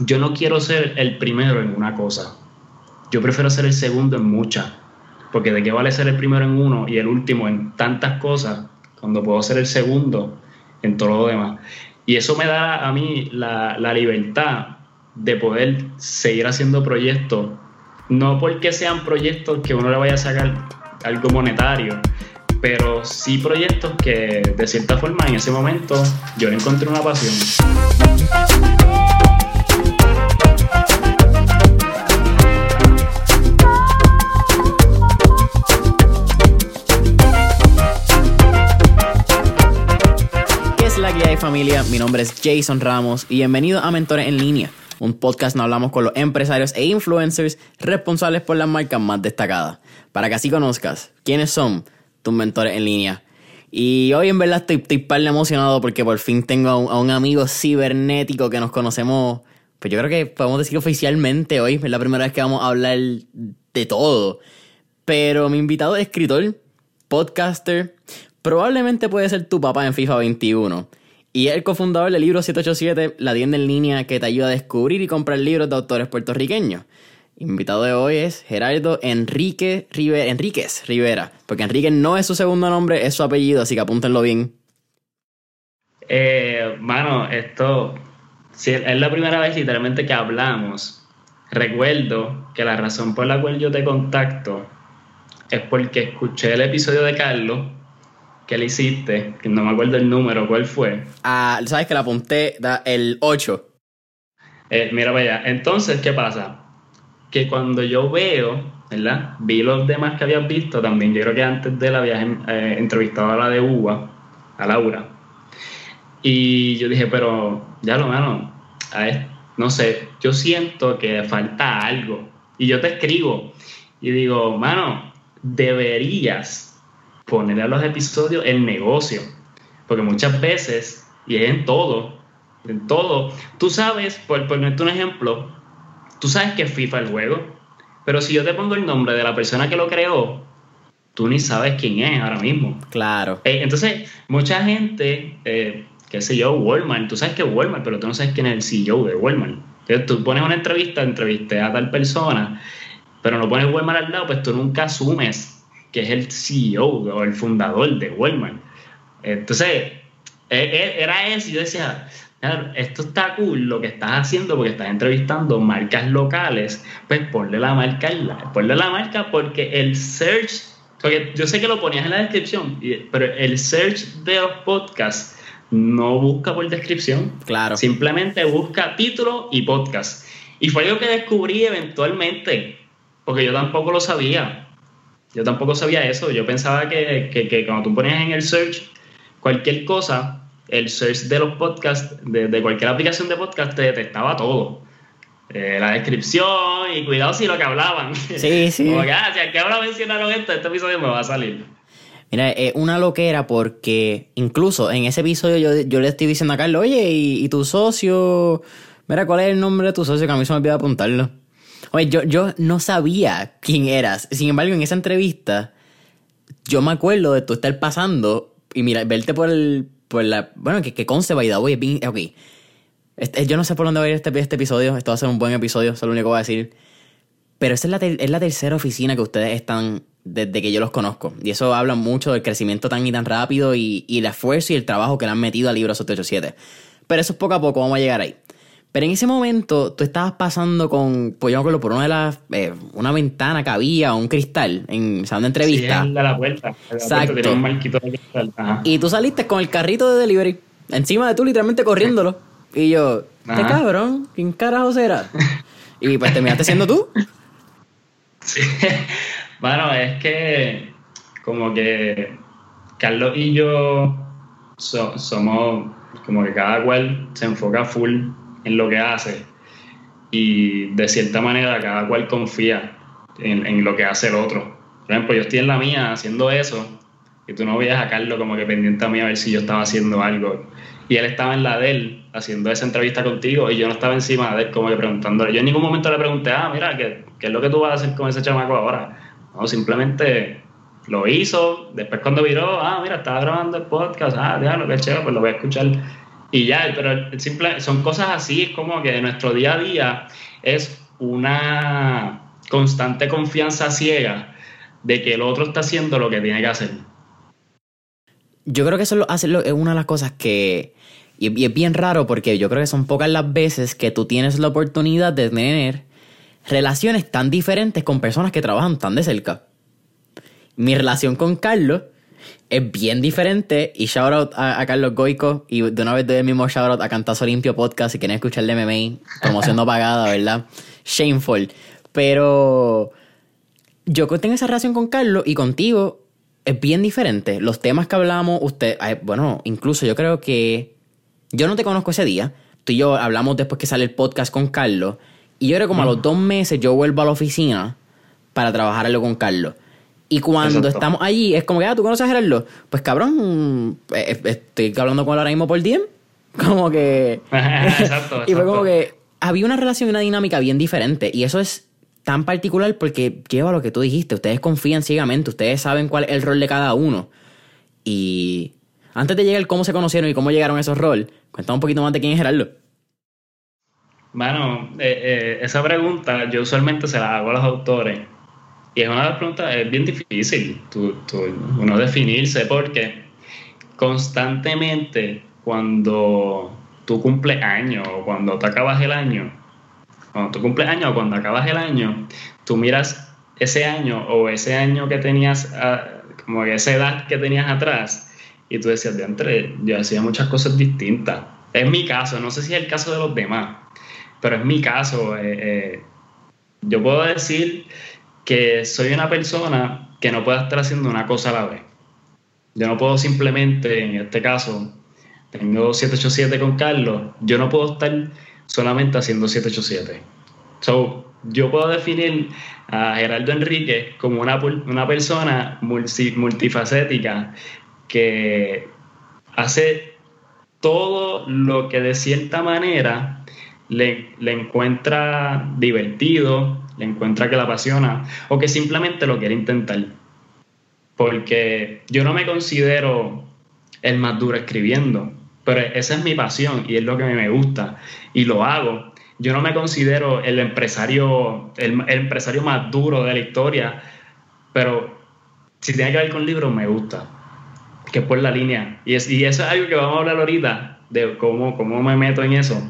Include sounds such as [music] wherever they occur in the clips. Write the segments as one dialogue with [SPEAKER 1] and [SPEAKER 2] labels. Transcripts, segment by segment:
[SPEAKER 1] yo no quiero ser el primero en una cosa. Yo prefiero ser el segundo en muchas. Porque de qué vale ser el primero en uno y el último en tantas cosas cuando puedo ser el segundo en todo lo demás. Y eso me da a mí la, libertad de poder seguir haciendo proyectos, no porque sean proyectos que uno le vaya a sacar algo monetario, pero sí proyectos que de cierta forma en ese momento yo encontré una pasión.
[SPEAKER 2] Familia, mi nombre es Jason Ramos y bienvenido a Mentores en Línea, un podcast donde hablamos con los empresarios e influencers responsables por las marcas más destacadas, para que así conozcas quiénes son tus mentores en línea. Y hoy en verdad estoy, estoy par emocionado porque por fin tengo a un, amigo cibernético que nos conocemos, pues yo creo que podemos decir oficialmente hoy, es la primera vez que vamos a hablar de todo. Pero mi invitado es escritor, podcaster, probablemente puede ser tu papá en FIFA 21 y es el cofundador del libro 787, la tienda en línea que te ayuda a descubrir y comprar libros de autores puertorriqueños. Invitado de hoy es Gerardo Enrique Rivera, Enríquez Rivera, porque Enrique no es su segundo nombre, es su apellido, así que apúntenlo bien.
[SPEAKER 1] Eh, mano, esto es la primera vez literalmente que hablamos. Recuerdo que la razón por la cual yo te contacto es porque escuché el episodio de Carlos ¿Qué le hiciste? Que no me acuerdo el número, ¿cuál fue?
[SPEAKER 2] Ah, sabes que la apunté da el 8.
[SPEAKER 1] Eh, mira vaya, entonces, ¿qué pasa? Que cuando yo veo, ¿verdad? Vi los demás que habías visto también. Yo creo que antes de la habías eh, entrevistado a la de UBA, a Laura. Y yo dije, pero ya lo mano, no sé, yo siento que falta algo. Y yo te escribo y digo, mano, deberías poner a los episodios el negocio. Porque muchas veces, y es en todo, en todo, tú sabes, por ponerte un ejemplo, tú sabes que FIFA el juego, pero si yo te pongo el nombre de la persona que lo creó, tú ni sabes quién es ahora mismo.
[SPEAKER 2] Claro.
[SPEAKER 1] Eh, entonces, mucha gente, eh, qué sé yo, Walmart, tú sabes que es Walmart, pero tú no sabes quién es el CEO de Walmart. Entonces, tú pones una entrevista, entrevisté a tal persona, pero no pones Walmart al lado, pues tú nunca asumes que es el CEO o el fundador de Walmart. Entonces, e, e, era eso, yo decía, esto está cool lo que estás haciendo porque estás entrevistando marcas locales, pues ponle la marca, ponle la marca porque el search, porque yo sé que lo ponías en la descripción, pero el search de los podcasts no busca por descripción,
[SPEAKER 2] claro.
[SPEAKER 1] simplemente busca título y podcast. Y fue algo que descubrí eventualmente, porque yo tampoco lo sabía. Yo tampoco sabía eso. Yo pensaba que, que, cuando tú ponías en el search cualquier cosa, el search de los podcasts, de, cualquier aplicación de podcast, te detectaba todo. Eh, la descripción y cuidado si lo que hablaban.
[SPEAKER 2] Sí, sí. [laughs]
[SPEAKER 1] Como que, ah, si aquí ahora mencionaron esto, este episodio me va a salir.
[SPEAKER 2] Mira, es una loquera porque incluso en ese episodio yo, yo le estoy diciendo a Carlos, oye, ¿y, ¿y, tu socio? Mira, ¿cuál es el nombre de tu socio? Que a mí se me olvidó apuntarlo. Oye, yo, yo no sabía quién eras. Sin embargo, en esa entrevista, yo me acuerdo de tú estar pasando y mira, verte por el. Por la, bueno, que, que conste, by the way, ok. Este, yo no sé por dónde va a ir este, este episodio. Esto va a ser un buen episodio, eso es lo único que voy a decir. Pero esa es la, es la tercera oficina que ustedes están desde que yo los conozco. Y eso habla mucho del crecimiento tan y tan rápido y, y el esfuerzo y el trabajo que le han metido al libro 787. Pero eso es poco a poco, vamos a llegar ahí. Pero en ese momento tú estabas pasando con, pues yo me acuerdo, por una de las, eh, una ventana que había, un cristal, en salón de entrevista.
[SPEAKER 1] Sí, la puerta.
[SPEAKER 2] Exacto.
[SPEAKER 1] un marquito de cristal.
[SPEAKER 2] Y tú saliste con el carrito de delivery, encima de tú literalmente corriéndolo. Y yo, ¿qué cabrón? ¿Quién carajo será? y pues terminaste siendo tú. [laughs]
[SPEAKER 1] Sí. [laughs] Bueno, es que como que Carlos y yo somos como que cada cual se enfoca full en lo que hace y de cierta manera cada cual confía en, lo que hace el otro. Por ejemplo, yo estoy en la mía haciendo eso y tú no veías a Carlos como que pendiente a mí a ver si yo estaba haciendo algo. Y él estaba en la de él haciendo esa entrevista contigo y yo no estaba encima de él como que preguntándole. Yo en ningún momento le pregunté, ah, mira, ¿qué, qué es lo que tú vas a hacer con ese chamaco ahora? No, simplemente lo hizo. Después cuando viró, ah, mira, estaba grabando el podcast, ah, déjalo, qué chévere, pues lo voy a escuchar Y ya, pero simple, son cosas así, es como que nuestro día a día es una constante confianza ciega de que el otro está haciendo lo que tiene que hacer.
[SPEAKER 2] Yo creo que eso es una de las cosas que... Y es bien raro porque yo creo que son pocas las veces que tú tienes la oportunidad de tener relaciones tan diferentes con personas que trabajan tan de cerca. Mi relación con Carlos es bien diferente y shout out a, Carlos Goico y de una vez doy el mismo shout out a Cantazo Limpio Podcast si quieren escuchar el MMA, promoción no [laughs] pagada, ¿verdad? Shameful. Pero yo tengo esa relación con Carlos y contigo es bien diferente. Los temas que hablamos, usted, bueno, incluso yo creo que yo no te conozco ese día. Tú y yo hablamos después que sale el podcast con Carlos. Y yo creo como a los dos meses yo vuelvo a la oficina para trabajar algo con Carlos. Y cuando estamos allí, es como que, ah, ¿tú conoces a Gerardo? Pues cabrón, eh, eh, estoy hablando con él ahora mismo por DM. [laughs] Como que. [laughs] exacto, Y fue como que había una relación y una dinámica bien diferente. Y eso es tan particular porque lleva lo que tú dijiste. Ustedes confían ciegamente, ustedes saben cuál es el rol de cada uno. Y antes de llegar cómo se conocieron y cómo llegaron a esos roles, cuéntame un poquito más de quién es Gerardo.
[SPEAKER 1] Bueno, eh, esa pregunta yo usualmente se la hago a los autores y es una de las preguntas, es bien difícil uno definirse porque constantemente cuando tú cumples años o cuando te acabas el año, cuando tú cumples años o cuando acabas el año, tú miras ese año o ese año que tenías, ah, como esa edad que tenías atrás y tú decías, de entre, yo hacía muchas cosas distintas. Es mi caso, no sé si es el caso de los demás, pero es mi caso. Eh, eh, yo puedo decir que soy una persona que no puede estar haciendo una cosa a la vez. Yo no puedo simplemente, en este caso, tengo 787 con Carlos, yo no puedo estar solamente haciendo 787. So, yo puedo definir a Gerardo Enrique como una, una persona multifacética que hace todo lo que de cierta manera le, encuentra divertido, le encuentra que la apasiona o que simplemente lo quiere intentar. Porque yo no me considero el más duro escribiendo, pero esa es mi pasión y es lo que a mí me gusta y lo hago. Yo no me considero el empresario, el, empresario más duro de la historia, pero si tiene que ver con libros me gusta, que es por la línea. Y, es, y eso es algo que vamos a hablar ahorita, de cómo, cómo me meto en eso.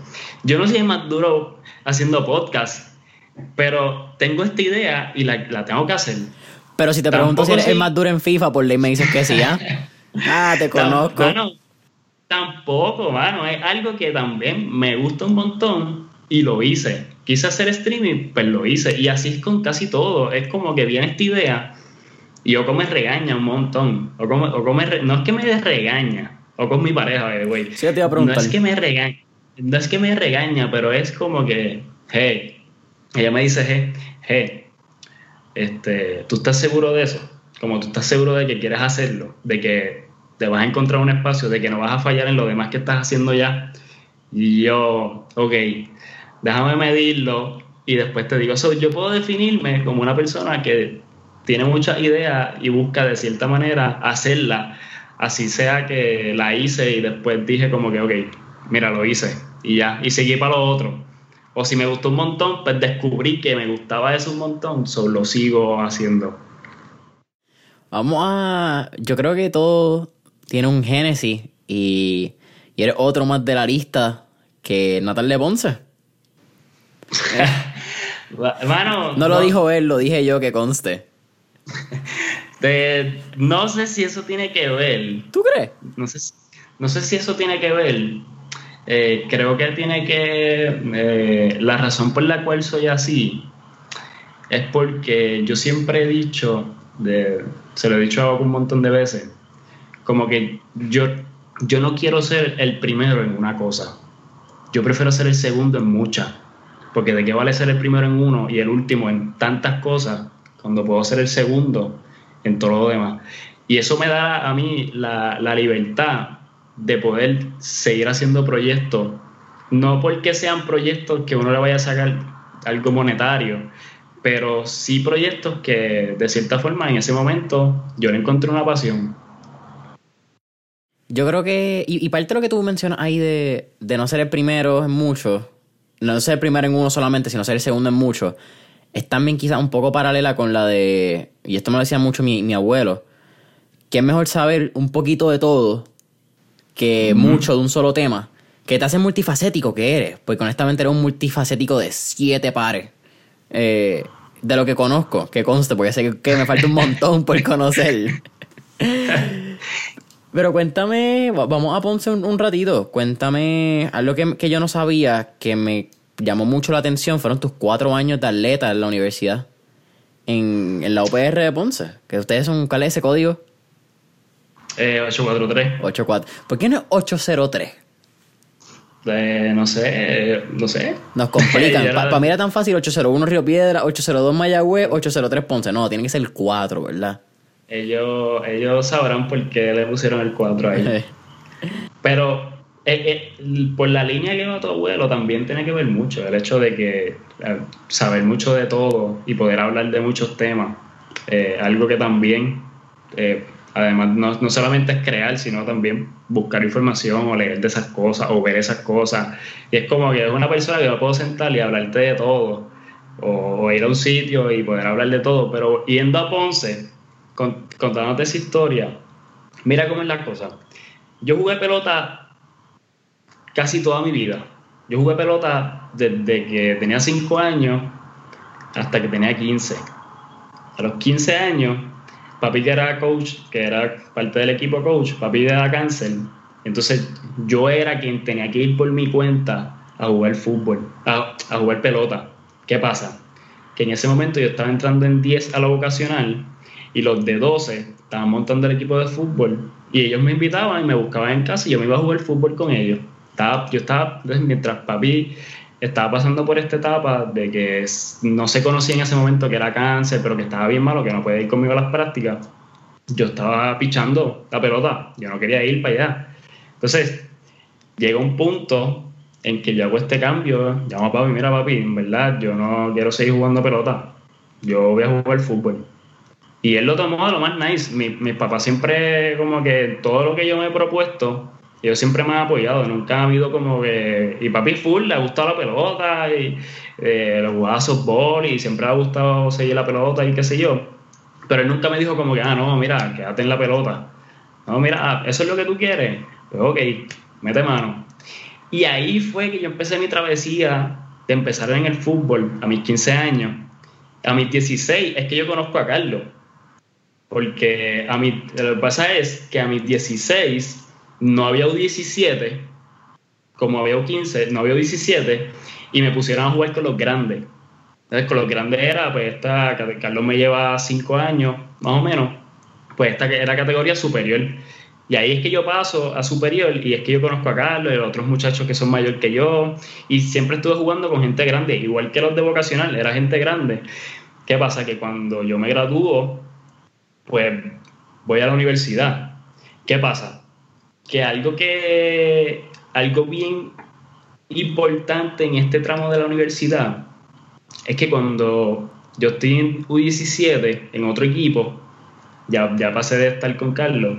[SPEAKER 1] Yo no soy el más duro haciendo podcast, pero tengo esta idea y la, tengo que hacer.
[SPEAKER 2] Pero si te pregunto si eres el más duro en FIFA, por ley me dices que sí, ¿ah? [laughs] ah, te conozco.
[SPEAKER 1] tampoco, mano. Es algo que también me gusta un montón y lo hice. Quise hacer streaming, pues lo hice. Y así es con casi todo. Es como que viene esta idea y o me regaña un montón. O como, o no es que me regaña, o con mi pareja, güey.
[SPEAKER 2] Sí, te iba a preguntar.
[SPEAKER 1] No es que me regaña, no es que me regaña, pero es como que, hey, ella me dice, hey, este, ¿tú estás seguro de eso? Como tú estás seguro de que quieres hacerlo, de que te vas a encontrar un espacio, de que no vas a fallar en lo demás que estás haciendo ya. Y yo, ok, déjame medirlo y después te digo, eso yo puedo definirme como una persona que tiene muchas ideas y busca de cierta manera hacerla, así sea que la hice y después dije como que, ok, mira, lo hice y ya, y seguí para lo otro o si me gustó un montón, pues descubrí que me gustaba eso un montón, solo lo sigo haciendo.
[SPEAKER 2] Vamos a. Yo creo que todo tiene un génesis y, y eres otro más de la lista que Natal de Ponce. [laughs] no, lo dijo él, lo dije yo que conste. [laughs]
[SPEAKER 1] no sé si eso tiene que ver.
[SPEAKER 2] ¿Tú crees?
[SPEAKER 1] No sé, no sé si eso tiene que ver eh, creo que tiene que, eh, la razón por la cual soy así es porque yo siempre he dicho, de, se lo he dicho un montón de veces, como que yo, yo no quiero ser el primero en una cosa, yo prefiero ser el segundo en muchas, porque de qué vale ser el primero en uno y el último en tantas cosas, cuando puedo ser el segundo en todo lo demás. Y eso me da a mí la, la libertad de poder seguir haciendo proyectos, no porque sean proyectos que uno le vaya a sacar algo monetario, pero sí proyectos que de cierta forma en ese momento yo le encontré una pasión.
[SPEAKER 2] Yo creo que, y, parte de lo que tú mencionas ahí de, de no ser el primero en mucho, no ser el primero en uno solamente, sino ser el segundo en mucho, es también quizás un poco paralela con la de, y esto me lo decía mucho mi, mi abuelo, que es mejor saber un poquito de todo que mucho de un solo tema, que te hace multifacético que eres, porque honestamente eres un multifacético de siete pares. Eh, de lo que conozco, que conste, porque sé que me falta un montón por conocer. [laughs] Pero cuéntame, vamos a Ponce un, ratito. Cuéntame algo que, que, yo no sabía que me llamó mucho la atención. Fueron tus cuatro años de atleta en la universidad. En, en la UPR de Ponce. Que ustedes son, ¿cuál es ese código?
[SPEAKER 1] Eh, 843.
[SPEAKER 2] 84. ¿Por qué no es 803?
[SPEAKER 1] Eh, no sé, no sé.
[SPEAKER 2] Nos [laughs] complican. Para mí era tan fácil 801 Río Piedra, 802 Mayagüez, 803 Ponce. No, tiene que ser el 4, ¿verdad?
[SPEAKER 1] Ellos, ellos sabrán por qué le pusieron el 4 ahí. [laughs] Pero eh, eh, por la línea que va tu abuelo también tiene que ver mucho. El hecho de que saber mucho de todo y poder hablar de muchos temas. algo que también Además, no, solamente es crear, sino también buscar información o leer de esas cosas o ver esas cosas. Y es como que es una persona que yo puedo sentar y hablarte de todo, o, ir a un sitio y poder hablar de todo, pero yendo a Ponce, contándote esa historia, mira cómo es la cosa. Yo jugué pelota casi toda mi vida. Yo jugué pelota desde que tenía 5 años hasta que tenía 15. A los 15 años papi que era coach, que era parte del equipo coach, papi de la cáncer. Entonces yo era quien tenía que ir por mi cuenta a jugar fútbol, a, jugar pelota. ¿Qué pasa? Que en ese momento yo estaba entrando en 10 a la vocacional y los de 12 estaban montando el equipo de fútbol y ellos me invitaban y me buscaban en casa y yo me iba a jugar fútbol con ellos. Estaba, yo estaba, mientras papi estaba pasando por esta etapa de que no se conocía en ese momento que era cáncer, pero que estaba bien malo, que no podía ir conmigo a las prácticas, yo estaba pichando la pelota, yo no quería ir para allá. Entonces, llega un punto en que yo hago este cambio, llamo a papi, mira papi, en verdad yo no quiero seguir jugando pelota, yo voy a jugar fútbol. Y él lo tomó a lo más nice. Mi, mi papá siempre, como que todo lo que yo me he propuesto, yo siempre me ha apoyado, nunca ha habido como que. Y papi full, le ha gustado la pelota y eh, le jugaba y siempre le ha gustado seguir la pelota y qué sé yo. Pero él nunca me dijo como que, ah, no, mira, quédate en la pelota. No, mira, ah, eso es lo que tú quieres. Pues ok, mete mano. Y ahí fue que yo empecé mi travesía de empezar en el fútbol a mis 15 años. A mis 16 es que yo conozco a Carlos. Porque a mí, lo que pasa es que a mis 16 no había U17, como había U15, no había U17, y me pusieron a jugar con los grandes. Entonces, con los grandes era, pues esta, Carlos me lleva 5 años, más o menos, pues esta era categoría superior. Y ahí es que yo paso a superior y es que yo conozco a Carlos y a otros muchachos que son mayores que yo y siempre estuve jugando con gente grande, igual que los de vocacional, era gente grande. ¿Qué pasa? Que cuando yo me gradúo, pues voy a la universidad. ¿Qué pasa? Que algo que algo bien importante en este tramo de la universidad es que cuando yo estoy en U17 en otro equipo, ya, ya pasé de estar con Carlos,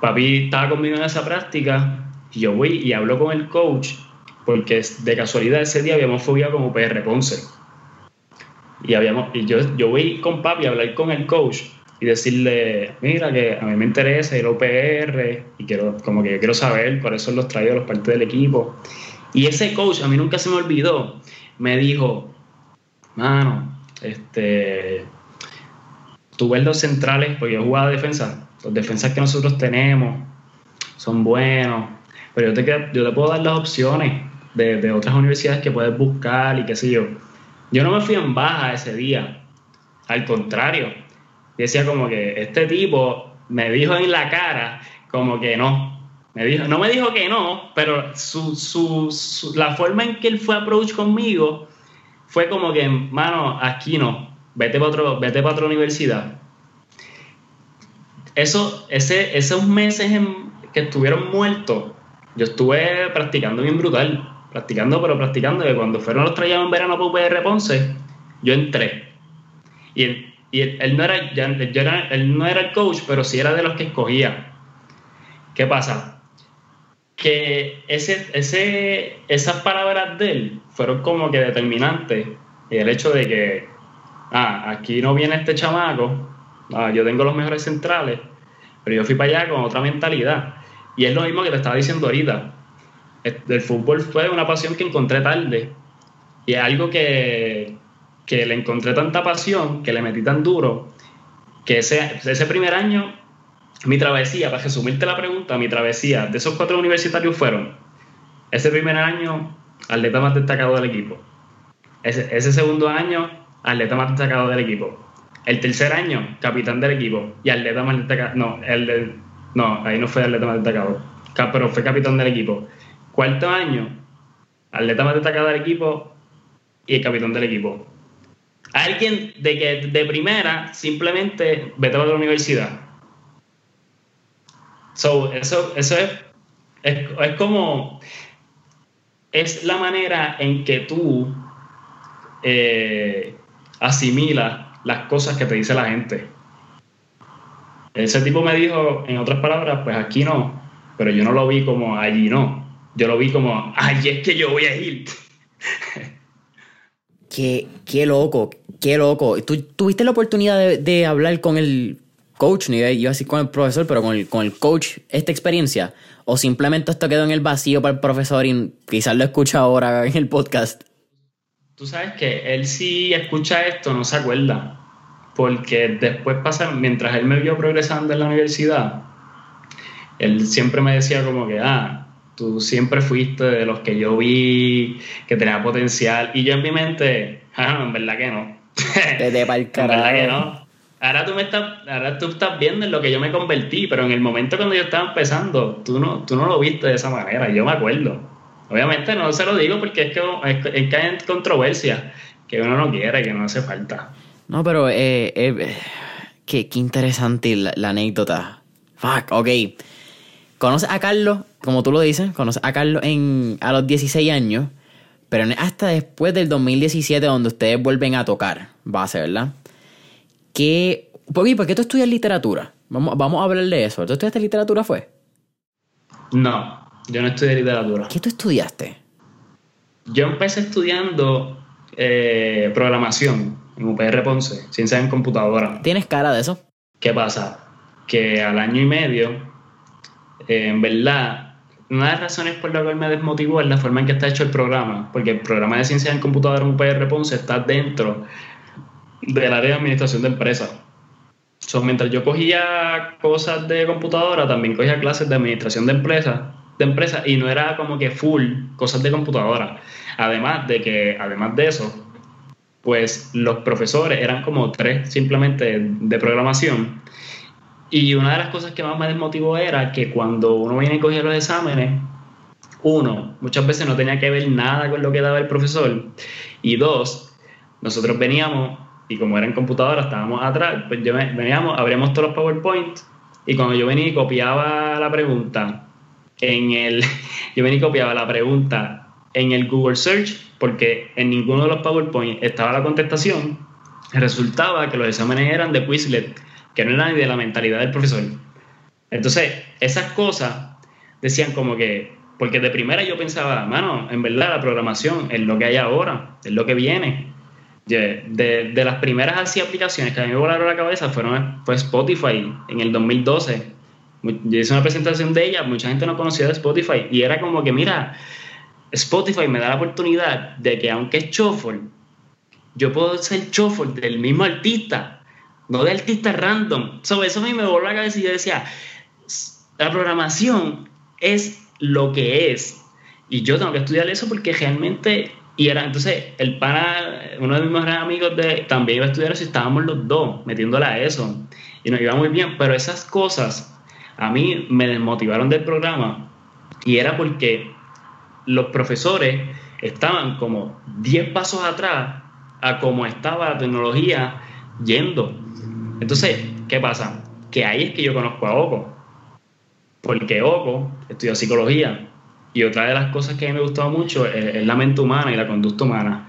[SPEAKER 1] papi estaba conmigo en esa práctica y yo voy y hablo con el coach porque de casualidad ese día habíamos fobiado como PR Ponce. Y, habíamos, y yo, yo voy con papi a hablar con el coach y decirle, mira, que a mí me interesa el OPR y quiero, como que quiero saber por eso los traigo a los partes del equipo. Y ese coach, a mí nunca se me olvidó, me dijo, mano, este, tú ves los centrales, porque yo jugaba defensa, los defensas que nosotros tenemos son buenos, pero yo te, yo te puedo dar las opciones de, de otras universidades que puedes buscar y qué sé yo. Yo no me fui en baja ese día, al contrario, decía como que este tipo me dijo en la cara como que no. Me dijo, no me dijo que no, pero su, su, la forma en que él fue approach conmigo fue como que, mano, aquí no, vete para, otro, vete para otra universidad. Eso, ese, esos meses que estuvieron muertos, yo estuve practicando bien brutal, practicando, pero practicando, que cuando fueron los traían en verano para UPR Ponce, yo entré. Y y él, no era, ya, él no era el coach, pero sí era de los que escogía. ¿Qué pasa? Que ese, ese, esas palabras de él fueron como que determinantes. Y el hecho de que, ah, aquí no viene este chamaco, ah, yo tengo los mejores centrales, pero yo fui para allá con otra mentalidad. Y es lo mismo que te estaba diciendo ahorita. El fútbol fue una pasión que encontré tarde. Y es algo que, que le encontré tanta pasión, que le metí tan duro, que ese, ese primer año, mi travesía, para resumirte la pregunta, mi travesía de esos cuatro universitarios fueron, ese primer año, atleta más destacado del equipo. Ese, ese segundo año, atleta más destacado del equipo. El tercer año, capitán del equipo. Y atleta más destacado. No, el no, ahí no fue atleta más destacado. Pero fue capitán del equipo. Cuarto año, atleta más destacado del equipo y el capitán del equipo. Alguien de que de primera simplemente vete a la universidad. So, eso, eso es, es, como es la manera en que tú eh, asimilas las cosas que te dice la gente. Ese tipo me dijo, en otras palabras, pues aquí no, pero yo no lo vi como allí no. Yo lo vi como, allí es que yo voy a ir. [laughs]
[SPEAKER 2] Qué, qué loco, qué loco. ¿Tú tuviste la oportunidad de, hablar con el coach, ni yo así con el profesor, pero con el, con el coach esta experiencia? ¿O simplemente esto quedó en el vacío para el profesor y quizás lo escucha ahora en el podcast?
[SPEAKER 1] Tú sabes que él sí escucha esto, no se acuerda. Porque después pasa, mientras él me vio progresando en la universidad, él siempre me decía como que, ah, tú siempre fuiste de los que yo vi que tenía potencial. Y yo en mi mente, ah, en verdad que no. [laughs]
[SPEAKER 2] Te para carajo. Que no.
[SPEAKER 1] Ahora tú, me estás, ahora tú estás viendo en lo que yo me convertí, pero en el momento cuando yo estaba empezando, tú no, tú no lo viste de esa manera, yo me acuerdo. Obviamente no se lo digo porque es que, es, que hay controversia que uno no quiere, que no hace falta.
[SPEAKER 2] No, pero eh, eh, qué, interesante la, la anécdota. Fuck, ok. Conoces a Carlos, como tú lo dices, conoces a Carlos en, a los 16 años, pero hasta después del 2017 donde ustedes vuelven a tocar base, ¿verdad? ¿Qué, ¿Por qué tú estudias literatura? Vamos, vamos a hablar de eso. ¿Tú estudiaste literatura fue?
[SPEAKER 1] No, yo no estudié literatura.
[SPEAKER 2] ¿Qué tú estudiaste?
[SPEAKER 1] Yo empecé estudiando eh, programación en UPR Ponce, ciencias en computadora.
[SPEAKER 2] ¿Tienes cara de eso?
[SPEAKER 1] ¿Qué pasa? Que al año y medio eh, en verdad, una de las razones por la cual me desmotivó es la forma en que está hecho el programa, porque el programa de ciencias en computadora en UPR Ponce está dentro del área de administración de empresas. mientras yo cogía cosas de computadora, también cogía clases de administración de empresas, de empresas y no era como que full cosas de computadora. Además de que, además de eso, pues los profesores eran como tres simplemente de programación y una de las cosas que más me desmotivó era que cuando uno viene y cogía los exámenes, uno, muchas veces no tenía que ver nada con lo que daba el profesor. Y dos, nosotros veníamos, y como era en computadora, estábamos atrás, pues yo veníamos, abríamos todos los PowerPoint, y cuando yo venía y copiaba la pregunta en el, [laughs] yo venía copiaba la pregunta en el Google Search, porque en ninguno de los PowerPoint estaba la contestación, resultaba que los exámenes eran de Quizlet que no era ni de la mentalidad del profesor. Entonces, esas cosas decían como que, porque de primera yo pensaba, mano, en verdad la programación es lo que hay ahora, es lo que viene. De, de, las primeras así aplicaciones que a mí me volaron la cabeza fueron fue Spotify en el 2012. Yo hice una presentación de ella, mucha gente no conocía de Spotify y era como que, mira, Spotify me da la oportunidad de que aunque es shuffle, yo puedo ser shuffle del mismo artista no de artistas random. Sobre eso a mí me volvió a la cabeza y yo decía, la programación es lo que es. Y yo tengo que estudiar eso porque realmente, y era, entonces, el pana, uno de mis mejores amigos de, también iba a estudiar eso estábamos los dos metiéndole a eso. Y nos iba muy bien, pero esas cosas a mí me desmotivaron del programa y era porque los profesores estaban como 10 pasos atrás a cómo estaba la tecnología yendo. Entonces, ¿qué pasa? Que ahí es que yo conozco a Oco. Porque Oco estudió psicología. Y otra de las cosas que a mí me gustaba mucho es, la mente humana y la conducta humana.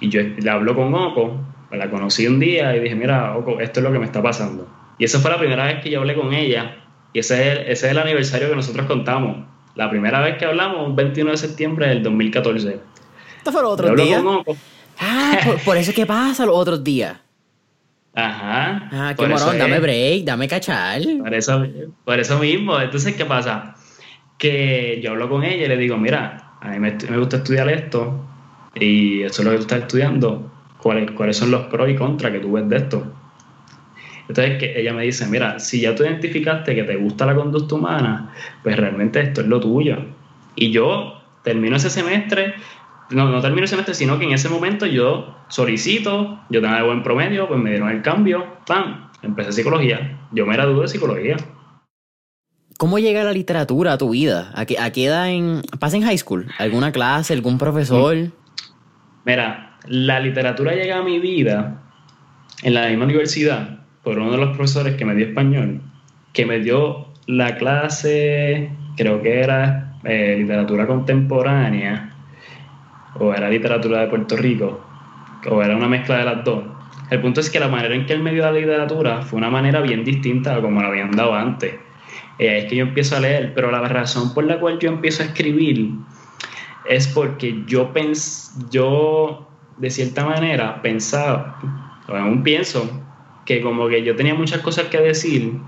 [SPEAKER 1] Y yo le hablo con Oco, la conocí un día y dije, mira, Oco, esto es lo que me está pasando. Y esa fue la primera vez que yo hablé con ella Y ese es, el, ese es el aniversario que nosotros contamos. La primera vez que hablamos, un 21 de septiembre del 2014.
[SPEAKER 2] Esto fue los otros días. Ah, por, eso es que pasa los otros días.
[SPEAKER 1] Ajá.
[SPEAKER 2] Ah, qué morón, dame break, dame cachar.
[SPEAKER 1] Por eso, por eso mismo. Entonces, ¿qué pasa? Que yo hablo con ella y le digo, mira, a mí me, me gusta estudiar esto y eso es lo que tú estás estudiando. ¿Cuáles, ¿Cuáles son los pros y contras que tú ves de esto? Entonces que ella me dice, mira, si ya tú identificaste que te gusta la conducta humana, pues realmente esto es lo tuyo. Y yo termino ese semestre, no, no termino el semestre, sino que en ese momento yo solicito, yo de buen promedio, pues me dieron el cambio, ¡pam! Empecé psicología. Yo me gradué de psicología.
[SPEAKER 2] ¿Cómo llega la literatura a tu vida? ¿A qué, a qué edad en, pasa en high school? ¿Alguna clase, algún profesor?
[SPEAKER 1] Mira, la literatura llega a mi vida en la misma universidad por uno de los profesores que me dio español, que me dio la clase, creo que era eh, literatura contemporánea, o era literatura de Puerto Rico, o era una mezcla de las dos. El punto es que la manera en que él me dio la literatura fue una manera bien distinta a como la habían dado antes. Eh, es que yo empiezo a leer, pero la razón por la cual yo empiezo a escribir es porque yo pens yo de cierta manera pensaba, o aún pienso, que como que yo tenía muchas cosas que decir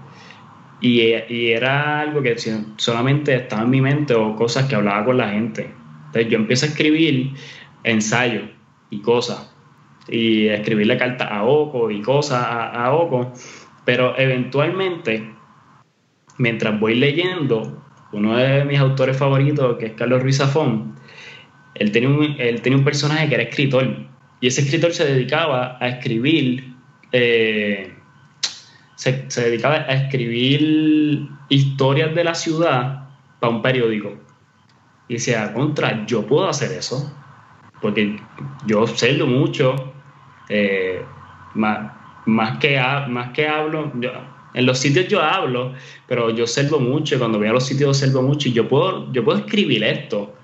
[SPEAKER 1] y, y, era algo que solamente estaba en mi mente o cosas que hablaba con la gente. Entonces yo empiezo a escribir ensayos y cosas y escribirle cartas a Oco y cosas a, a Oco, pero eventualmente, mientras voy leyendo, uno de mis autores favoritos, que es Carlos Ruiz Zafón, él tenía, un, él tenía un personaje que era escritor y ese escritor se dedicaba a escribir eh, se, dedicaba a escribir historias de la ciudad para un periódico. Y decía, contra, yo puedo hacer eso, porque yo observo mucho, eh, más, más, que, más que hablo, en los sitios yo hablo, pero yo observo mucho, cuando voy a los sitios observo mucho y yo puedo, yo puedo escribir esto.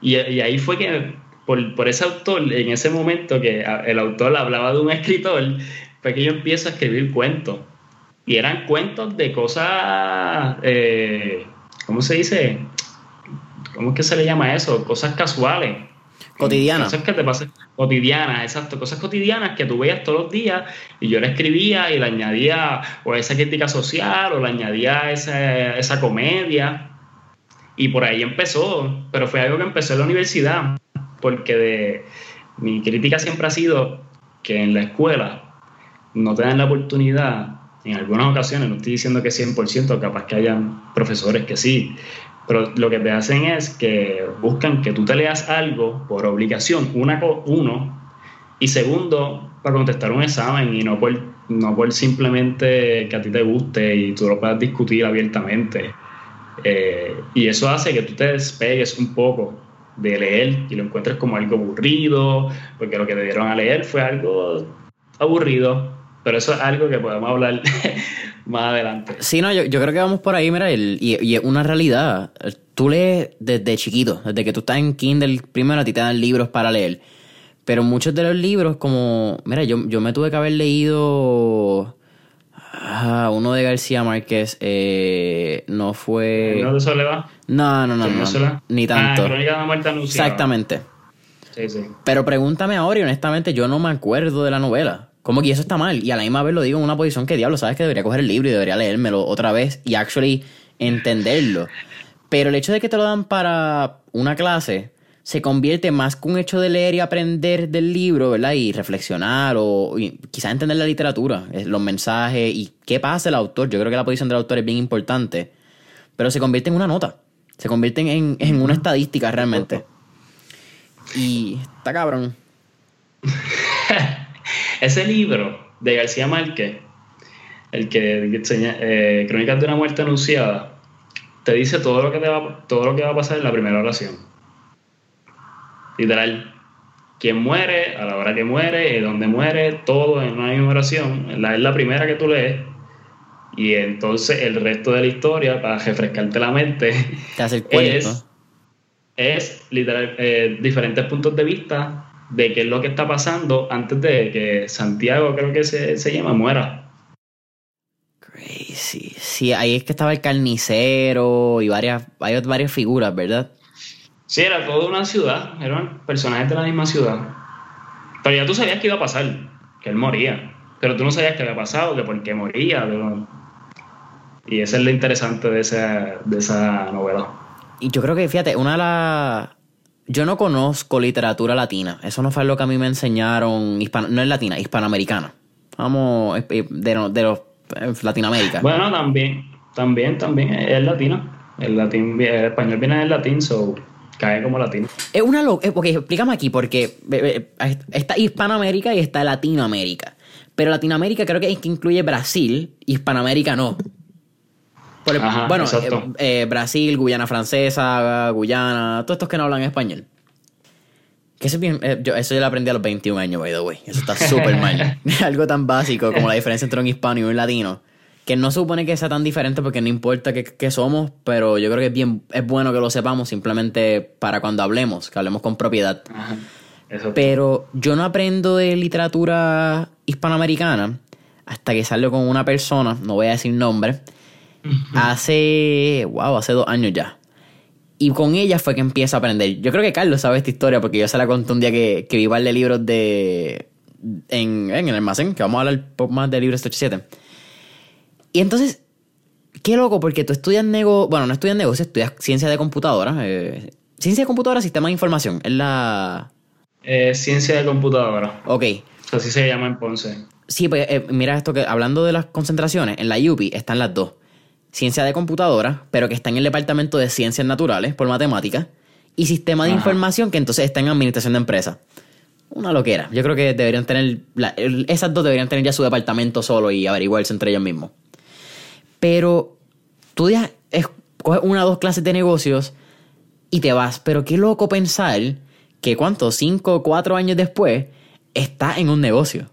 [SPEAKER 1] Y, y ahí fue que, por, por, ese autor, en ese momento que el autor hablaba de un escritor, fue que yo empiezo a escribir cuentos. Y eran cuentos de cosas, eh, ¿cómo se dice? ¿Cómo es que se le llama eso? Cosas casuales.
[SPEAKER 2] Cotidianas.
[SPEAKER 1] Cosas que te pasan cotidianas, exacto. Cosas cotidianas que tú veías todos los días y yo le escribía y le añadía o esa crítica social o le añadía esa, esa comedia. Y por ahí empezó, pero fue algo que empezó en la universidad, porque de, mi crítica siempre ha sido que en la escuela no te dan la oportunidad, en algunas ocasiones, no estoy diciendo que 100%, capaz que hayan profesores que sí, pero lo que te hacen es que buscan que tú te leas algo por obligación, una, uno, y segundo, para contestar un examen y no por, no por simplemente que a ti te guste y tú lo puedas discutir abiertamente. Eh, y eso hace que tú te despegues un poco de leer y lo encuentres como algo aburrido, porque lo que te dieron a leer fue algo aburrido, pero eso es algo que podemos hablar [laughs] más adelante.
[SPEAKER 2] Sí, no, yo, creo que vamos por ahí, mira, y, es una realidad. Tú lees desde chiquito, desde que tú estás en Kindle, primero a ti te dan libros para leer. Pero muchos de los libros, como, mira, yo, yo me tuve que haber leído ah, uno de García Márquez, eh, no fue...
[SPEAKER 1] ¿No de Soledad?
[SPEAKER 2] No, no, no, no, ni tanto.
[SPEAKER 1] Ah, Crónica de la Muerte Anunciada.
[SPEAKER 2] Exactamente.
[SPEAKER 1] Sí, sí.
[SPEAKER 2] Pero pregúntame ahora y honestamente yo no me acuerdo de la novela. Como que eso está mal. Y a la misma vez lo digo en una posición que diablo, sabes que debería coger el libro y debería leérmelo otra vez y actually entenderlo. Pero el hecho de que te lo dan para una clase se convierte más que un hecho de leer y aprender del libro, ¿verdad? Y reflexionar o quizás entender la literatura, los mensajes y qué pasa el autor. Yo creo que la posición del autor es bien importante. Pero se convierte en una nota. Se convierte en, en una estadística realmente. Y está cabrón. [laughs]
[SPEAKER 1] Ese libro de García Márquez, el que enseña eh, Crónicas de una muerte anunciada, te dice todo lo que va, todo lo que va a pasar en la primera oración. Literal. Quién muere, a la hora que muere, y dónde muere, todo en una misma oración. La, es la primera que tú lees. Y entonces el resto de la historia, para refrescarte la mente, es, es literal, eh, diferentes puntos de vista de qué es lo que está pasando antes de que Santiago, creo que se, se llama, muera.
[SPEAKER 2] Crazy. Sí, ahí es que estaba el carnicero y varias, hay varias figuras, ¿verdad?
[SPEAKER 1] Sí, era toda una ciudad, eran personajes de la misma ciudad. Pero ya tú sabías que iba a pasar, que él moría. Pero tú no sabías qué había pasado, que por qué moría. Y eso es lo interesante de esa, de esa novela.
[SPEAKER 2] Y yo creo que, fíjate, una de las... Yo no conozco literatura latina. Eso no fue lo que a mí me enseñaron. no es latina, hispanoamericana. Vamos, de, de los eh, Latinoamérica.
[SPEAKER 1] Bueno, también, también, también es latino. El, latín, el español viene del latín, so cae como latino.
[SPEAKER 2] Es una lo Ok, explícame aquí, porque está Hispanoamérica y está Latinoamérica. Pero Latinoamérica creo que, incluye Brasil, Hispanoamérica no. Bueno, eh, eh, Brasil, Guyana Francesa, Guyana, todos estos que no hablan español. Que eso, bien, eh, yo, eso yo lo aprendí a los 21 años, by the way. Eso está súper [laughs] mal. Algo tan básico como la diferencia entre un hispano y un latino. Que no supone que sea tan diferente porque no importa qué, somos, pero yo creo que es, bien, es bueno que lo sepamos simplemente para cuando hablemos, que hablemos con propiedad. pero yo no aprendo de literatura hispanoamericana hasta que salgo con una persona, no voy a decir nombre, hace, wow, hace dos años ya. Y con ella fue que empieza a aprender. Yo creo que Carlos sabe esta historia porque yo se la conté un día que, que vi de libros de. En, en, el almacén, que vamos a hablar más de libros 87. Y entonces, qué loco, porque tú estudias negocio. Bueno, no estudias negocio, estudias ciencia de computadora. Eh, ciencia de computadora, sistema de información. Es la.
[SPEAKER 1] Eh, ciencia de computadora.
[SPEAKER 2] Ok.
[SPEAKER 1] Así se llama en Ponce.
[SPEAKER 2] Sí, pues eh, mira esto que hablando de las concentraciones, en la UPI están las dos ciencia de computadora, pero que está en el departamento de ciencias naturales por matemáticas, y sistema de información, que entonces está en administración de empresas. Una loquera. Yo creo que deberían tener, esas dos deberían tener ya su departamento solo y averiguarse entre ellos mismos. Pero tú ya coges una o dos clases de negocios y te vas. Pero qué loco pensar que cuánto, cinco o cuatro años después, estás en un negocio.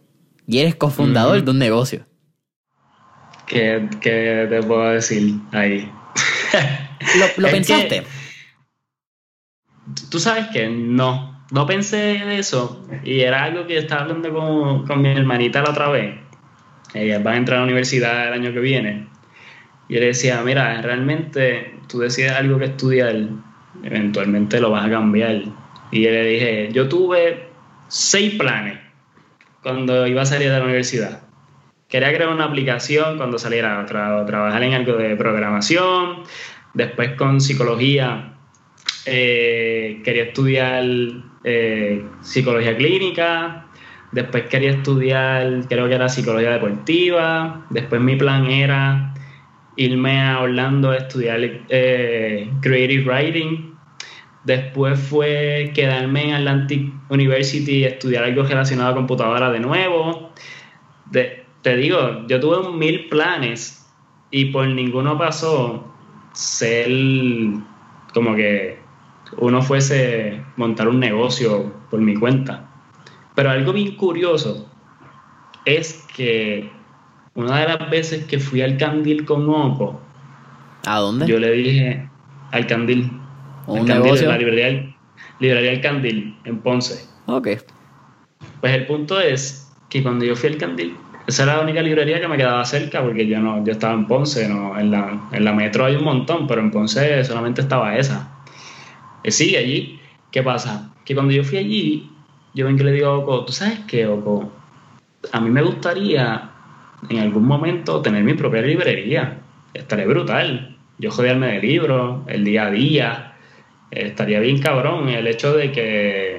[SPEAKER 2] Y eres cofundador de un negocio.
[SPEAKER 1] ¿Qué, te puedo decir ahí? [laughs]
[SPEAKER 2] ¿Lo, pensaste?
[SPEAKER 1] tú sabes que no, no pensé en eso y era algo que estaba hablando con, con mi hermanita la otra vez. Ella va a entrar a la universidad el año que viene. Y le decía, mira, realmente tú decides algo que estudiar, eventualmente lo vas a cambiar. Y yo le dije, yo tuve seis planes cuando iba a salir de la universidad quería crear una aplicación cuando saliera a trabajar en algo de programación, después con psicología, eh, quería estudiar eh, psicología clínica, después quería estudiar, creo que era psicología deportiva, después mi plan era irme a Orlando a estudiar eh, Creative Writing, después fue quedarme en Atlantic University y estudiar algo relacionado a computadora de nuevo. De, te digo, yo tuve mil planes y por ninguno pasó ser como que uno fuese montar un negocio por mi cuenta. Pero algo bien curioso es que una de las veces que fui al Candil con Oco,
[SPEAKER 2] ¿a dónde?
[SPEAKER 1] Yo le dije al Candil, ¿Un negocio? la librería, librería El Candil en Ponce.
[SPEAKER 2] Ok.
[SPEAKER 1] Pues el punto es que cuando yo fui al Candil, esa era la única librería que me quedaba cerca porque yo no yo estaba en Ponce, no, en, la, en la metro hay un montón, pero en Ponce solamente estaba esa. Y sigue allí. ¿Qué pasa? Que cuando yo fui allí, yo vengo y le digo a Oco, ¿tú sabes qué, Oco? A mí me gustaría en algún momento tener mi propia librería. Estaría brutal. Yo joderme de libros, el día a día. Estaría bien cabrón el hecho de que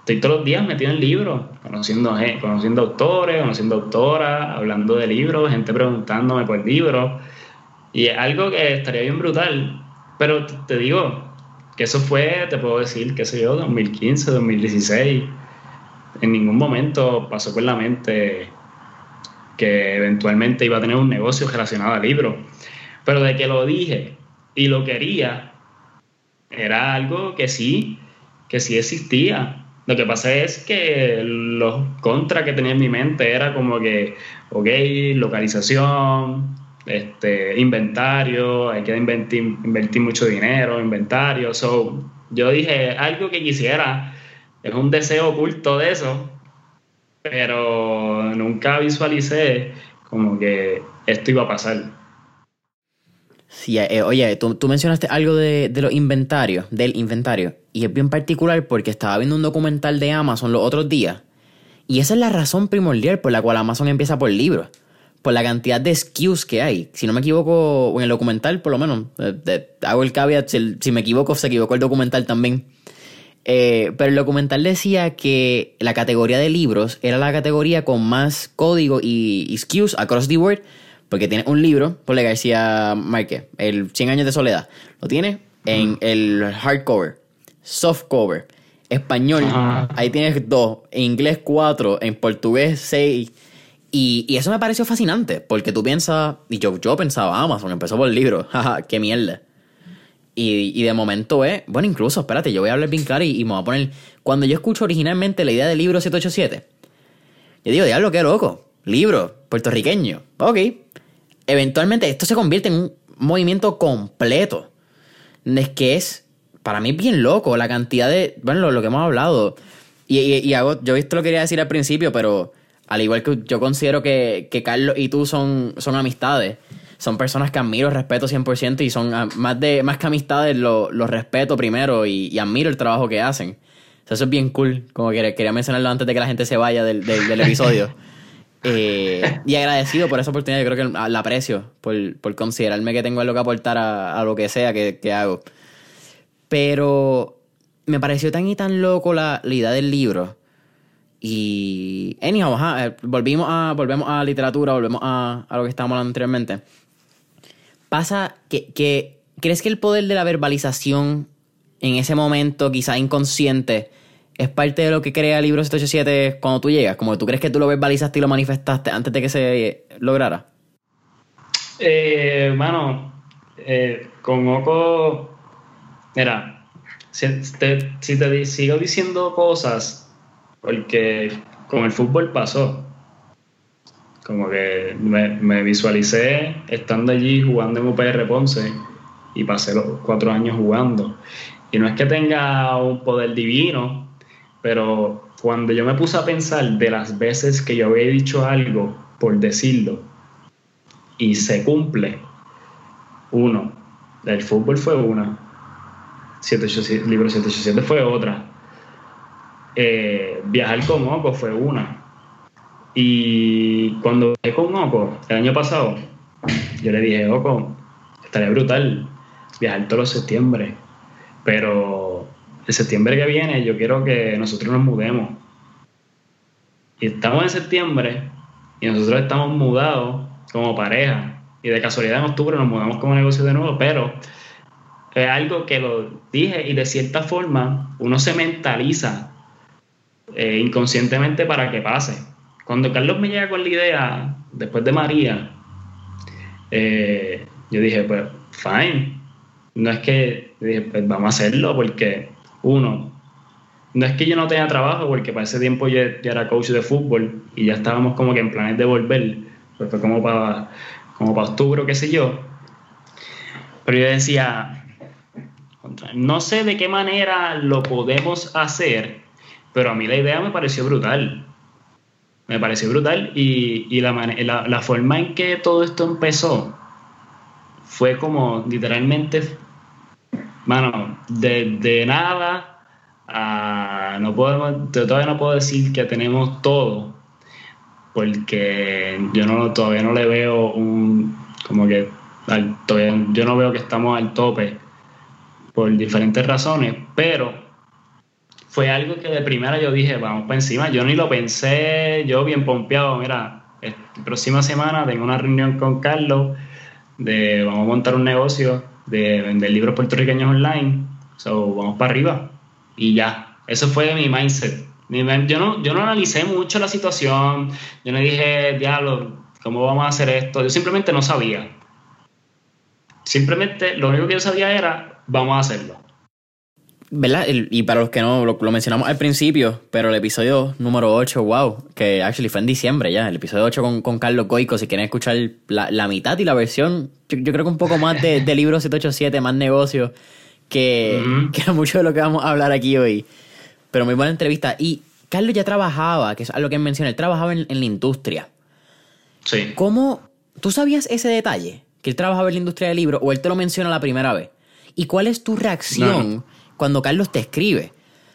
[SPEAKER 1] estoy todos los días metido en libros, conociendo, conociendo autores, conociendo autoras, hablando de libros, gente preguntándome por libros. Y es algo que estaría bien brutal. Pero te digo que eso fue, te puedo decir, qué sé yo, 2015, 2016. En ningún momento pasó por la mente que eventualmente iba a tener un negocio relacionado a libros. Pero de que lo dije y lo quería, era algo que sí, que sí existía lo que pasa es que los contras que tenía en mi mente era como que, ok, localización, este, inventario, hay que invertir, invertir mucho dinero, inventario. So, yo dije, algo que quisiera, es un deseo oculto de eso, pero nunca visualicé como que esto iba a pasar.
[SPEAKER 2] Sí, eh, oye, tú, tú, mencionaste algo de, de, los inventarios, del inventario, y es bien particular porque estaba viendo un documental de Amazon los otros días, y esa es la razón primordial por la cual Amazon empieza por libros, por la cantidad de SKUs que hay. Si no me equivoco, en el documental por lo menos, eh, hago el caveat, si, si, me equivoco, se equivocó el documental también. Eh, pero el documental decía que la categoría de libros era la categoría con más código y, y SKUs across the board porque tiene un libro por la García Márquez, El 100 años de soledad. Lo tiene en el hardcover, softcover, español. Ahí tienes dos, en inglés cuatro, en portugués seis. Y, y, eso me pareció fascinante, porque tú piensas, y yo, yo pensaba, Amazon empezó por el libro, [laughs] jaja, qué mierda. Y, y, de momento es, bueno, incluso, espérate, yo voy a hablar bien claro y, y me voy a poner, cuando yo escucho originalmente la idea del libro 787, yo digo, diablo, qué loco, libro puertorriqueño, ok, eventualmente esto se convierte en un movimiento completo. Es que es, para mí, bien loco la cantidad de, bueno, lo, que hemos hablado. Y, hago, yo esto lo quería decir al principio, pero al igual que yo considero que, Carlos y tú son, son amistades, son personas que admiro, respeto 100% y son ah, más, de, más que amistades, los lo respeto primero y, admiro el trabajo que hacen. eso es bien cool, como quería, mencionarlo antes de que la gente se vaya del, del episodio. [laughs] Eh, [laughs] y agradecido por esa oportunidad. Yo creo que la aprecio por, por considerarme que tengo algo que aportar a, lo que sea que, hago. Pero me pareció tan y tan loco la, idea del libro. Y. Anyhow, eh, volvimos a, volvemos a literatura, volvemos a, a lo que estábamos hablando anteriormente. Pasa que, que. ¿Crees que el poder de la verbalización en ese momento, quizá inconsciente, es parte de lo que crea el libro 787 cuando tú llegas? Como tú crees que tú lo verbalizaste y lo manifestaste antes de que se lograra.
[SPEAKER 1] Eh, mano, eh, con Oco, mira, si te, sigo diciendo cosas, porque con el fútbol pasó. Como que me, me visualicé estando allí jugando en UPR Ponce y pasé los cuatro años jugando. Y no es que tenga un poder divino, pero cuando yo me puse a pensar de las veces que yo había dicho algo por decirlo y se cumple, uno, el fútbol fue una, 787, libro 787 fue otra, eh, viajar con Oco fue una. Y cuando viajé con Oco el año pasado, yo le dije, Oco, estaría brutal viajar todos los septiembre, pero el septiembre que viene yo quiero que nosotros nos mudemos. Y estamos en septiembre y nosotros estamos mudados como pareja. Y de casualidad en octubre nos mudamos como negocio de nuevo, pero es algo que lo dije y de cierta forma uno se mentaliza eh, inconscientemente para que pase. Cuando Carlos me llega con la idea, después de María, eh, yo dije, pues, fine. No es que, dije, pues vamos a hacerlo porque uno, no es que yo no tenga trabajo, porque para ese tiempo yo ya era coach de fútbol y ya estábamos como que en planes de volver, pues fue como para, como para octubre, qué sé yo. Pero yo decía, no sé de qué manera lo podemos hacer, pero a mí la idea me pareció brutal. Me pareció brutal y, y la, la, la forma en que todo esto empezó fue como literalmente Mano, de, nada no podemos, todavía no puedo decir que tenemos todo, porque yo no todavía no le veo un como que yo no veo que estamos al tope por diferentes razones, pero fue algo que de primera yo dije, vamos para encima, yo ni lo pensé, yo bien pompeado, mira, próxima semana tengo una reunión con Carlos de vamos a montar un negocio de vender libros puertorriqueños online. So, vamos para arriba. Y ya, eso fue mi mindset. Yo no, yo no analicé mucho la situación, yo no dije, diablo, ¿cómo vamos a hacer esto? Yo simplemente no sabía. Simplemente lo único que yo sabía era, vamos a hacerlo.
[SPEAKER 2] ¿Verdad? Y para los que no, lo, mencionamos al principio, pero el episodio número 8, wow, que actually fue en diciembre ya, el episodio 8 con, con Carlos Goico, si quieren escuchar la, la mitad y la versión, yo, creo que un poco más de, de libro 787, más negocio, que, que mucho de lo que vamos a hablar aquí hoy. Pero muy buena entrevista. Y Carlos ya trabajaba, que es algo que menciona, él trabajaba en, en la industria.
[SPEAKER 1] Sí.
[SPEAKER 2] ¿Cómo, tú sabías ese detalle? que él trabajaba en la industria del libro o él te lo menciona la primera vez? ¿Y cuál es tu reacción cuando Carlos te escribe?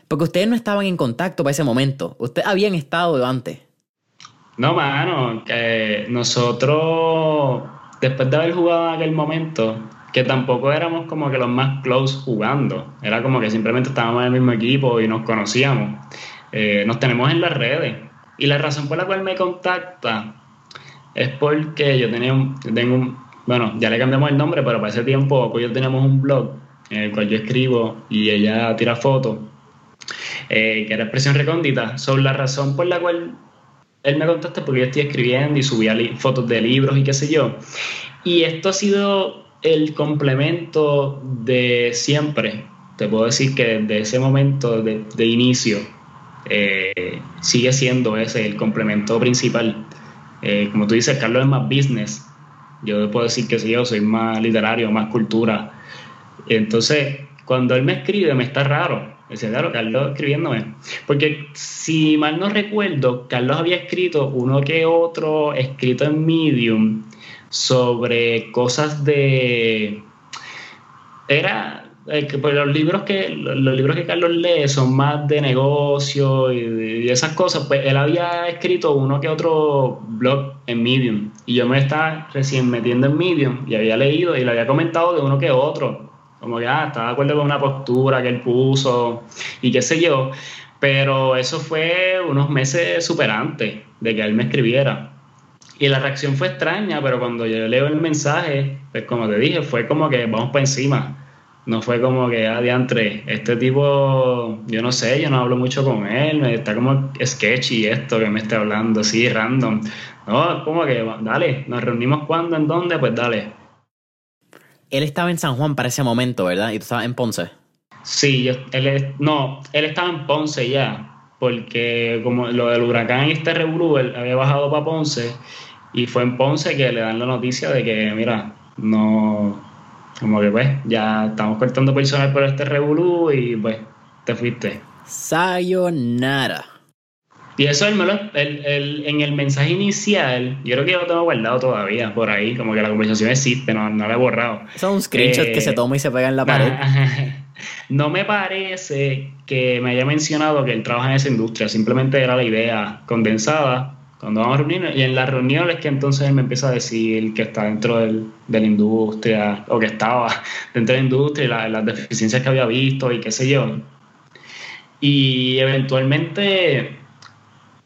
[SPEAKER 2] Porque ustedes no estaban en contacto para ese momento. Ustedes habían estado antes.
[SPEAKER 1] No, mano, que nosotros, después de haber jugado en aquel momento, que tampoco éramos como que los más close jugando, era como que simplemente estábamos en el mismo equipo y nos conocíamos. Eh, nos tenemos en las redes. Y la razón por la cual me contacta es porque yo tenía un, tengo un, bueno, ya le cambiamos el nombre, pero para ese tiempo yo teníamos un blog en el cual yo escribo y ella tira fotos, eh, que era Expresión Recóndita, sobre la razón por la cual él me contacta porque yo estoy escribiendo y subía fotos de libros y qué sé yo. Y esto ha sido el complemento de siempre. Te puedo decir que desde ese momento de, inicio eh, sigue siendo ese el complemento principal. Eh, como tú dices, Carlos es más business. Yo puedo decir que sí, yo soy más literario, más cultura. Entonces, cuando él me escribe, me está raro. Dice, claro, Carlos escribiéndome. Porque si mal no recuerdo, Carlos había escrito uno que otro escrito en Medium sobre cosas de... Era... Eh, pues los libros que los libros que Carlos lee son más de negocio y, esas cosas pues él había escrito uno que otro blog en Medium y yo me estaba recién metiendo en Medium y había leído y le había comentado de uno que otro como que ah, estaba de acuerdo con una postura que él puso y qué sé yo pero eso fue unos meses super antes de que él me escribiera y la reacción fue extraña, pero cuando yo leo el mensaje, pues como te dije, fue como que vamos para encima. No fue como que, ah, este tipo, yo no sé, yo no hablo mucho con él, está como sketchy esto que me está hablando, así, random. No, como que, dale, nos reunimos cuando, en dónde, pues dale.
[SPEAKER 2] Él estaba en San Juan para ese momento, ¿verdad? Y tú estabas en Ponce.
[SPEAKER 1] Sí, él, no, él estaba en Ponce ya, porque como lo del huracán y este revolú, él había bajado para Ponce y fue en Ponce que le dan la noticia de que, mira, no, como que pues, ya estamos cortando personal por este revolú y pues, te fuiste.
[SPEAKER 2] Sayonara.
[SPEAKER 1] Y eso él me lo, en el mensaje inicial, yo creo que yo lo tengo guardado todavía por ahí, como que la conversación existe, no, no la he borrado.
[SPEAKER 2] Eso es un screenshot que se eh, toma y se pega en la pared. [laughs]
[SPEAKER 1] No me parece que me haya mencionado que él trabaja en esa industria, simplemente era la idea condensada cuando vamos a reunirnos, y en las reuniones que entonces él me empieza a decir que está dentro del, de la industria, o que estaba [laughs] dentro de la industria, y las deficiencias que había visto y qué sé yo. Y eventualmente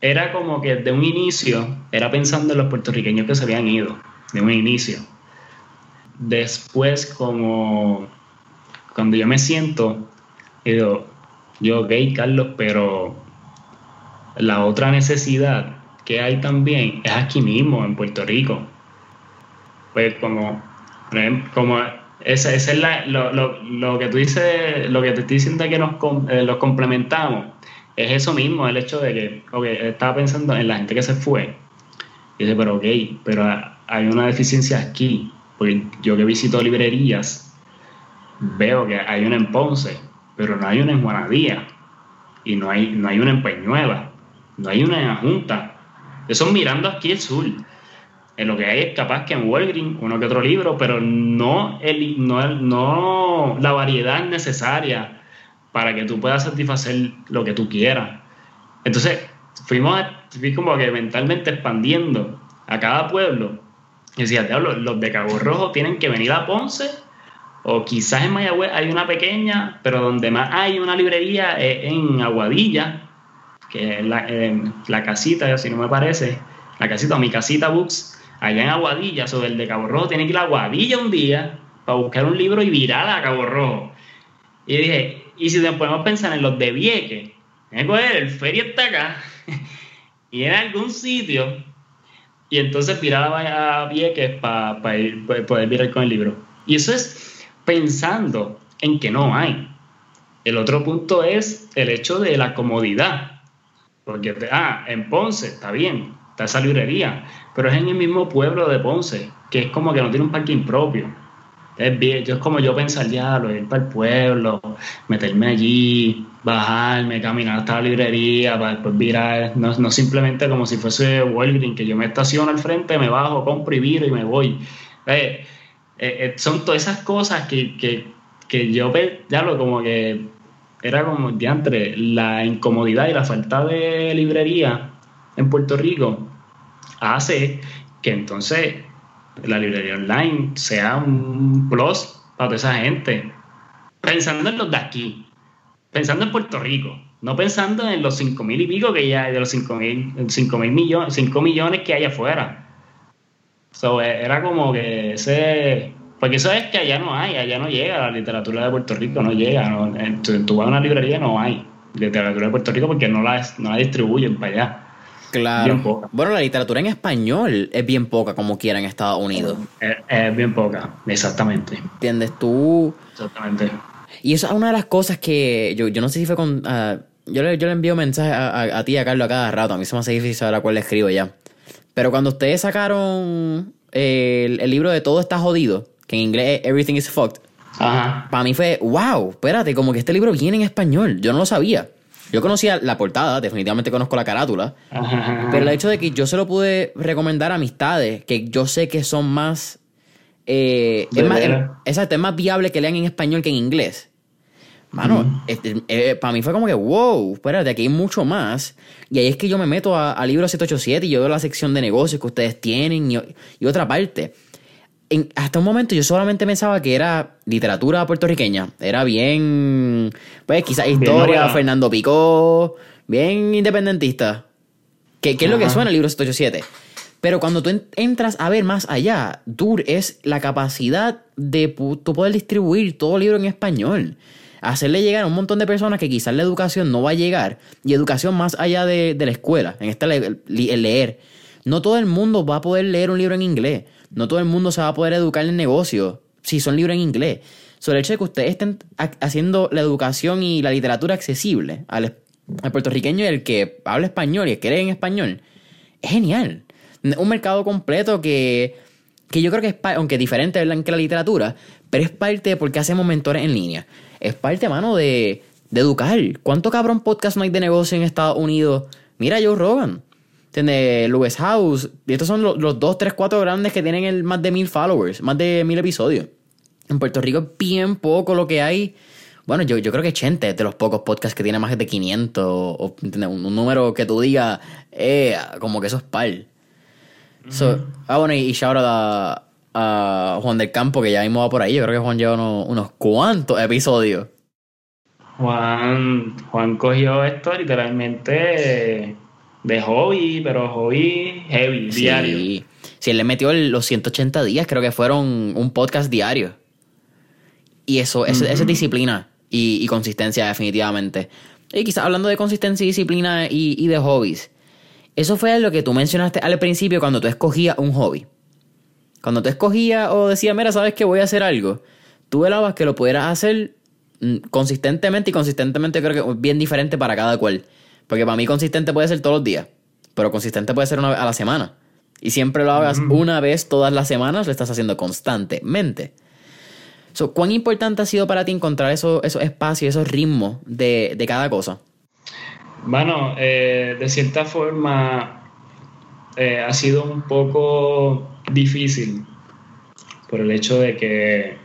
[SPEAKER 1] era como que de un inicio, era pensando en los puertorriqueños que se habían ido, de un inicio. Después, como cuando yo me siento, digo, yo, ok, Carlos, pero la otra necesidad que hay también es aquí mismo, en Puerto Rico. Pues como, como esa, es la, lo, lo, lo, que tú dices, lo que te estoy diciendo que nos eh, los complementamos, es eso mismo, el hecho de que, ok, estaba pensando en la gente que se fue. Y dice, pero ok, pero hay una deficiencia aquí. Porque yo que visito librerías, veo que hay una en Ponce, pero no hay una en Juanadía. Y no hay, no hay una en Peñuela. No hay una en Junta. Eso mirando aquí el sur. En lo que hay es capaz que en Walgreens uno que otro libro, pero no, el, no, no la variedad necesaria para que tú puedas satisfacer lo que tú quieras. Entonces, fuimos, fui como que mentalmente expandiendo a cada pueblo. Y decía, diablo, los de Cabo Rojo tienen que venir a Ponce, o quizás en Mayagüez hay una pequeña, pero donde más hay una librería es en Aguadilla, que es la, casita, si no me parece, la casita o mi casita Books, allá en Aguadilla, sobre el de Cabo Rojo, tiene que ir a Aguadilla un día para buscar un libro y virar a Cabo Rojo. Y dije, y si nos podemos pensar en los de Vieques, el feria está acá, [laughs] y en algún sitio, y entonces virar a Vieques para poder virar con el libro. Y eso es pensando en que no hay. El otro punto es el hecho de la comodidad. Porque, ah, en Ponce, está bien, está esa librería, pero es en el mismo pueblo de Ponce, que es como que no tiene un parking propio. Es, bien, yo es como yo pensar, ya, lo ir para el pueblo, meterme allí, bajarme, caminar hasta la librería, para después virar, no, no simplemente como si fuese Walgreens, que yo me estaciono al frente, me bajo, compro y viro y me voy. Eh, eh, eh, son todas esas cosas que, que, que yo, ya lo como que era como diantre, la incomodidad y la falta de librería en Puerto Rico hace que entonces la librería online sea un plus para toda esa gente. Pensando en los de aquí, pensando en Puerto Rico, no pensando en los 5 mil y pico que ya hay, de los 5 mil millones, 5 millones que hay afuera. So, era como que ese. Porque eso es que allá no hay, allá no llega la literatura de Puerto Rico, no llega. No, tú, vas a una librería no hay literatura de Puerto Rico porque no la, no la distribuyen para allá.
[SPEAKER 2] Claro. Bueno, la literatura en español es bien poca, como quiera, en Estados Unidos.
[SPEAKER 1] Es, bien poca, exactamente.
[SPEAKER 2] ¿Entiendes? Tú.
[SPEAKER 1] Exactamente.
[SPEAKER 2] Y eso es una de las cosas que yo, yo no sé si fue con. Ah, yo, le, yo le envío mensajes a, a, ti y a Carlos a cada rato. A mí se me hace difícil saber a cuál le escribo ya. Pero cuando ustedes sacaron el, el libro de Todo está jodido, que en inglés es Everything is fucked.
[SPEAKER 1] Ajá.
[SPEAKER 2] Para mí fue, wow, espérate, como que este libro viene en español. Yo no lo sabía. Yo conocía la portada, definitivamente conozco la carátula, pero el hecho de que yo se lo pude recomendar a amistades que yo sé que son más... Eh, es más exacto, es más viable que lean en español que en inglés. Mano, este, eh, para mí fue como que, wow, espérate, aquí hay mucho más. Y ahí es que yo me meto a, a Libro 787 y yo veo la sección de negocios que ustedes tienen y, y otra parte hasta un momento yo solamente pensaba que era literatura puertorriqueña. Era bien, pues quizás historia, Fernando Picó, bien independentista. ¿Qué, es lo que suena el libro 787? Pero cuando tú entras a ver más allá, DUR es la capacidad de tú poder distribuir todo el libro en español. Hacerle llegar a un montón de personas que quizás la educación no va a llegar. Y educación más allá de, la escuela, en este el leer. No todo el mundo va a poder leer un libro en inglés. No todo el mundo se va a poder educar en negocio si son libros en inglés. Sobre el hecho de que ustedes estén haciendo la educación y la literatura accesible al, puertorriqueño y el que habla español y el que lee en español, es genial. Un mercado completo que, que yo creo que es, aunque diferente que la literatura, pero es parte de por qué hacemos mentores en línea. Es parte, mano, de, de educar. ¿Cuánto cabrón podcast no hay de negocio en Estados Unidos? Mira Joe Rogan. Tiene Lewis House. Y estos son los, los, dos, tres, cuatro grandes que tienen el, más de mil followers, más de mil episodios. En Puerto Rico es bien poco lo que hay. Bueno, yo, yo creo que Chente es de los pocos podcasts que tiene más de 500. O, un, número que tú digas, eh, como que eso es par. ah, bueno, y, shout a, a, Juan del Campo, que ya mismo va por ahí. Yo creo que Juan lleva unos, unos cuantos episodios.
[SPEAKER 1] Juan, Juan cogió esto literalmente de hobby, pero hobby heavy, diario.
[SPEAKER 2] Sí, él le metió los 180 días, creo que fueron un podcast diario. Y eso, esa es disciplina y, consistencia, definitivamente. Y quizás hablando de consistencia y disciplina y, de hobbies, eso fue lo que tú mencionaste al principio cuando tú escogías un hobby. Cuando tú escogías o decías, mira, sabes que voy a hacer algo, tú velabas que lo pudieras hacer mm, consistentemente y consistentemente creo que es bien diferente para cada cual. Porque para mí consistente puede ser todos los días, pero consistente puede ser una vez a la semana. Y siempre lo hagas una vez todas las semanas, lo estás haciendo constantemente. So, ¿Cuán importante ha sido para ti encontrar esos, esos espacios, esos ritmos de, cada cosa?
[SPEAKER 1] Bueno, eh, de cierta forma eh, ha sido un poco difícil por el hecho de que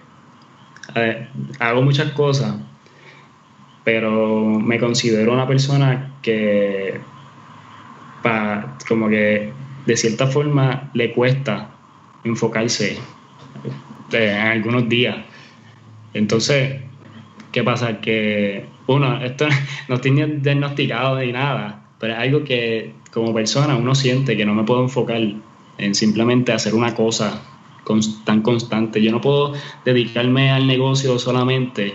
[SPEAKER 1] hago muchas cosas pero me considero una persona que como que de cierta forma le cuesta enfocarse eh, en algunos días. Entonces, ¿qué pasa? Que uno, esto [laughs] no tiene diagnosticado ni nada, pero es algo que como persona uno siente que no me puedo enfocar en simplemente hacer una cosa tan constante. Yo no puedo dedicarme al negocio solamente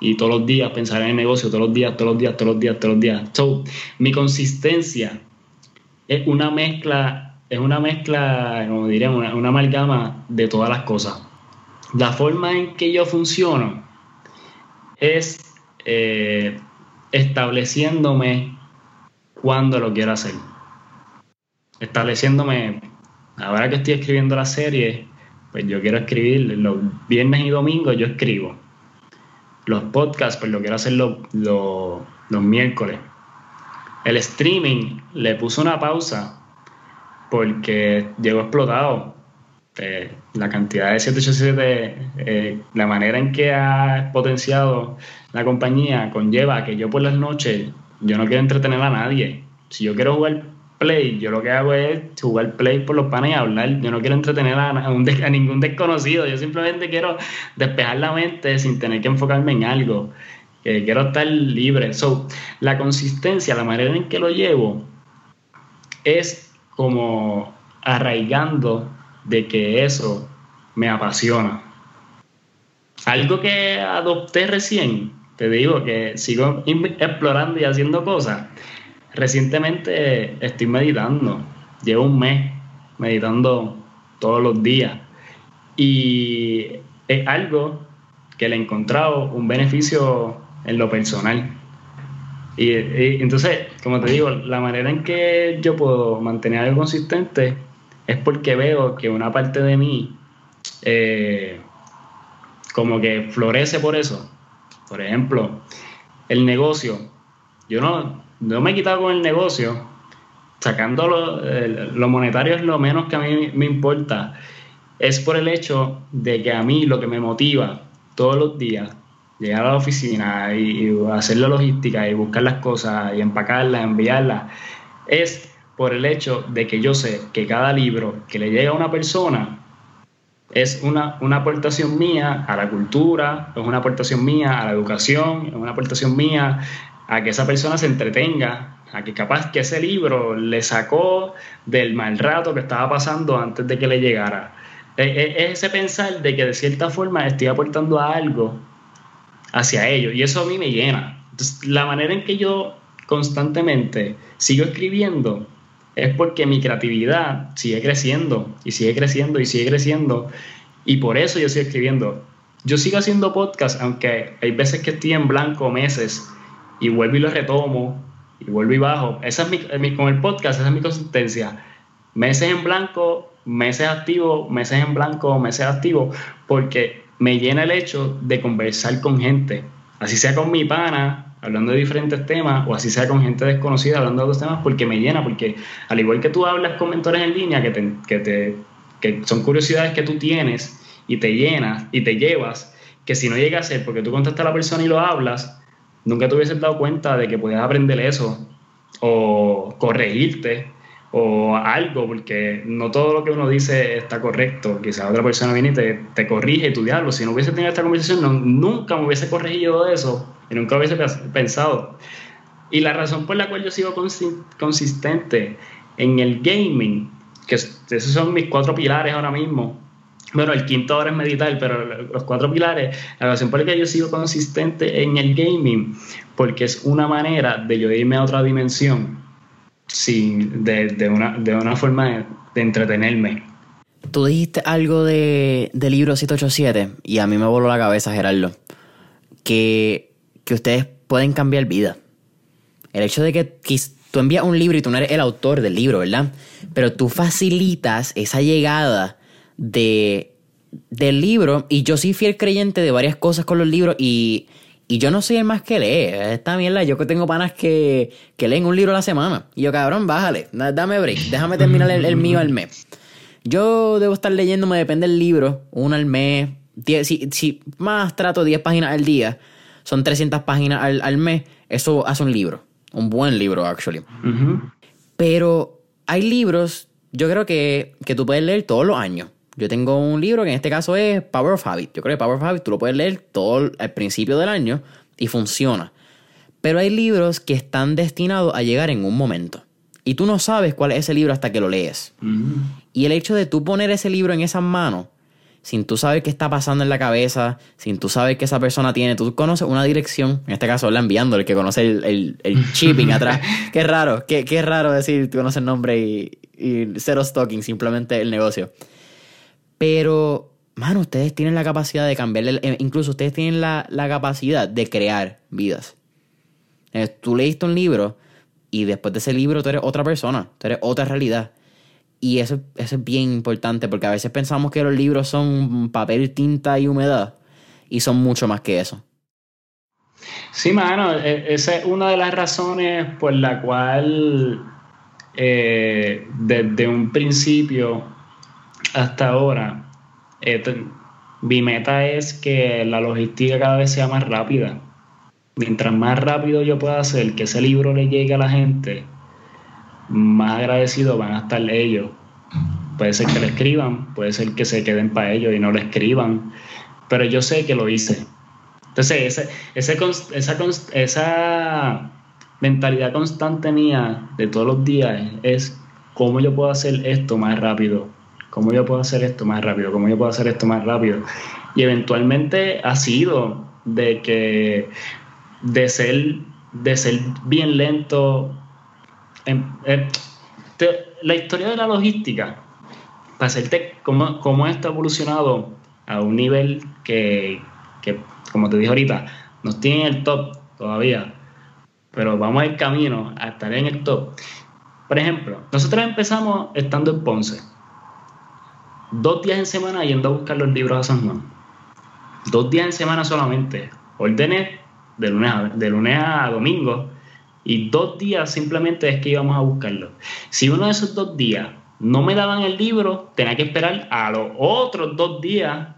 [SPEAKER 1] y todos los días pensar en el negocio, todos los días, todos los días, todos los días, todos los días. So, mi consistencia es una mezcla, es una mezcla, como diría, una, amalgama de todas las cosas. La forma en que yo funciono es eh, estableciéndome cuando lo quiero hacer. Estableciéndome, ahora que estoy escribiendo la serie, pues yo quiero escribir los viernes y domingos, yo escribo los podcasts, pues lo quiero hacer los miércoles. El streaming le puso una pausa porque llegó explotado. eh, la cantidad de 787, eh, la manera en que ha potenciado la compañía conlleva que yo por las noches, yo no quiero entretener a nadie. Si yo quiero jugar Play, yo lo que hago es jugar Play por los panes y hablar. Yo no quiero entretener a, ningún desconocido. Yo simplemente quiero despejar la mente sin tener que enfocarme en algo. quiero estar libre. So, la consistencia, la manera en que lo llevo, es como arraigando de que eso me apasiona. Algo que adopté recién, te digo que sigo explorando y haciendo cosas. Recientemente estoy meditando, llevo un mes meditando todos los días y es algo que le he encontrado un beneficio en lo personal. Y, entonces, como te digo, la manera en que yo puedo mantener algo consistente es porque veo que una parte de mí eh, como que florece por eso. Por ejemplo, el negocio. Yo no, no me he quitado con el negocio. Sacando lo, monetario es lo menos que a mí me importa. Es por el hecho de que a mí lo que me motiva todos los días, llegar a la oficina y, y hacer la logística y buscar las cosas y empacarlas, enviarlas, es por el hecho de que yo sé que cada libro que le llega a una persona es una, una, aportación mía a la cultura, es una aportación mía a la educación, es una aportación mía a que esa persona se entretenga, a que capaz que ese libro le sacó del mal rato que estaba pasando antes de que le llegara. Es ese pensar de que de cierta forma estoy aportando algo hacia ellos y eso a mí me llena. La manera en que yo constantemente sigo escribiendo es porque mi creatividad sigue creciendo y sigue creciendo y sigue creciendo y por eso yo sigo escribiendo. Yo sigo haciendo podcast, aunque hay veces que estoy en blanco meses y vuelvo y lo retomo y vuelvo y bajo. Esa es mi, con el podcast, esa es mi consistencia. Meses en blanco, meses activo, meses en blanco, meses activo, porque me llena el hecho de conversar con gente, así sea con mi pana, hablando de diferentes temas, o así sea con gente desconocida hablando de otros temas, porque me llena, porque al igual que tú hablas con mentores en línea, que, te, que, te, que son curiosidades que tú tienes y te llenas y te llevas, que si no llega a ser porque tú contestas a la persona y lo hablas, nunca te hubieses dado cuenta de que puedes aprender eso, o corregirte, o algo, porque no todo lo que uno dice está correcto. Quizás otra persona viene y te, te corrige y tu diablo. Si no hubiese tenido esta conversación, nunca me hubiese corregido de eso y nunca hubiese pensado. Y la razón por la cual yo sigo consistente en el gaming, que esos son mis cuatro pilares ahora mismo. Bueno, el quinto ahora es meditar, pero los cuatro pilares, la razón por la que yo sigo consistente en el gaming, porque es una manera de yo irme a otra dimensión sin, de, una, de una forma de, entretenerme.
[SPEAKER 2] Tú dijiste algo de, de libro 787 y a mí me voló la cabeza, Gerardo. Que que ustedes pueden cambiar vida. El hecho de que tú envías un libro y tú no eres el autor del libro, ¿verdad? Pero tú facilitas esa llegada de, del libro. Y yo soy fiel creyente de varias cosas con los libros y, y yo no soy el más que lee. Esta mierda, yo que tengo panas que, que leen un libro a la semana. Y yo, cabrón, bájale, dame break, déjame terminar el, mío al mes. Yo debo estar leyendo, me depende del libro, uno al mes. si, si más trato 10 páginas al día son 300 páginas al, mes, eso hace un libro. Un buen libro, actually. Pero hay libros, yo creo que, que tú puedes leer todos los años. Yo tengo un libro que en este caso es Power of Habit. Yo creo que Power of Habit tú lo puedes leer todo al principio del año y funciona. Pero hay libros que están destinados a llegar en un momento. Y tú no sabes cuál es ese libro hasta que lo lees. Y el hecho de tú poner ese libro en esas manos sin tú saber qué está pasando en la cabeza, sin tú saber que esa persona tiene, tú conoces una dirección, en este caso la enviando, el que conoce el, el, [laughs] shipping atrás. Qué raro, qué, qué raro decir, tú conoces el nombre y, y cero stalking, simplemente el negocio. Pero, mano, ustedes tienen la capacidad de cambiarle, eh, incluso ustedes tienen la, la capacidad de crear vidas. Eh, tú leíste un libro y después de ese libro tú eres otra persona, tú eres otra realidad. Y eso, eso es bien importante porque a veces pensamos que los libros son papel, tinta y humedad y son mucho más que eso.
[SPEAKER 1] Sí, mano, e, esa es una de las razones por la cual eh, desde un principio hasta ahora, este, mi meta es que la logística cada vez sea más rápida. Mientras más rápido yo pueda hacer que ese libro le llegue a la gente, más agradecidos van a estar ellos. Puede ser que le escriban, puede ser que se queden para ellos y no le escriban, pero yo sé que lo hice. Entonces, ese, esa, esa mentalidad constante mía de todos los días es cómo yo puedo hacer esto más rápido, cómo yo puedo hacer esto más rápido, cómo yo puedo hacer esto más rápido. Y eventualmente ha sido de que de ser, de ser bien lento. la historia de la logística, para hacerte cómo, cómo esto ha evolucionado a un nivel que, que, como te dije ahorita, nos tiene en el top todavía, pero vamos el camino a estar en el top. Por ejemplo, nosotros empezamos estando en Ponce, dos días en semana yendo a buscar los libros a San Juan, dos días en semana solamente, órdenes de lunes a, de lunes a domingo, y dos días simplemente es que íbamos a buscarlo. Si uno de esos dos días no me daban el libro, tenía que esperar a los otros dos días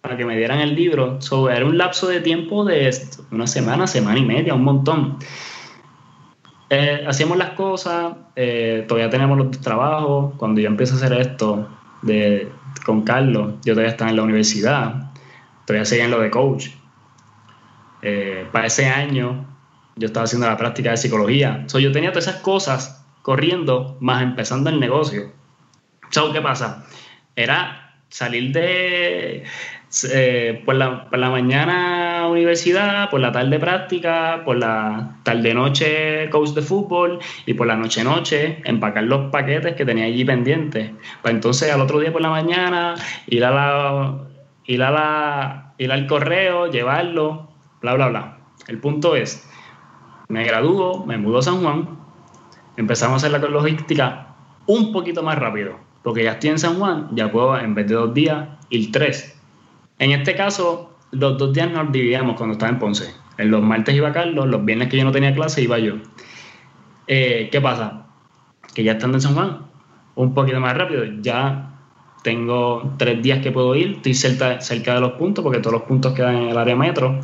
[SPEAKER 1] para que me dieran el libro. So, era un lapso de tiempo de una semana, semana y media, un montón. Eh, hacíamos las cosas, eh, todavía tenemos los trabajos. Cuando yo empecé a hacer esto de, con Carlos, yo todavía estaba en la universidad, todavía seguía en lo de coach. Eh, para ese año yo estaba haciendo la práctica de psicología. So, yo tenía todas esas cosas corriendo, más empezando el negocio. So, ¿Qué pasa? Era salir de, eh, por, la, mañana universidad, por la tarde práctica, por la tarde noche coach de fútbol y por la noche noche empacar los paquetes que tenía allí pendientes. Pues entonces al otro día por la mañana ir a la ir a la ir al correo, llevarlo, bla bla bla. El punto es, me graduó, me mudó a San Juan, empezamos a hacer la logística un poquito más rápido, porque ya estoy en San Juan, ya puedo en vez de dos días ir tres en este caso, los dos días nos dividíamos cuando estaba en Ponce. En los martes iba Carlos, los viernes que yo no tenía clase iba yo. Eh, ¿Qué pasa? Que ya estando en San Juan, un poquito más rápido, ya tengo tres días que puedo ir, estoy cerca, de los puntos, porque todos los puntos quedan en el área metro.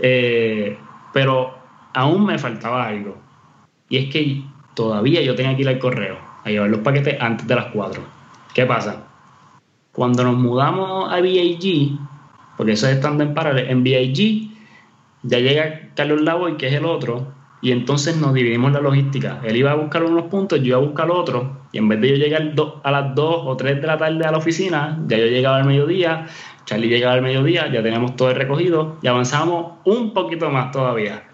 [SPEAKER 1] Eh, pero aún me faltaba algo. Y es que todavía yo tenía que ir al correo a llevar los paquetes antes de las 4. ¿Qué pasa? Cuando nos mudamos a VIG, porque eso es estando en paralelo, en VIG ya llega Carlos Lavoy, que es el otro, y entonces nos dividimos la logística. Él iba a buscar unos puntos, yo iba a buscar otros, y en vez de yo llegar a las 2 o 3 de la tarde a la oficina, ya yo llegaba al mediodía, Charlie llegaba al mediodía, ya teníamos todo el recogido y avanzamos un poquito más todavía.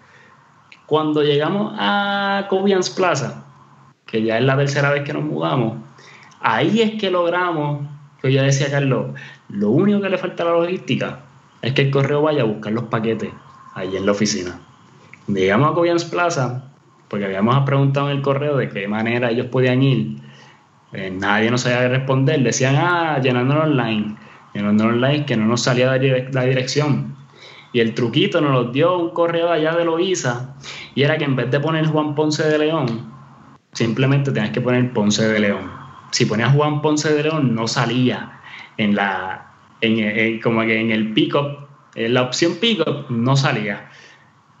[SPEAKER 1] Cuando llegamos a Cobians Plaza, que ya es la tercera vez que nos mudamos, ahí es que logramos yo decía, Carlos, lo único que le falta a la logística es que el correo vaya a buscar los paquetes ahí en la oficina. Llegamos a Cobians Plaza, porque habíamos preguntado en el correo de qué manera ellos podían ir. Eh, nadie nos sabía responder. Decían, ah, llenándolo online. Llenándolo online que no nos salía la dirección. Y el truquito nos lo dio un correo allá de Loiza. Y era que en vez de poner Juan Ponce de León, simplemente tenías que poner Ponce de León si ponías Juan Ponce de León no salía en la en, como que en el pick-up, en la opción pick-up no salía.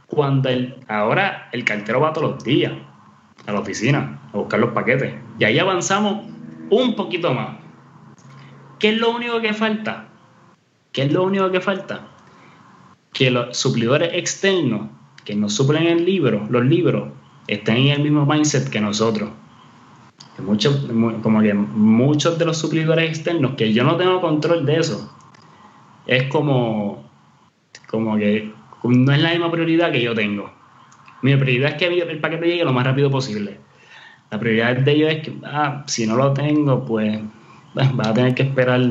[SPEAKER 1] Cuando el, ahora el cartero va todos los días a la oficina a buscar los paquetes. Y ahí avanzamos un poquito más. ¿Qué es lo único que falta? ¿Qué es lo único que falta? Que los suplidores externos que nos suplen el libro, los libros, estén en el mismo mindset que nosotros muchos, como que muchos de los suplidores externos, que yo no tengo control de eso, es como, como que no es la misma prioridad que yo tengo. Mi prioridad es que el paquete llegue lo más rápido posible. La prioridad de ellos es que, ah, si no lo tengo, pues va a tener que esperar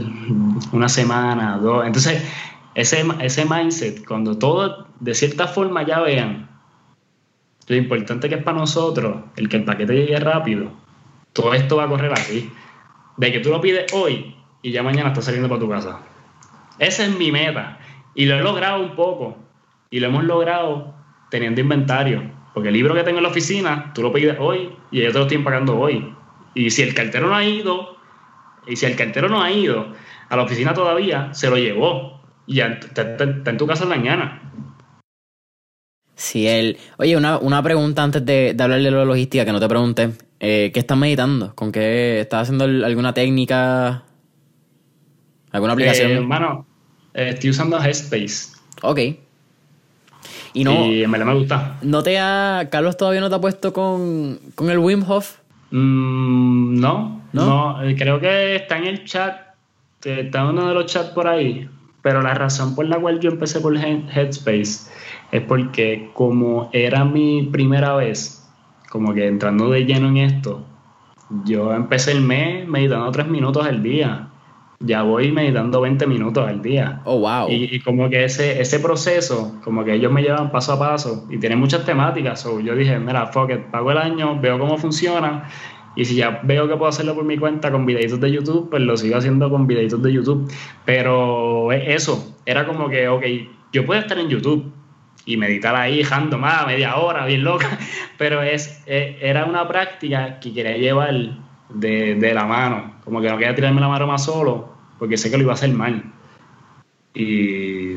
[SPEAKER 1] una semana, dos. Entonces, ese, ese mindset, cuando todo de cierta forma ya vean lo importante que es para nosotros el que el paquete llegue rápido, todo esto va a correr así. De que tú lo pides hoy y ya mañana está saliendo para tu casa. Esa es mi meta. Y lo he logrado un poco. Y lo hemos logrado teniendo inventario. Porque el libro que tengo en la oficina, tú lo pides hoy y yo te lo estoy pagando hoy. Y si el cartero no ha ido Y si el cartero no ha ido a la oficina todavía, se lo llevó. Y ya está, en tu casa mañana.
[SPEAKER 2] Sí, él. Oye, una, una pregunta antes de, de hablar de la logística que no te pregunté. Eh, ¿Qué estás meditando? ¿Con qué estás haciendo alguna técnica? ¿Alguna aplicación?
[SPEAKER 1] Eh, hermano, eh, estoy usando Headspace.
[SPEAKER 2] Ok. Y no.
[SPEAKER 1] Y me, me gusta.
[SPEAKER 2] ¿No te ha. Carlos todavía no te ha puesto con, con el Wim Hof?
[SPEAKER 1] Mm, no, no, eh, creo que está en el chat. Está en uno de los chats por ahí. Pero la razón por la cual yo empecé por Headspace es porque, como era mi primera vez, como que entrando de lleno en esto, yo empecé el mes meditando tres minutos al día ya voy meditando 20 minutos al día.
[SPEAKER 2] Oh, wow.
[SPEAKER 1] Y, como que ese, ese proceso, como que ellos me llevan paso a paso y tienen muchas temáticas. So, yo dije, mira, fuck it, pago el año, veo cómo funciona. Y si ya veo que puedo hacerlo por mi cuenta con videitos de YouTube, pues lo sigo haciendo con videitos de YouTube. Pero eso, era como que, ok, yo puedo estar en YouTube y meditar ahí, dejando más media hora, bien loca, [laughs] pero es, e, era una práctica que quería llevar de, de la mano. Como que no quería tirarme la mano más solo, porque sé que lo iba a hacer mal. Y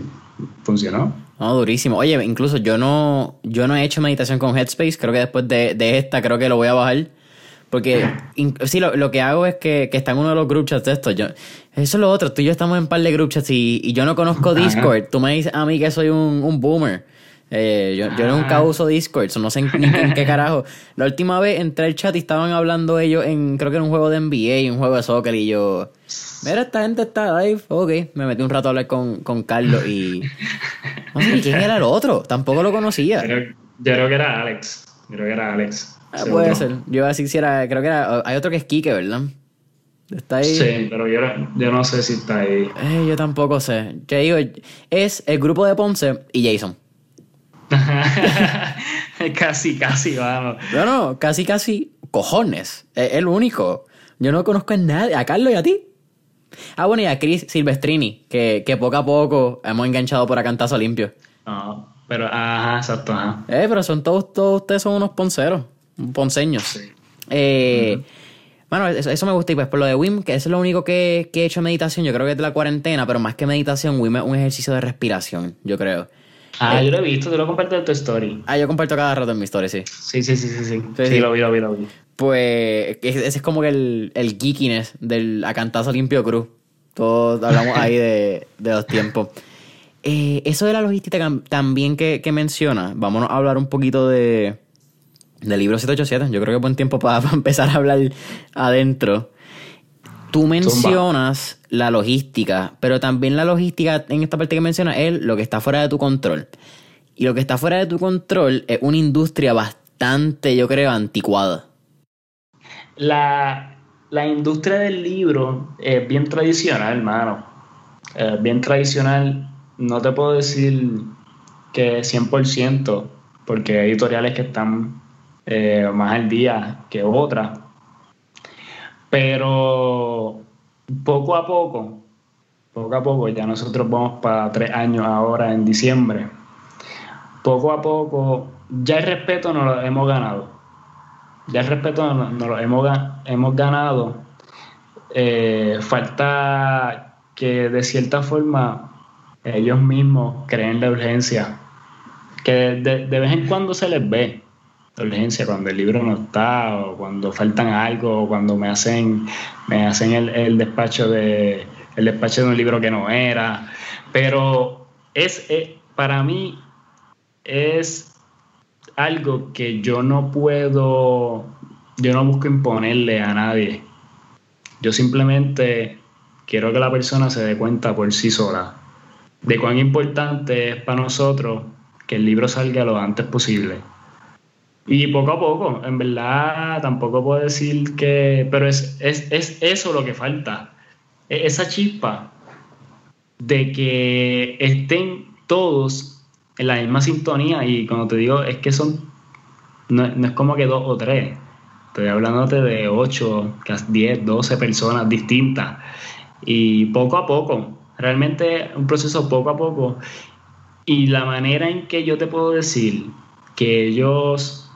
[SPEAKER 1] funcionó.
[SPEAKER 2] No, durísimo. Oye, incluso yo no, yo no he hecho meditación con Headspace. Creo que después de, de esta, creo que lo voy a bajar. Porque sí, lo, lo, que hago es que, que está en uno de los group chats de esto. Yo, eso es lo otro. Tú y yo estamos en un par de group chats y, y yo no conozco Discord. Tú me dices a mí que soy un, un boomer. Eh, yo, yo nunca uso Discord, no sé en, qué [laughs] carajo. La última vez entré al chat y estaban hablando ellos en, creo que en un juego de NBA, un juego de soccer, y yo, mira, esta gente está live, ok. Me metí un rato a hablar con, con Carlos y. [laughs] No sé quién era el otro, tampoco lo conocía.
[SPEAKER 1] yo creo que era Alex. Creo que era Alex.
[SPEAKER 2] Ah, puede ser. Yo iba a decir si era, creo que era. Hay otro que es Kike, ¿verdad?
[SPEAKER 1] ¿Está ahí? Sí, pero yo, yo no sé si está ahí.
[SPEAKER 2] Eh, yo tampoco sé. Yo digo, es el grupo de Ponce y Jason. [laughs]
[SPEAKER 1] casi, casi, vamos.
[SPEAKER 2] No, no, casi, casi, cojones. Es el único. Yo no conozco a nadie, a Carlos y a ti. Ah, bueno, y a Chris Silvestrini, que, que poco a poco hemos enganchado por a cantazo limpio.
[SPEAKER 1] No, pero, ajá, exacto, ajá.
[SPEAKER 2] Eh, pero son todos, todos ustedes son unos ponceros, ponceños. Sí. Eh, Bueno, eso, me gusta. Y pues por lo de Wim, que eso es lo único que, que he hecho en meditación, yo creo que es de la cuarentena, pero más que meditación, Wim es un ejercicio de respiración, yo creo.
[SPEAKER 1] Ah, yo lo he visto, tú lo compartes en tu story.
[SPEAKER 2] Ah, yo comparto cada rato en mi story,
[SPEAKER 1] sí. Sí, sí, sí, sí, sí. Sí, lo vi, lo vi, lo vi.
[SPEAKER 2] Pues ese es como que el, el geekiness del acantazo limpio cruz. Todos hablamos ahí de, de los tiempos. Eh, eso de la logística también que, que menciona, vámonos a hablar un poquito de, del libro 787. Yo creo que es buen tiempo para, [laughs] para empezar a hablar adentro. Tú mencionas la logística, pero también la logística en esta parte que mencionas es lo que está fuera de tu control. Y lo que está fuera de tu control es una industria bastante, yo creo, anticuada.
[SPEAKER 1] La, industria del libro es bien tradicional, hermano. bien tradicional. No te puedo decir que 100%, porque hay editoriales que están eh, más al día que otras pero poco a poco, poco a poco, ya nosotros vamos para tres años ahora en diciembre, poco a poco, ya el respeto nos lo hemos ganado. Ya el respeto nos, lo hemos, ganado. Eh, falta que de cierta forma ellos mismos creen la urgencia, que de vez en cuando se les ve urgencia cuando el libro no está o cuando faltan algo o cuando me hacen me hacen el, despacho de el despacho de un libro que no era. Pero es, eh, para mí es algo que yo no puedo yo no busco imponerle a nadie. Yo simplemente quiero que la persona se dé cuenta por sí sola de cuán importante es para nosotros que el libro salga lo antes posible y poco a poco, en verdad tampoco puedo decir que, pero es, es, es eso lo que falta, e, esa chispa de que estén todos en la misma sintonía y cuando te digo es que son, no, es como que dos o tres, estoy hablándote de ocho, diez, doce personas distintas. Y poco a poco, realmente un proceso poco a poco. Y la manera en que yo te puedo decir que ellos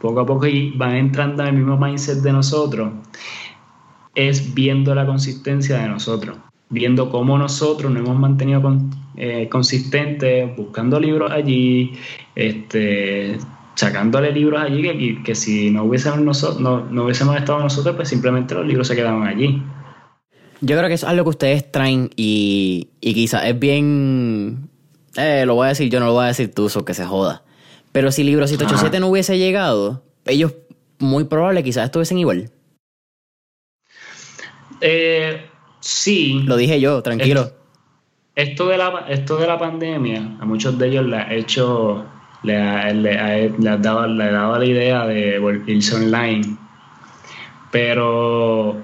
[SPEAKER 1] poco a poco van entrando en el mismo mindset de nosotros, es viendo la consistencia de nosotros, viendo cómo nosotros nos hemos mantenido eh, consistentes, buscando libros allí, este, sacándole libros allí que, que si no hubiésemos, nosotros, no, no hubiésemos estado nosotros, pues simplemente los libros se quedaban allí.
[SPEAKER 2] Yo creo que es algo que ustedes traen y, y quizás es bien... Eh, lo voy a decir yo, no lo voy a decir tú, eso que se joda. Pero si Libro 187 no hubiese llegado, ellos muy probable quizás estuviesen igual.
[SPEAKER 1] Eh, sí.
[SPEAKER 2] Lo dije yo, tranquilo.
[SPEAKER 1] Esto, de la, esto de la pandemia, a muchos de ellos le ha hecho, le ha, le dado, le ha dado la idea de irse online. Pero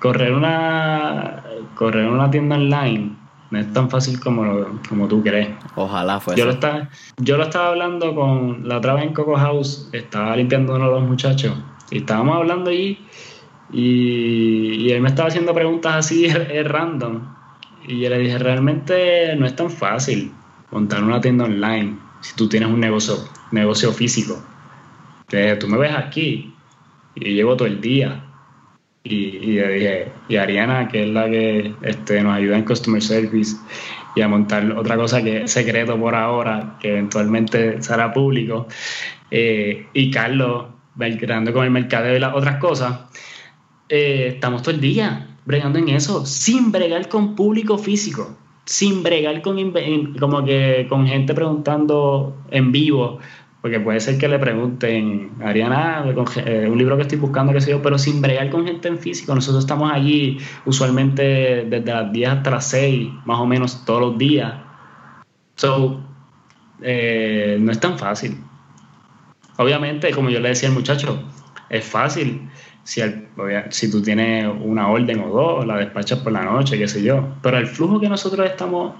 [SPEAKER 1] correr una, correr una tienda online no es tan fácil como, como tú crees.
[SPEAKER 2] Ojalá fuese.
[SPEAKER 1] Yo lo, estaba, yo lo estaba hablando con la otra vez en Coco House, estaba limpiando uno de los muchachos y estábamos hablando allí y, él me estaba haciendo preguntas así [laughs] random y yo le dije, realmente no es tan fácil montar una tienda online si tú tienes un negocio, negocio físico. Entonces, tú me ves aquí y yo llevo todo el día y, y y Ariana, que es la que este, nos ayuda en Customer Service y a montar otra cosa que es secreto por ahora, que eventualmente será público, eh, y Carlos, creando con el mercado y las otras cosas, eh, estamos todo el día bregando en eso, sin bregar con público físico, sin bregar con, como que, con gente preguntando en vivo porque puede ser que le pregunten, Ariana, eh, un libro que estoy buscando, qué sé yo, pero sin bregar con gente en físico. Nosotros estamos allí usualmente desde las 10 hasta las 6, más o menos todos los días. So, eh, no es tan fácil. Obviamente, como yo le decía al muchacho, es fácil si, si tú tienes una orden o dos, la despachas por la noche, qué sé yo. Pero el flujo que nosotros estamos,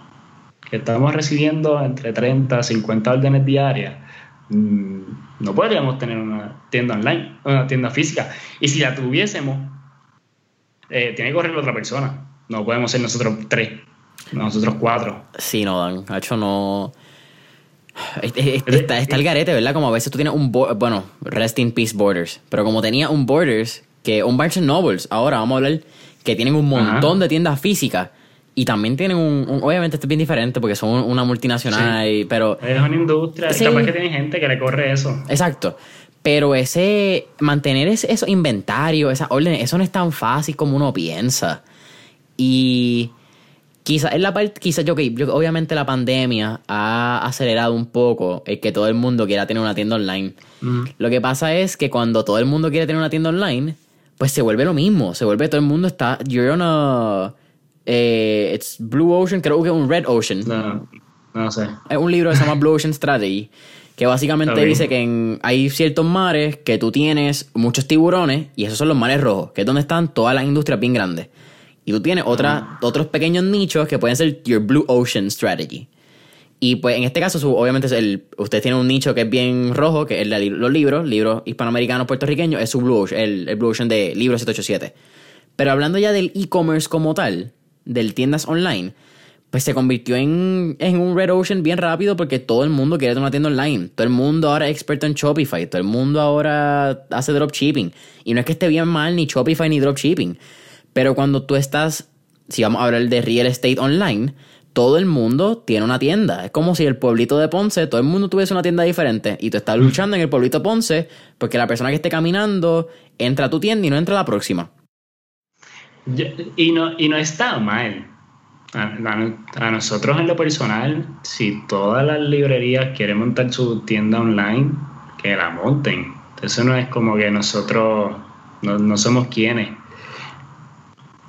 [SPEAKER 1] que estamos recibiendo entre 30 50 órdenes diarias, no podríamos tener una tienda online, una tienda física. Y si la tuviésemos, eh, tiene que correr otra persona. No podemos ser nosotros tres, nosotros cuatro.
[SPEAKER 2] Sí, no, Dan. De hecho, no. Está, está, el garete, ¿verdad? Como a veces tú tienes un. Bueno, Rest in Peace Borders. Pero como tenía un Borders, que un Barnes Nobles, ahora vamos a hablar, que tienen un montón de tiendas físicas y también tienen un, Obviamente esto es bien diferente porque son una multinacional, pero...
[SPEAKER 1] Es una industria, sí. capaz que tiene gente que le corre eso.
[SPEAKER 2] Exacto. Pero ese... Mantener ese, esos inventarios, esas órdenes, eso no es tan fácil como uno piensa. Y... Quizás es la parte, quizás yo, que obviamente la pandemia ha acelerado un poco el que todo el mundo quiera tener una tienda online. Lo que pasa es que cuando todo el mundo quiere tener una tienda online, pues se vuelve lo mismo. Se vuelve todo el mundo está. You're on a eh, it's Blue Ocean, creo que es un Red Ocean.
[SPEAKER 1] No, no sé.
[SPEAKER 2] Es un libro que se llama Blue Ocean Strategy, que básicamente dice que hay ciertos mares que tú tienes muchos tiburones y esos son los mares rojos, que es donde están todas las industrias bien grandes. Y tú tienes otra, otros pequeños nichos que pueden ser your Blue Ocean Strategy. Y pues en este caso, obviamente, el, usted tiene un nicho que es bien rojo, que es los libros, libros hispanoamericanos puertorriqueños, es su Blue Ocean, el, el Blue Ocean de Libros 787. Pero hablando ya del e-commerce como tal, del tiendas online, pues se convirtió en, un Red Ocean bien rápido porque todo el mundo quiere tener una tienda online. Todo el mundo ahora es experto en Shopify. Todo el mundo ahora hace dropshipping. Y no es que esté bien mal ni Shopify ni dropshipping. Pero cuando tú estás, si vamos a hablar de real estate online, todo el mundo tiene una tienda. Es como si el pueblito de Ponce, todo el mundo tuviese una tienda diferente. Y tú estás luchando en el pueblito Ponce porque la persona que esté caminando entra a tu tienda y no entra a la próxima
[SPEAKER 1] y, no, y no está mal. A, nosotros en lo personal, si todas las librerías quieren montar su tienda online, que la monten. Eso no es como que nosotros no, somos quienes.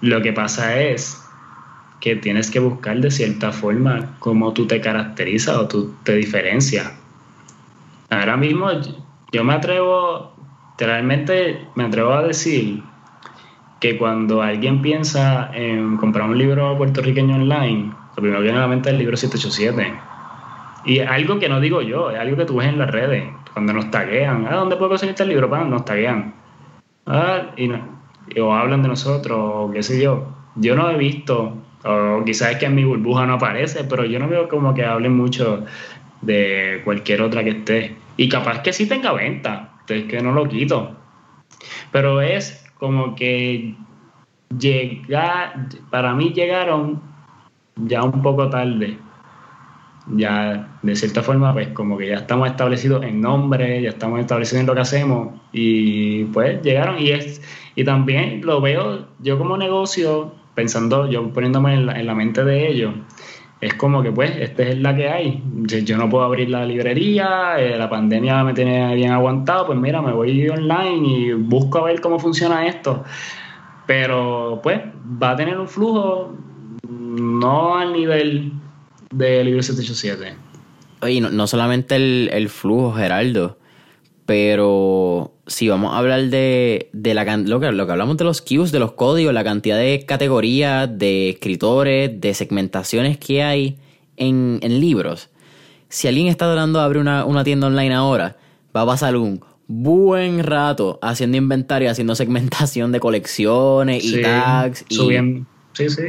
[SPEAKER 1] Lo que pasa es que tienes que buscar de cierta forma cómo tú te caracterizas o tú te diferencias. Ahora mismo yo me atrevo, realmente me atrevo a decir que cuando alguien piensa en comprar un libro puertorriqueño online, lo primero que viene a la mente es el libro 787. Y es algo que no digo yo, es algo que tú ves en las redes, cuando nos taguean. Ah, ¿dónde puedo conseguir este libro? Pan, nos taguean. Ah, y, o hablan de nosotros, o qué sé yo. Yo no he visto, o quizás es que en mi burbuja no aparece, pero yo no veo como que hablen mucho de cualquier otra que esté. Y capaz que sí tenga venta, es que no lo quito. Pero es como que llega, para mí llegaron ya un poco tarde. Ya, de cierta forma, pues como que ya estamos establecidos en nombre, ya estamos establecidos en lo que hacemos y pues llegaron y es y también lo veo yo como negocio, pensando, yo poniéndome en la, en la mente de ellos, es como que pues esta es la que hay. Yo no puedo abrir la librería, eh, la pandemia me tiene bien aguantado, pues mira, me voy online y busco a ver cómo funciona esto. Pero pues va a tener un flujo no al nivel de Libro 787.
[SPEAKER 2] Oye, no, no solamente el, el, flujo, Geraldo, pero si vamos a hablar de, de la, lo, que, lo que hablamos de los queues, de los códigos, la cantidad de categorías, de escritores, de segmentaciones que hay en, en libros, si alguien está tratando de abrir una, una tienda online ahora, va a pasar un buen rato haciendo inventario, haciendo segmentación de colecciones y tags. Y...
[SPEAKER 1] Subiendo. Sí, sí.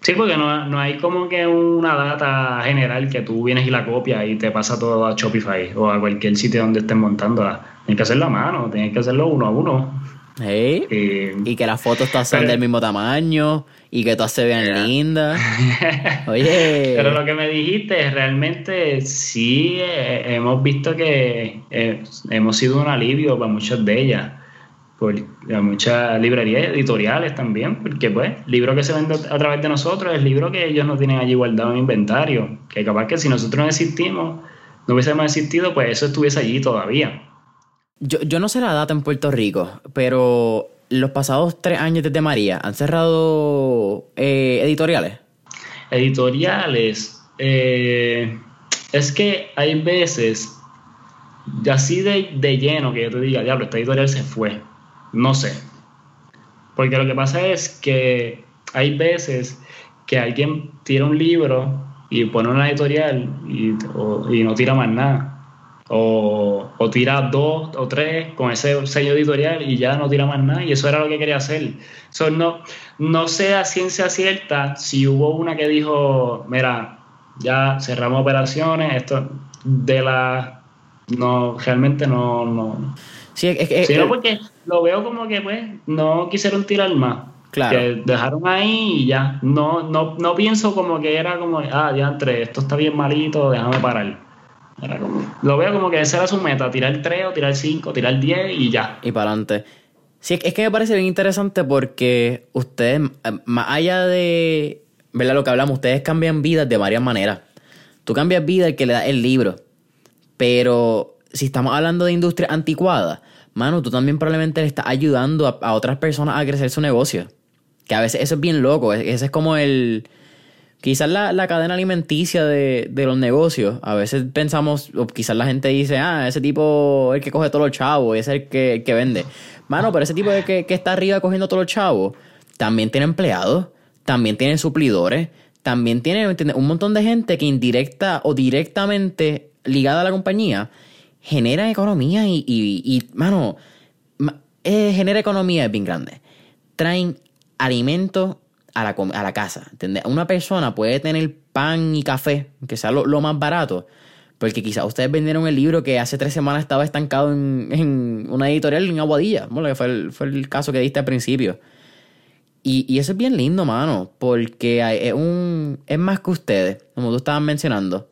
[SPEAKER 1] Sí, porque no, no, hay como que una data general que tú vienes y la copias y te pasa todo a Shopify o a cualquier sitio donde estén montándola. Tienes que hacerlo a mano, tienes que hacerlo uno a uno.
[SPEAKER 2] y que las fotos todas sean del mismo tamaño y que todas se vean lindas. [laughs] Oye.
[SPEAKER 1] Pero lo que me dijiste, realmente sí eh, hemos visto que eh, hemos sido un alivio para muchas de ellas por muchas librerías editoriales también, porque pues, libro que se vende a través de nosotros es libro que ellos no tienen allí guardado en inventario, que capaz que si nosotros no existimos, no hubiésemos existido, pues eso estuviese allí todavía.
[SPEAKER 2] Yo, yo no sé la data en Puerto Rico, pero los pasados tres años desde María, ¿han cerrado eh, editoriales?
[SPEAKER 1] Editoriales, eh, es que hay veces, así de, de lleno, que yo te diga, diablo, esta editorial se fue no sé. Porque lo que pasa es que hay veces que alguien tira un libro y pone una editorial y, no tira más nada. O, tira dos o tres con ese sello editorial y ya no tira más nada. Y eso era lo que quería hacer. no, no sé a ciencia cierta si hubo una que dijo, mira, ya cerramos operaciones, esto de la... No, realmente no... no.
[SPEAKER 2] Sí, es,
[SPEAKER 1] no, porque lo veo como que pues no quisieron tirar más. Claro. Que dejaron ahí y ya. No, no, no pienso como que era como, ah, ya entre, esto está bien malito, déjame parar. Era como, lo veo como que esa era su meta, tirar 3 o tirar 5, tirar 10 y ya.
[SPEAKER 2] Y para adelante. Sí, es que me parece bien interesante porque ustedes, eh, más allá de, ¿verdad? Lo que hablamos, ustedes cambian vidas de varias maneras. Tú cambias vida el que le da el libro, pero si estamos hablando de industria anticuada, mano, tú también probablemente le estás ayudando a, otras personas a crecer su negocio. Que a veces eso es bien loco. Ese es como el. Quizás la, cadena alimenticia de, los negocios. A veces pensamos, o quizás la gente dice, ah, ese tipo es el que coge todos los chavos, ese es el que, que vende. Mano, pero ese tipo de que, que está arriba cogiendo todos los chavos, también tiene empleados, también tiene suplidores, también tiene un montón de gente que indirecta o directamente ligada a la compañía genera economía y, y, mano, eh, genera economía es bien grande. Traen alimento a la, a la casa. Una persona puede tener pan y café, que sea lo, más barato, porque quizás ustedes vendieron el libro que hace tres semanas estaba estancado en, en una editorial en Aguadilla, bueno, que fue el, fue el caso que diste al principio. Y, y, eso es bien lindo, mano, porque es, un, es más que ustedes, como tú estabas mencionando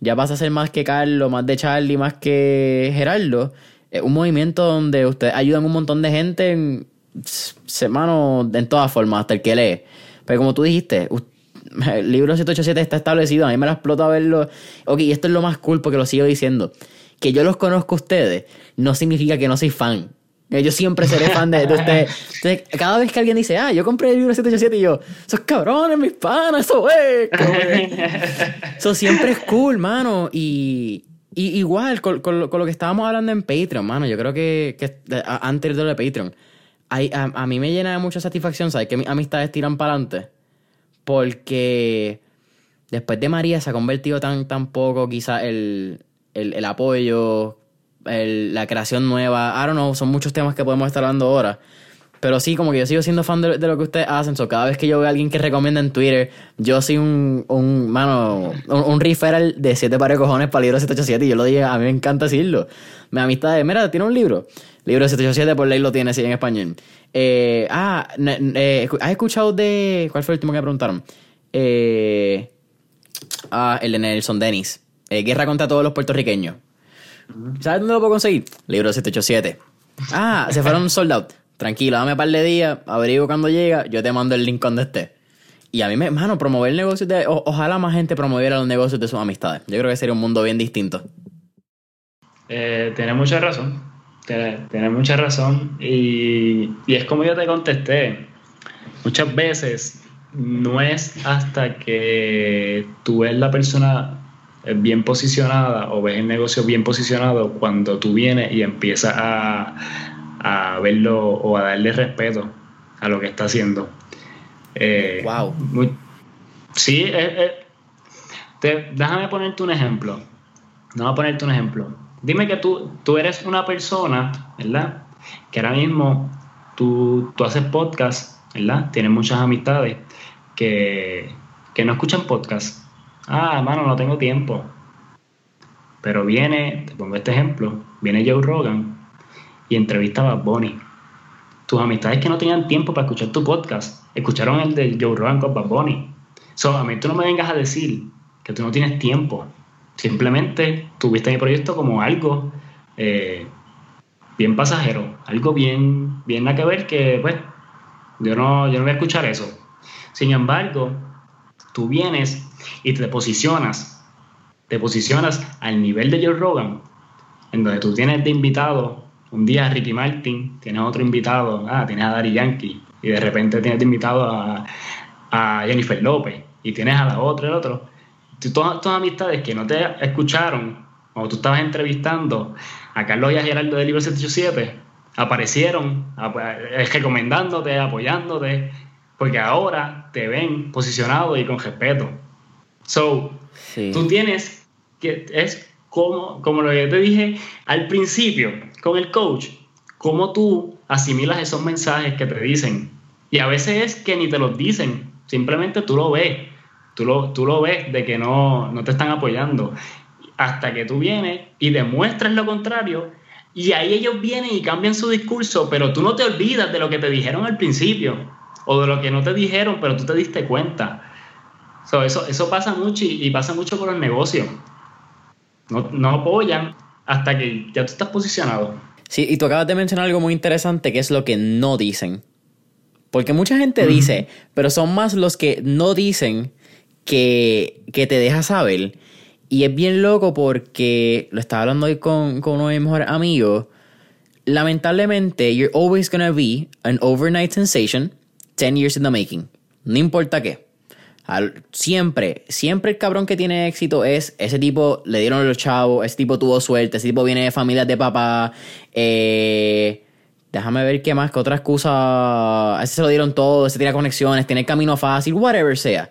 [SPEAKER 2] ya pasa a ser más que Carlos, más de Charlie, más que Gerardo. Es un movimiento donde ustedes ayudan a un montón de gente en semana, en todas formas, hasta el que lee. Pero como tú dijiste, el libro 787 está establecido, a mí me lo explota verlo. Ok, y esto es lo más cool porque lo sigo diciendo. Que yo los conozco a ustedes no significa que no soy fan. Yo siempre seré fan de, [laughs] ustedes. cada vez que alguien dice, ah, yo compré el libro 787 y yo, esos cabrones, mis panas, eso es. Eso [laughs] siempre es cool, mano. Y, igual, con, lo, que estábamos hablando en Patreon, mano, yo creo que, antes de lo de Patreon, a, mí me llena de mucha satisfacción, ¿sabes? Que mis amistades tiran para adelante. Porque después de María se ha convertido tan, tan poco, quizás, el, el, el apoyo la creación nueva. I don't know, son muchos temas que podemos estar hablando ahora. Pero sí, como que yo sigo siendo fan de, lo que ustedes hacen. So, cada vez que yo veo a alguien que recomienda en Twitter, yo soy un, un mano, un, un referral de siete pares de cojones para el libro 787. Y yo lo dije, a mí me encanta decirlo. Mi amistad de, mira, tiene un libro. Libro 787 por ley lo tiene así en español. Eh, ah, eh, ¿has escuchado de. ¿Cuál fue el último que me preguntaron? Eh, ah, el de Nelson Dennis. Guerra contra todos los puertorriqueños. ¿Sabes dónde lo puedo conseguir? Libro 787. Ah, se fueron [laughs] sold out. Tranquilo, dame un par de días, averiguo cuando llega, yo te mando el link cuando esté. Y a mí me, mano, promover el negocio de. ojalá más gente promoviera los negocios de sus amistades. Yo creo que sería un mundo bien distinto.
[SPEAKER 1] Eh, tienes mucha razón. Tienes, mucha razón. Y, y es como yo te contesté. Muchas veces no es hasta que tú ves la persona bien posicionada o ves el negocio bien posicionado cuando tú vienes y empiezas a, a verlo o a darle respeto a lo que está haciendo.
[SPEAKER 2] wow.
[SPEAKER 1] Eh, sí, eh, eh, déjame ponerte un ejemplo. A ponerte un ejemplo. Dime que tú, tú eres una persona, ¿verdad? Que ahora mismo tú, tú haces podcast, ¿verdad? Tienes muchas amistades que, que no escuchan podcast. Ah, hermano, no tengo tiempo. Pero viene, te pongo este ejemplo, viene Joe Rogan y entrevista a Bonnie. Tus amistades que no tenían tiempo para escuchar tu podcast, escucharon el de Joe Rogan con Bad Bunny. So, a mí tú no me vengas a decir que tú no tienes tiempo. Simplemente tuviste mi proyecto como algo eh, bien pasajero, algo bien, bien nada que ver que, pues, yo no, yo no voy a escuchar eso. Sin embargo, tú vienes y te posicionas, te posicionas al nivel de Joe Rogan, en donde tú tienes de invitado un día a Ricky Martin, tienes otro invitado, ah, tienes a Dari Yankee, y de repente tienes de invitado a, Jennifer López, y tienes a la otra, el otro. Todas tus amistades que no te escucharon cuando tú estabas entrevistando a Carlos y a Gerardo del Libro 787, aparecieron recomendándote, apoyándote, porque ahora te ven posicionado y con respeto. So, tú tienes que, es como, como lo que te dije al principio con el coach, cómo tú asimilas esos mensajes que te dicen. Y a veces es que ni te los dicen, simplemente tú lo ves, tú lo, tú lo ves de que no, no te están apoyando. Hasta que tú vienes y demuestras lo contrario, y ahí ellos vienen y cambian su discurso, pero tú no te olvidas de lo que te dijeron al principio, o de lo que no te dijeron, pero tú te diste cuenta. Eso, eso pasa mucho y, pasa mucho con los negocios. No, no apoyan hasta que ya tú estás posicionado.
[SPEAKER 2] Sí, y tú acabas de mencionar algo muy interesante que es lo que no dicen. Porque mucha gente dice, pero son más los que no dicen que, que te deja saber. Y es bien loco porque lo estaba hablando hoy con, con uno de mis mejores amigos. Lamentablemente, you're always gonna be an overnight sensation 10 years in the making. No importa qué siempre, siempre el cabrón que tiene éxito es ese tipo, le dieron los chavos, ese tipo tuvo suerte, ese tipo viene de familias de papá. Eh, déjame ver qué más, que otra excusa. A ese se lo dieron todo, ese tiene conexiones, tiene el camino fácil, whatever sea.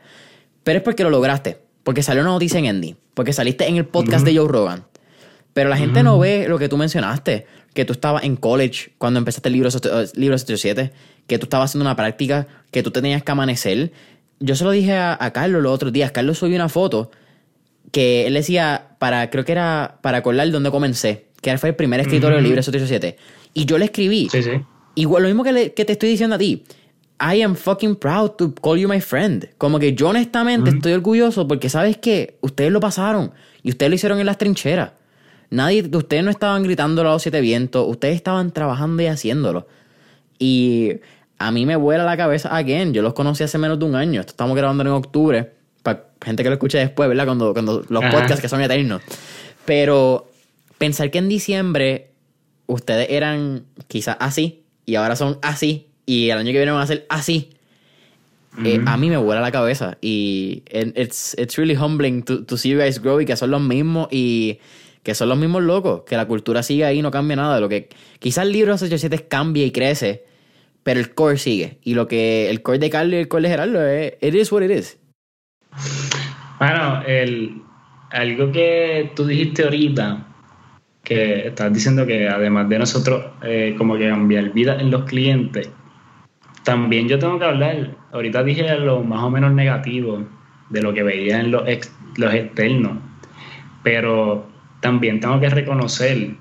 [SPEAKER 2] Pero es porque lo lograste, porque salió una noticia en Andy, porque saliste en el podcast de Joe Rogan. Pero la gente no ve lo que tú mencionaste, que tú estabas en college cuando empezaste el libro, libro 77, que tú estabas haciendo una práctica, que tú tenías que amanecer yo se lo dije a, Carlos los otros días. Carlos subió una foto que él decía, para, creo que era para acordar dónde comencé, que fue el primer escritorio del libro 787. Y yo le escribí. Sí, sí. Igual, lo mismo que, te estoy diciendo a ti. I am fucking proud to call you my friend. Como que yo honestamente estoy orgulloso porque sabes que ustedes lo pasaron y ustedes lo hicieron en las trincheras. Nadie, ustedes no estaban gritando a los siete vientos, ustedes estaban trabajando y haciéndolo. Y a mí me vuela la cabeza again. Yo los conocí hace menos de un año. Esto estamos grabando en octubre. Para gente que lo escuche después, ¿verdad? Cuando, cuando los podcasts que son eternos. Pero pensar que en diciembre ustedes eran quizás así y ahora son así y el año que viene van a ser así. Eh, a mí me vuela la cabeza y it's, it's really humbling to, to see you guys grow y que son los mismos y que son los mismos locos, que la cultura sigue ahí, no cambia nada. Lo que quizás el libro de 87 cambie y crece, pero el core sigue. Y lo que el core de Carlos y el core de Gerardo es, it is what it is.
[SPEAKER 1] Bueno, el, algo que tú dijiste ahorita, que estás diciendo que además de nosotros eh, como que cambiar vida en los clientes, también yo tengo que hablar, ahorita dije lo más o menos negativo de lo que veía en los, los externos, pero también tengo que reconocer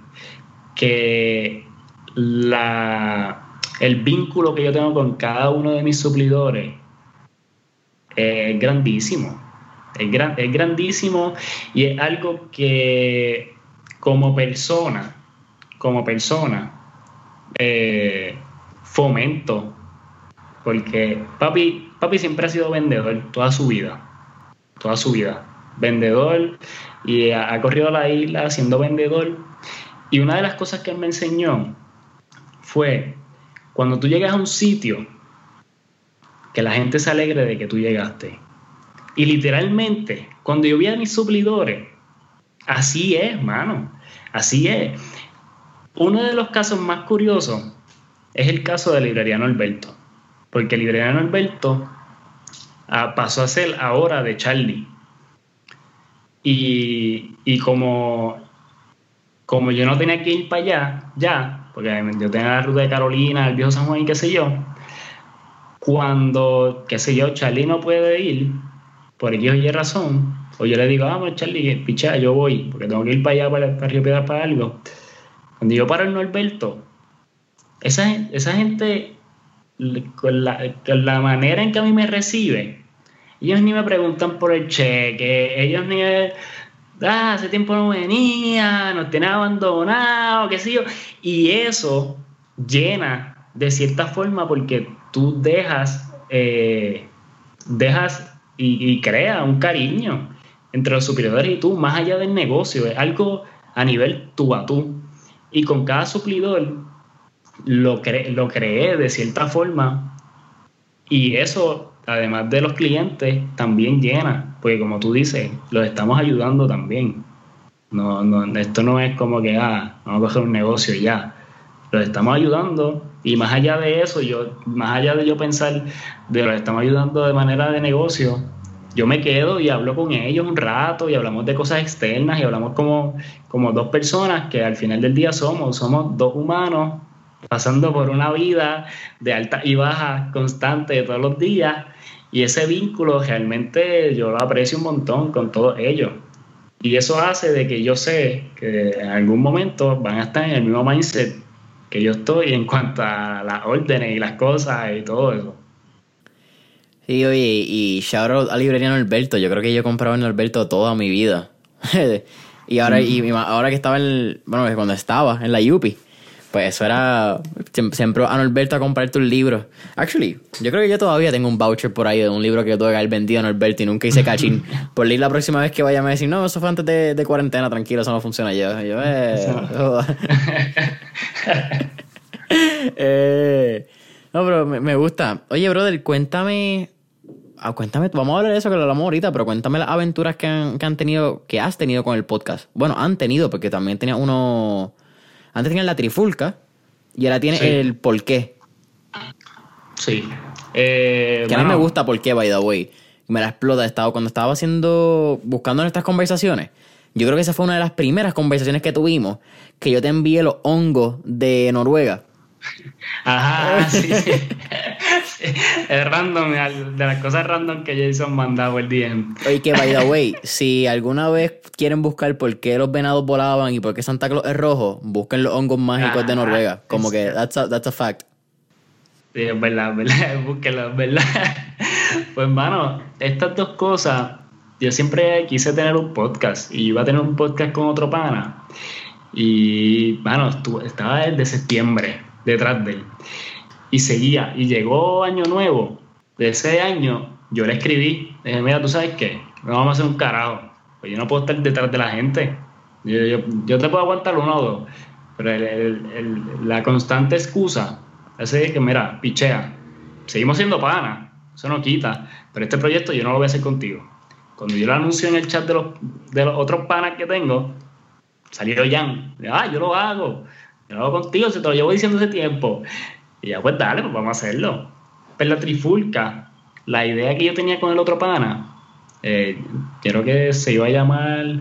[SPEAKER 1] que la, el vínculo que yo tengo con cada uno de mis suplidores es grandísimo. Es, gran, es grandísimo y es algo que como persona, como persona, eh, fomento. Porque papi, papi siempre ha sido vendedor toda su vida. Toda su vida. Vendedor y ha, corrido a la isla siendo vendedor. Y una de las cosas que él me enseñó fue cuando tú llegas a un sitio, que la gente se alegre de que tú llegaste. Y literalmente, cuando yo vi a mis suplidores, así es, mano, así es. Uno de los casos más curiosos es el caso de Libreriano Alberto, porque Libreriano Alberto ah, pasó a ser ahora de Charlie. Y, como, como yo no tenía que ir para allá, ya, porque yo tenía la ruta de Carolina, el viejo San Juan y qué sé yo, cuando, qué sé yo, Charlie no puede ir, por X o Y razón, o yo le digo, vamos, Charlie, picha, yo voy, porque tengo que ir para allá, para, para Río Piedras, para algo. Cuando yo paro en Norberto, esa, esa gente, con la, con la manera en que a mí me recibe, ellos ni me preguntan por el cheque, ellos ni me, ah, hace tiempo no venía, nos tiene abandonado, qué sé yo. Y eso llena de cierta forma porque tú dejas, eh, dejas y, y crea un cariño entre los suplidores y tú, más allá del negocio, es algo a nivel tú a tú. Y con cada suplidor lo, lo creé de cierta forma y eso además de los clientes, también llena, porque como tú dices, los estamos ayudando también. No, no, esto no es como que, ah, vamos a coger un negocio ya. Los estamos ayudando y más allá de eso, yo, más allá de yo pensar de los estamos ayudando de manera de negocio, yo me quedo y hablo con ellos un rato y hablamos de cosas externas y hablamos como, como dos personas que al final del día somos, somos dos humanos pasando por una vida de alta y baja constante todos los días y ese vínculo realmente yo lo aprecio un montón con todos ellos. Y eso hace de que yo sé que en algún momento van a estar en el mismo mindset que yo estoy en cuanto a las órdenes y las cosas y todo eso.
[SPEAKER 2] Sí, oye, y shout out a Librería Norberto. Yo creo que yo he comprado en Norberto toda mi vida. [laughs] y ahora, y ahora que estaba en, bueno, cuando estaba en la Yupi, pues eso era. Siempre a Norberto a comprar tus libros. Actually, yo creo que yo todavía tengo un voucher por ahí de un libro que yo tuve que haber vendido a Norberto y nunca hice cachín. [laughs] por leer la próxima vez que vaya me decir, no, eso fue antes de, cuarentena, tranquilo, eso no funciona. Yo, yo, eh. [laughs] [laughs] eh no, pero me, gusta. Oye, brother, cuéntame. Ah, cuéntame, vamos a hablar de eso que lo hablamos ahorita, pero cuéntame las aventuras que han, que han tenido, que has tenido con el podcast. Bueno, han tenido, porque también tenía uno antes tenían la trifulca y ahora tiene el por qué.
[SPEAKER 1] Sí.
[SPEAKER 2] Eh, que a mí me gusta por qué, by the way. Me la explota. Estado, cuando estaba haciendo, buscando nuestras conversaciones, yo creo que esa fue una de las primeras conversaciones que tuvimos, que yo te envié los hongos de Noruega. [laughs]
[SPEAKER 1] Ajá, sí. [laughs] [laughs] es random, de las cosas random que Jason mandaba el DM.
[SPEAKER 2] Oye, que by the [laughs] way, si alguna vez quieren buscar por qué los venados volaban y por qué Santa Claus es rojo, busquen los hongos mágicos de ah, Noruega. Como que that's a, that's a fact.
[SPEAKER 1] Sí, es verdad, es verdad, [laughs] búsquenlo, es verdad. Pues, mano, estas dos cosas, yo siempre quise tener un podcast y iba a tener un podcast con otro pana. Y, mano, estaba desde septiembre detrás de él. Y seguía, y llegó Año Nuevo, de ese año, yo le escribí, dije, mira, tú sabes qué, no vamos a hacer un carajo, pues yo no puedo estar detrás de la gente, yo, te puedo aguantar uno o dos, pero la constante excusa es que, mira, pichea, seguimos siendo pana, eso no quita, pero este proyecto yo no lo voy a hacer contigo. Cuando yo lo anuncio en el chat de los, de los otros panas que tengo, salió Jan, ah, yo lo hago, yo lo hago contigo, se te lo llevo diciendo hace tiempo. Y ya, pues dale, pues vamos a hacerlo. Pero la trifulca, la idea que yo tenía con el otro pana, eh, creo que se iba a llamar,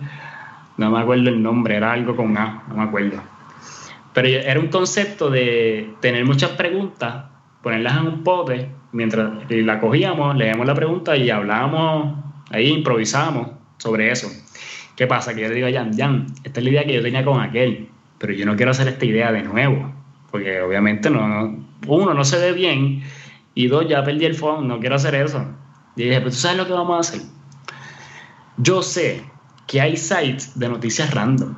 [SPEAKER 1] no me acuerdo el nombre, era algo con A, no me acuerdo. Pero era un concepto de tener muchas preguntas, ponerlas en un pote, mientras la cogíamos, leíamos la pregunta y hablábamos, ahí improvisamos sobre eso. ¿Qué pasa? Que yo le digo a Jan, Jan, esta es la idea que yo tenía con aquel pero yo no quiero hacer esta idea de nuevo. Porque obviamente no, uno, no se ve bien, y dos, ya perdí el phone, no quiero hacer eso. Y dije, pues tú sabes lo que vamos a hacer. Yo sé que hay sites de noticias random.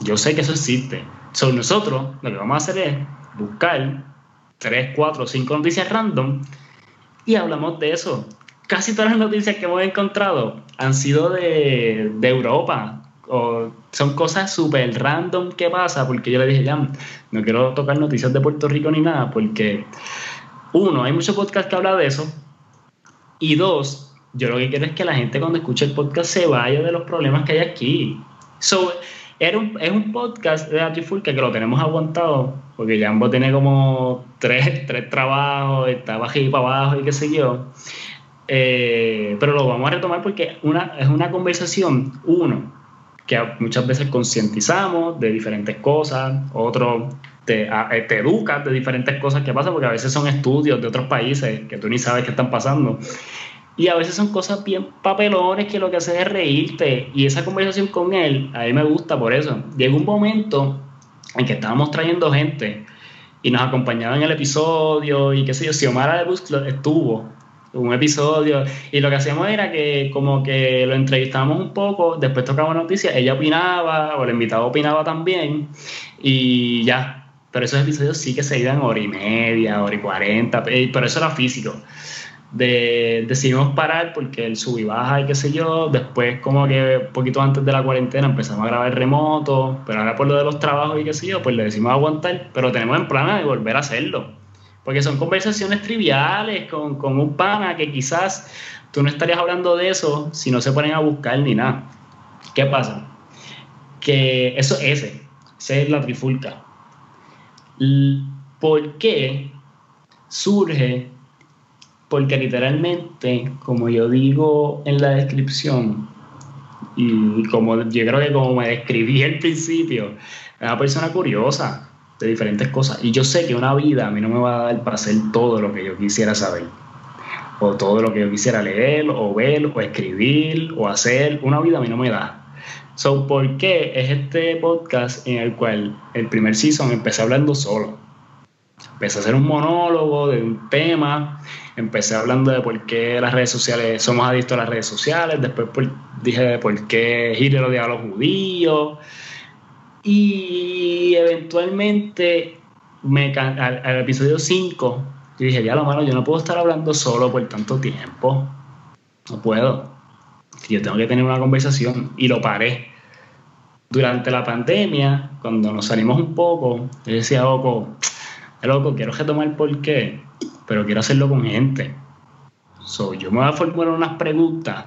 [SPEAKER 1] Yo sé que eso existe. So, nosotros lo que vamos a hacer es buscar 3, 4, 5 noticias random y hablamos de eso. Casi todas las noticias que hemos encontrado han sido de Europa. O son cosas súper random que pasa porque yo le dije, ya, no quiero tocar noticias de Puerto Rico ni nada porque, uno, hay muchos podcasts que hablan de eso. Y dos, yo lo que quiero es que la gente cuando escuche el podcast se vaya de los problemas que hay aquí. So, es un podcast de la Trifulca que lo tenemos aguantado, porque Jambo tiene como tres, tres trabajos, está bajito para abajo y qué sé yo. Eh, pero lo vamos a retomar porque una, es una conversación, uno, que muchas veces concientizamos de diferentes cosas, otro, te, eh, te educas de diferentes cosas que pasan, porque a veces son estudios de otros países que tú ni sabes qué están pasando. Y a veces son cosas bien papelones que lo que hace es reírte. Y esa conversación con él, a mí me gusta por eso. Llegó un momento en que estábamos trayendo gente y nos acompañaba en el episodio y qué sé yo, Xiomara de Bus estuvo un episodio y lo que hacíamos era que como que lo entrevistábamos un poco, después tocaba noticias, ella opinaba o el invitado opinaba también y ya. Pero esos episodios sí que se iban hora y media, hora y cuarenta, pero eso era físico de, decidimos parar porque el sub y baja y qué sé yo. Después, como que poquito antes de la cuarentena, empezamos a grabar remoto, pero ahora por lo de los trabajos y qué sé yo, pues le decimos aguantar, pero tenemos en plan de volver a hacerlo. Porque son conversaciones triviales con, con un pana que quizás tú no estarías hablando de eso si no se ponen a buscar ni nada. ¿Qué pasa? Que eso es ese, ese es la trifulca. ¿Por qué surge porque literalmente, como yo digo en la descripción, y como yo creo que como me describí al principio, es una persona curiosa de diferentes cosas. Y yo sé que una vida a mí no me va a dar para hacer todo lo que yo quisiera saber. O todo lo que yo quisiera leer, o ver, o escribir, o hacer. Una vida a mí no me da. So, ¿por qué es este podcast en el cual el primer season empecé hablando solo? Empecé a hacer un monólogo de un tema empecé hablando de por qué las redes sociales, somos adictos a las redes sociales, después dije de por qué Hitler odiaba a los judíos, y eventualmente me, al, episodio 5, yo dije, ya lo malo, yo no puedo estar hablando solo por tanto tiempo, no puedo, yo tengo que tener una conversación, y lo paré. Durante la pandemia, cuando nos salimos un poco, yo decía, loco, loco, quiero retomar por qué pero quiero hacerlo con gente. So, yo me voy a formular unas preguntas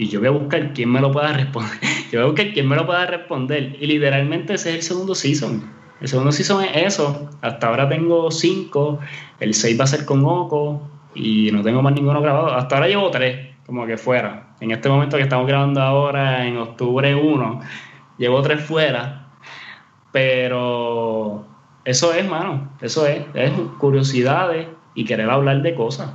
[SPEAKER 1] y yo voy a buscar quién me lo pueda responder. [laughs] yo voy a buscar quién me lo pueda responder. Y literalmente ese es el segundo season. El segundo season es eso. Hasta ahora tengo cinco. El seis va a ser con Oco. Y no tengo más ninguno grabado. Hasta ahora llevo tres, como que fuera. En este momento que estamos grabando ahora, en octubre 1, llevo tres fuera. Pero eso es, mano. Eso es. Es curiosidades y querer hablar de cosas.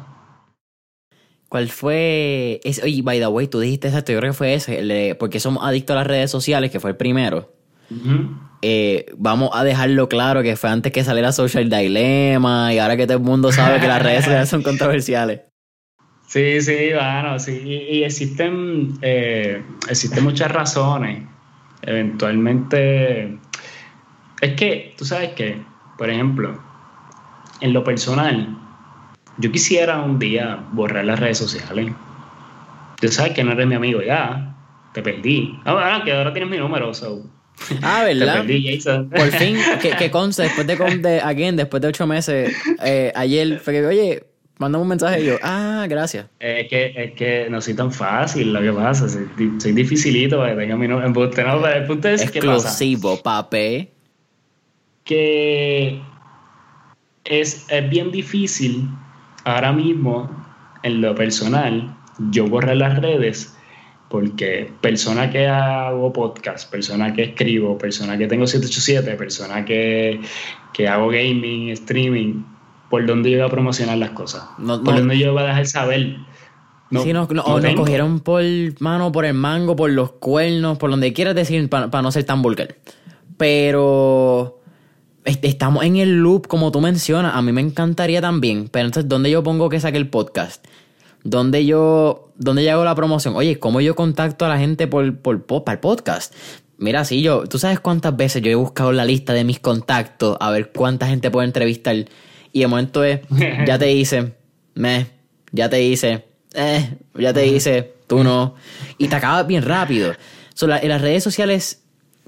[SPEAKER 2] ¿Cuál fue? Ese, oye, by the way, tú dijiste exacto, yo creo que fue ese, porque somos adictos a las redes sociales, que fue el primero. Eh, vamos a dejarlo claro que fue antes que saliera Social Dilemma y ahora que todo el mundo sabe que las redes sociales son controversiales. [laughs]
[SPEAKER 1] Sí, sí, bueno, sí. Y, existen, eh, existen muchas razones. Eventualmente es que, tú sabes que, por ejemplo, en lo personal, yo quisiera un día borrar las redes sociales. Tú sabes que no eres mi amigo ya, te perdí. Ahora que ahora tienes mi número, so.
[SPEAKER 2] Ah, [laughs] ¿verdad? Te perdí, Jason. Por fin, [laughs] que, que conste, después de, de again, después de ocho meses, eh, ayer fue que, oye, mandame un mensaje y yo, ah, gracias.
[SPEAKER 1] Es que, es que no soy tan fácil lo que pasa, soy, soy dificilito para que tenga mi número. El punto es
[SPEAKER 2] Exclusivo, pape
[SPEAKER 1] que es, bien difícil ahora mismo en lo personal yo borrar las redes porque persona que hago podcast, persona que escribo, persona que tengo 787, persona que, que hago gaming, streaming, ¿por dónde yo voy a promocionar las cosas? ¿Por dónde yo voy a dejar saber?
[SPEAKER 2] No, sí, nos, cogieron por mano, por el mango, por los cuernos, por donde quieras decir, para no ser tan vulgar. Pero estamos en el loop, como tú mencionas. A mí me encantaría también. Pero entonces, ¿dónde yo pongo que saque el podcast? ¿Dónde yo, dónde yo hago la promoción? Oye, ¿cómo yo contacto a la gente por, por, para el podcast? Mira, sí, yo, tú sabes cuántas veces yo he buscado la lista de mis contactos a ver cuánta gente puedo entrevistar. Y de momento es, [laughs] ya te hice, me, ya te hice, eh, ya te hice, tú no. Y te acabas bien rápido. en las redes sociales,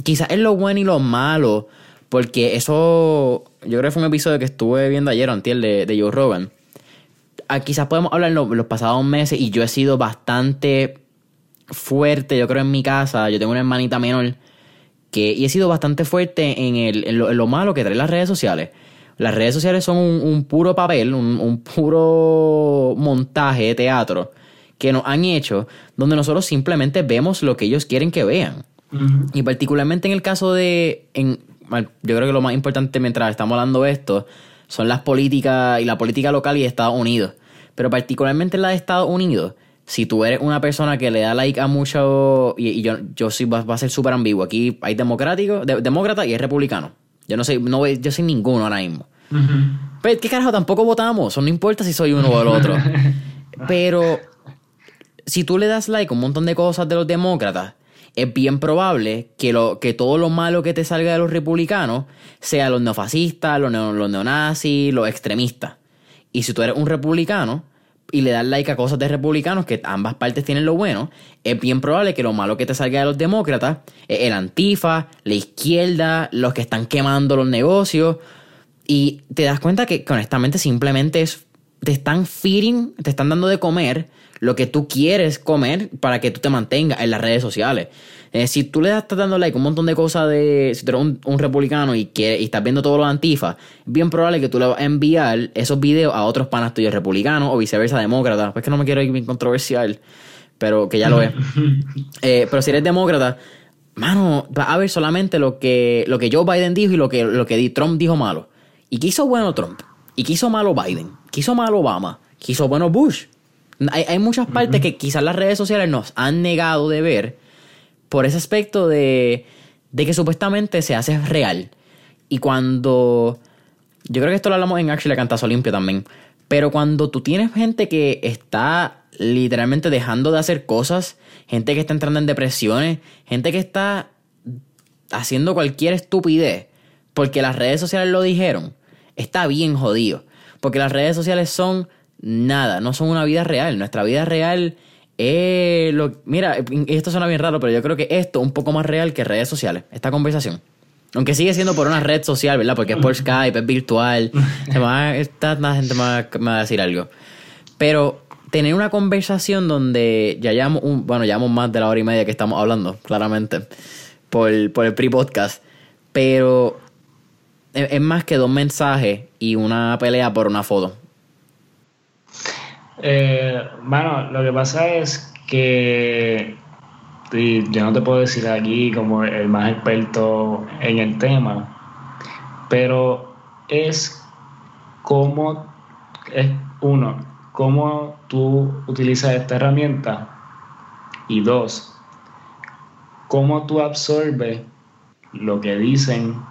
[SPEAKER 2] quizás es lo bueno y lo malo porque eso, yo creo que fue un episodio que estuve viendo ayer antier de, de Joe Rogan. Ah, quizás podemos hablar en los pasados meses y yo he sido bastante fuerte, yo creo, en mi casa. Yo tengo una hermanita menor que, y he sido bastante fuerte en, el, lo, malo que traen las redes sociales. Las redes sociales son un, puro papel, un, puro montaje de teatro que nos han hecho donde nosotros simplemente vemos lo que ellos quieren que vean. Y particularmente en el caso de, en, yo creo que lo más importante mientras estamos hablando de esto son las políticas y la política local y de Estados Unidos. Pero particularmente en la de Estados Unidos, si tú eres una persona que le da like a mucho, y, yo, yo sí va, a ser súper ambiguo, aquí hay democrático, demócrata y hay republicano. Yo no sé, no, yo soy ninguno ahora mismo. Pero qué carajo, tampoco votamos, no importa si soy uno o el otro. [laughs] Pero si tú le das like a un montón de cosas de los demócratas, es bien probable que, lo, que todo lo malo que te salga de los republicanos sea los neofascistas, los, los neonazis, los extremistas. Y si tú eres un republicano y le das like a cosas de republicanos, que ambas partes tienen lo bueno, es bien probable que lo malo que te salga de los demócratas es el antifa, la izquierda, los que están quemando los negocios. Y te das cuenta que, honestamente simplemente es, te están feeding, te están dando de comer lo que tú quieres comer para que tú te mantengas en las redes sociales. Eh, si tú le estás dando like a un montón de cosas de. Si tú eres un, republicano y, y estás viendo todo lo antifa, es bien probable que tú le vas a enviar esos videos a otros panas tuyos republicanos o viceversa demócratas. Pues que no me quiero ir bien controversial, pero que ya lo es. [laughs] Eh, pero si eres demócrata, mano, va a ver solamente lo que, lo que Joe Biden dijo y lo que, lo que Trump dijo malo. ¿Y qué hizo bueno Trump? ¿Y qué hizo malo Biden? ¿Qué hizo malo Obama? ¿Qué hizo bueno Bush? Hay, muchas partes que quizás las redes sociales nos han negado de ver por ese aspecto de, de que supuestamente se hace real. Y cuando... Yo creo que esto lo hablamos en Actually Cantazo Limpio también. Pero cuando tú tienes gente que está literalmente dejando de hacer cosas, gente que está entrando en depresiones, gente que está haciendo cualquier estupidez porque las redes sociales lo dijeron, está bien jodido. Porque las redes sociales son nada, no son una vida real. Nuestra vida real es lo... Mira, esto suena bien raro, pero yo creo que esto es un poco más real que redes sociales, esta conversación. Aunque sigue siendo por una red social, ¿verdad? Porque es por [laughs] Skype, es virtual. Esta gente me va, a decir algo. Pero tener una conversación donde ya llevamos, un, bueno, llevamos más de la hora y media que estamos hablando, claramente, por, por el pre-podcast. Pero es más que dos mensajes y una pelea por una foto.
[SPEAKER 1] Eh, bueno, lo que pasa es que yo no te puedo decir aquí como el más experto en el tema, pero es como, es uno, cómo tú utilizas esta herramienta y dos, cómo tú absorbes lo que dicen,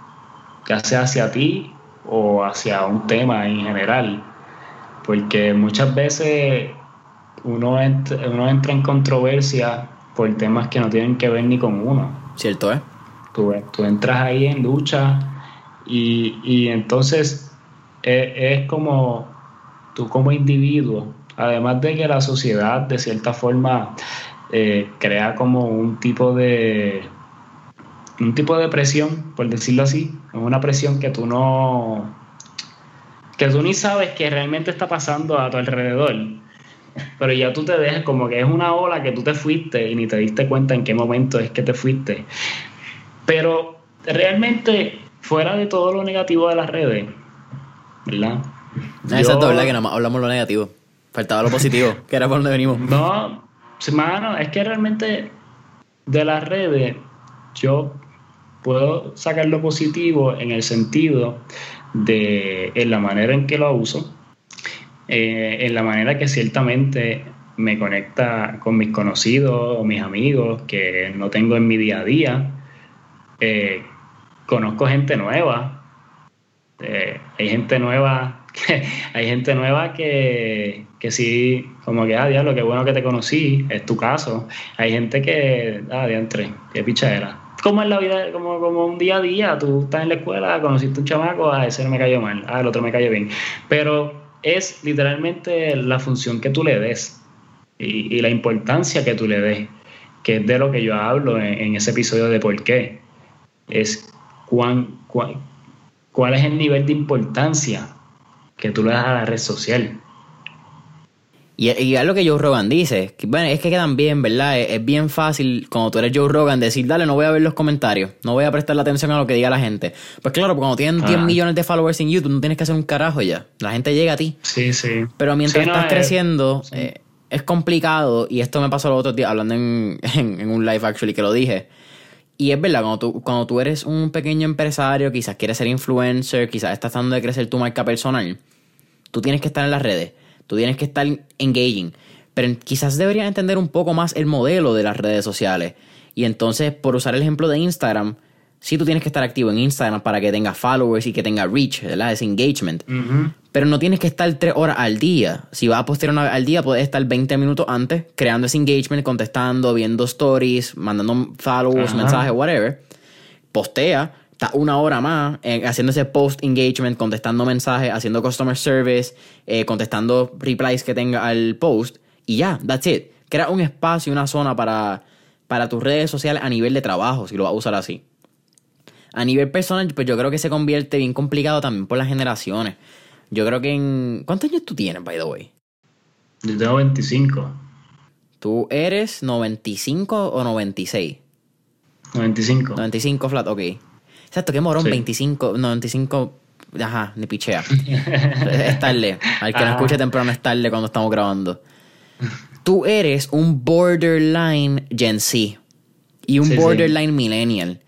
[SPEAKER 1] ya sea hacia ti o hacia un tema en general porque muchas veces uno entra, uno entra en controversia por temas que no tienen que ver ni con uno.
[SPEAKER 2] Cierto, ¿eh?
[SPEAKER 1] Tú, tú entras ahí en lucha y, entonces es, como tú como individuo, además de que la sociedad de cierta forma eh, crea como un tipo de un tipo de presión, por decirlo así, una presión que tú no que tú ni sabes qué realmente está pasando a tu alrededor, pero ya tú te dejas como que es una ola que tú te fuiste y ni te diste cuenta en qué momento es que te fuiste. Pero realmente, fuera de todo lo negativo de las redes, ¿verdad?
[SPEAKER 2] Exacto, ¿verdad? Que nada hablamos lo negativo. Faltaba lo positivo, que era por donde venimos.
[SPEAKER 1] No, mano, es que realmente de las redes yo puedo sacar lo positivo en el sentido de, en la manera en que lo uso, eh, en la manera que ciertamente me conecta con mis conocidos o mis amigos que no tengo en mi día a día. Eh, conozco gente nueva Eh, hay gente nueva, [laughs] que, hay gente nueva que, que sí, como que, ah, diablo, qué bueno que te conocí, es tu caso. Hay gente que, ah, diantre, qué pichadera. Como en la vida, como, como un día a día, tú estás en la escuela, conociste un chamaco, ah, ese me cayó mal, ah, el otro me cayó bien. Pero es literalmente la función que tú le des y, la importancia que tú le des, que es de lo que yo hablo en, en ese episodio de por qué. Es cuán, cuán cuál es el nivel de importancia que tú le das a la red social.
[SPEAKER 2] Y, y es lo que Joe Rogan dice. Que, bueno, es que quedan bien, ¿verdad? Es, es, bien fácil cuando tú eres Joe Rogan decir, dale, no voy a ver los comentarios. No voy a prestar atención a lo que diga la gente. Pues claro, cuando tienen 10 ah. millones de followers en YouTube, no tienes que hacer un carajo ya. La gente llega a ti.
[SPEAKER 1] Sí, sí.
[SPEAKER 2] Pero mientras sí, estás creciendo, sí. eh, es complicado. Y esto me pasó los otros días hablando en, [laughs] en, en un live, actually, que lo dije y es verdad, cuando tú, cuando tú eres un pequeño empresario, quizás quieres ser influencer, quizás estás tratando de crecer tu marca personal, tú tienes que estar en las redes, tú tienes que estar engaging. Pero quizás deberías entender un poco más el modelo de las redes sociales. Y entonces, por usar el ejemplo de Instagram, sí tú tienes que estar activo en Instagram para que tenga followers y que tenga reach, ¿verdad? Ese engagement. Uh -huh. Pero no tienes que estar tres horas al día. Si vas a postear una vez al día, puedes estar 20 minutos antes creando ese engagement, contestando, viendo stories, mandando followers, mensajes, whatever. Postea, está una hora más eh, haciendo ese post engagement, contestando mensajes, haciendo customer service, eh, contestando replies que tenga al post. Y ya, that's it. Crea un espacio, una zona para, para tus redes sociales a nivel de trabajo, si lo vas a usar así. A nivel personal, pues yo creo que se convierte bien complicado también por las generaciones. Yo creo que en... ¿Cuántos años tú tienes, by the way?
[SPEAKER 1] Yo tengo 25.
[SPEAKER 2] ¿Tú eres 95 o 96?
[SPEAKER 1] 95.
[SPEAKER 2] 95 flat, ok. Exacto, qué morón, sí. 25, 95... Ajá, ni pichea. [laughs] es tarde. Al que no escuche temprano es tarde cuando estamos grabando. Tú eres un borderline Gen Z y un sí, borderline sí. millennial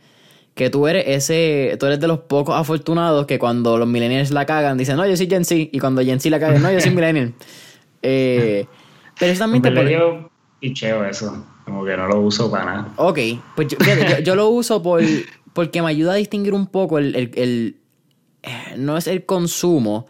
[SPEAKER 2] que tú eres ese, tú eres de los pocos afortunados que cuando los millennials la cagan dicen, no, yo soy Gen Z, y cuando Gen Z la cagan, no, yo soy millennial. [laughs] Eh, pero eso también te
[SPEAKER 1] pone... picheo eso, como que no lo uso para nada.
[SPEAKER 2] Ok, pues yo, yo, yo lo uso por, porque me ayuda a distinguir un poco el, el, el, no es el consumo,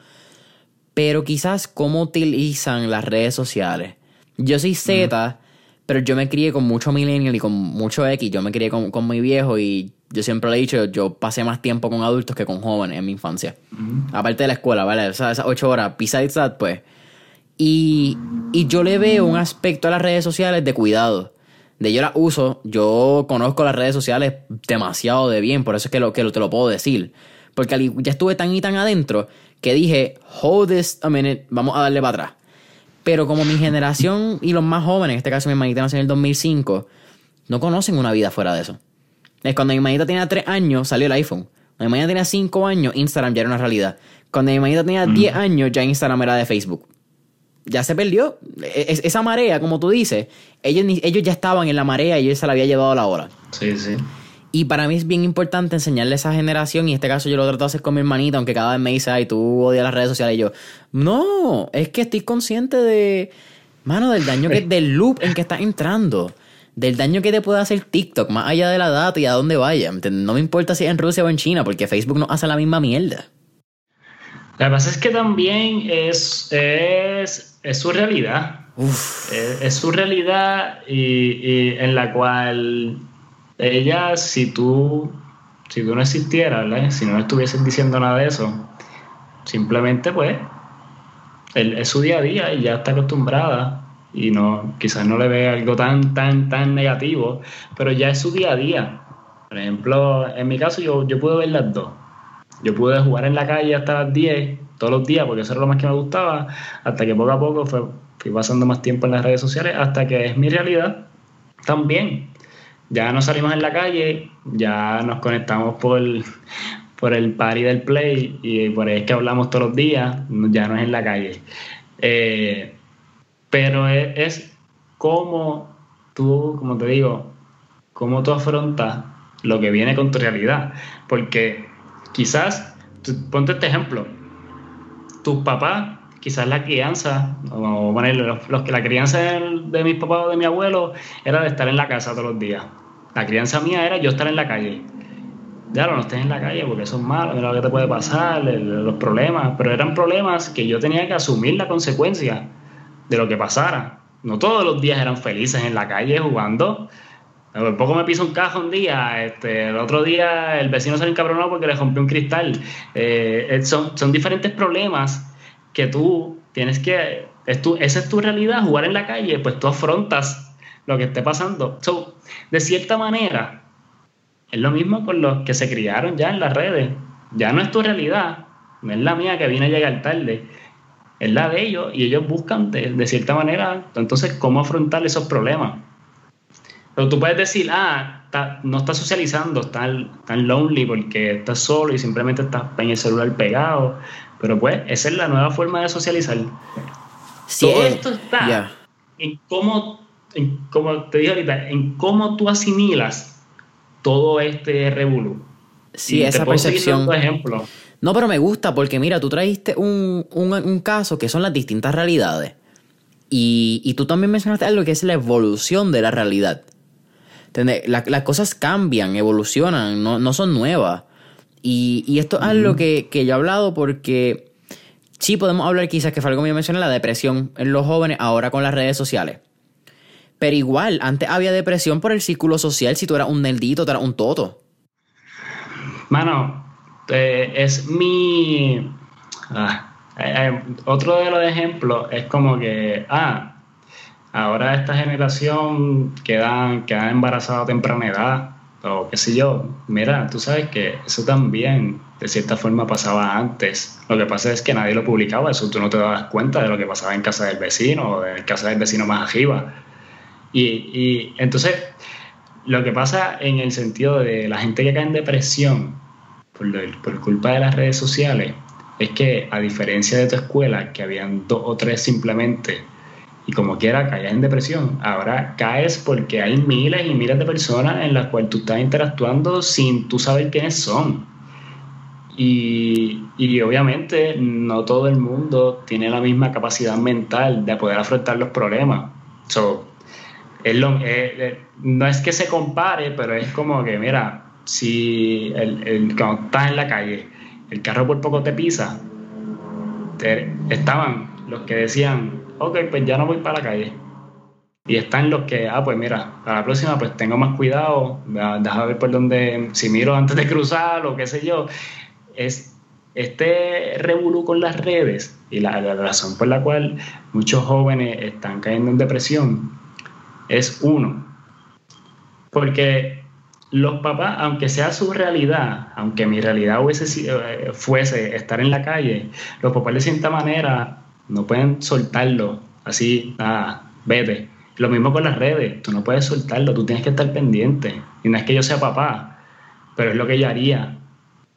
[SPEAKER 2] pero quizás cómo utilizan las redes sociales. Yo soy Z, mm. pero yo me crié con mucho millennial y con mucho X, yo me crié con, con mi viejo y yo siempre le he dicho, yo pasé más tiempo con adultos que con jóvenes en mi infancia. Mm. Aparte de la escuela, ¿vale? O sea, esas ocho horas, besides that, pues. Y, y yo le veo un aspecto a las redes sociales de cuidado. De yo las uso, yo conozco las redes sociales demasiado de bien, por eso es que, lo, que te lo puedo decir. Porque ya estuve tan y tan adentro que dije, hold this a minute, vamos a darle para atrás. Pero como mi generación [laughs] y los más jóvenes, en este caso mi hermanita nació en el 2005, no conocen una vida fuera de eso. Es cuando mi hermanita tenía 3 años, salió el iPhone. Cuando mi hermanita tenía 5 años, Instagram ya era una realidad. Cuando mi hermanita tenía mm. 10 años, ya Instagram era de Facebook. Ya se perdió. Es, esa marea, como tú dices, ellos, ellos ya estaban en la marea y él se la había llevado a la hora.
[SPEAKER 1] Sí, sí.
[SPEAKER 2] Y para mí es bien importante enseñarle a esa generación, y en este caso yo lo trato de hacer con mi hermanita, aunque cada vez me dice, ay, tú odias las redes sociales. Y yo, no, es que estoy consciente de, mano, del daño que, del loop en que estás entrando del daño que te puede hacer TikTok, más allá de la data y a dónde vaya. No me importa si es en Rusia o en China, porque Facebook no hace la misma mierda.
[SPEAKER 1] Lo que pasa es que también es, es, es su realidad. Es, es, su realidad y, y, en la cual ella, si tú, si tú no existieras, ¿verdad? si no estuvieses diciendo nada de eso, simplemente pues es su día a día y ya está acostumbrada y no, quizás no le ve algo tan, tan, tan negativo, pero ya es su día a día. Por ejemplo, en mi caso yo, yo pude ver las dos. Yo pude jugar en la calle hasta las 10, todos los días, porque eso era lo más que me gustaba, hasta que poco a poco fue, fui pasando más tiempo en las redes sociales, hasta que es mi realidad también. Ya no salimos en la calle, ya nos conectamos por, por el party del play y por ahí es que hablamos todos los días, ya no es en la calle. Eh, pero es, es cómo tú, como te digo, cómo tú afrontas lo que viene con tu realidad. Porque quizás, ponte este ejemplo, tus papás, quizás la crianza, o poner los, los, la crianza de, mis papás o de mi abuelo era de estar en la casa todos los días. La crianza mía era yo estar en la calle. ya no estés en la calle porque eso es malo, mira lo que te puede pasar, los problemas, pero eran problemas que yo tenía que asumir la consecuencia de lo que pasara. No todos los días eran felices en la calle jugando. Por poco me piso un cajo un día, este, el otro día el vecino se encabronó porque le rompió un cristal. Eh, son, son diferentes problemas que tú tienes que, es tu, esa es tu realidad, jugar en la calle, pues tú afrontas lo que esté pasando. de cierta manera, es lo mismo con los que se criaron ya en las redes. Ya no es tu realidad, no es la mía que viene a llegar tarde, es la de ellos y ellos buscan de, cierta manera, entonces, cómo afrontar esos problemas. Pero tú puedes decir, ah, no estás socializando, estás tan lonely porque estás solo y simplemente estás en el celular pegado. Pero pues, esa es la nueva forma de socializar. Todo esto está en cómo, en, como te dije ahorita, en cómo tú asimilas todo este revolú.
[SPEAKER 2] Sí, esa percepción. Ejemplo. No, pero me gusta porque mira, tú trajiste un, un, caso que son las distintas realidades. Y, y, tú también mencionaste algo que es la evolución de la realidad. Las cosas cambian, evolucionan, no, no son nuevas. Y, y, esto es algo que, que yo he hablado porque sí podemos hablar quizás que fue algo que yo mencioné, la depresión en los jóvenes ahora con las redes sociales. Pero igual, antes había depresión por el círculo social si tú eras un nerdito, tú eras un toto.
[SPEAKER 1] Mano, eh, es mi... Ah, eh, eh, otro de los ejemplos es como que, ah, ahora esta generación queda, queda embarazada a temprana edad, o qué sé yo. Mira, tú sabes que eso también de cierta forma pasaba antes. Lo que pasa es que nadie lo publicaba, eso tú no te dabas cuenta de lo que pasaba en casa del vecino o en casa del vecino más arriba. Y, entonces, lo que pasa en el sentido de la gente que cae en depresión por, culpa de las redes sociales es que, a diferencia de tu escuela, que habían dos o tres simplemente, y como quiera caes en depresión, ahora caes porque hay miles y miles de personas en las cuales tú estás interactuando sin tú saber quiénes son. Y, y, obviamente no todo el mundo tiene la misma capacidad mental de poder afrontar los problemas. So, no es que se compare, pero es como que, mira, si el, cuando estás en la calle, el carro por poco te pisa, estaban los que decían, ok, pues ya no voy para la calle. Y están los que, ah, pues mira, para la próxima pues tengo más cuidado, déjame ver por dónde, si miro antes de cruzar o qué sé yo. Es este revolú con las redes y la razón por la cual muchos jóvenes están cayendo en depresión es uno. Porque los papás, aunque sea su realidad, aunque mi realidad eh, fuese estar en la calle, los papás de cierta manera no pueden soltarlo así, ah, vete. Lo mismo con las redes, tú no puedes soltarlo, tú tienes que estar pendiente. Y no es que yo sea papá, pero es lo que yo haría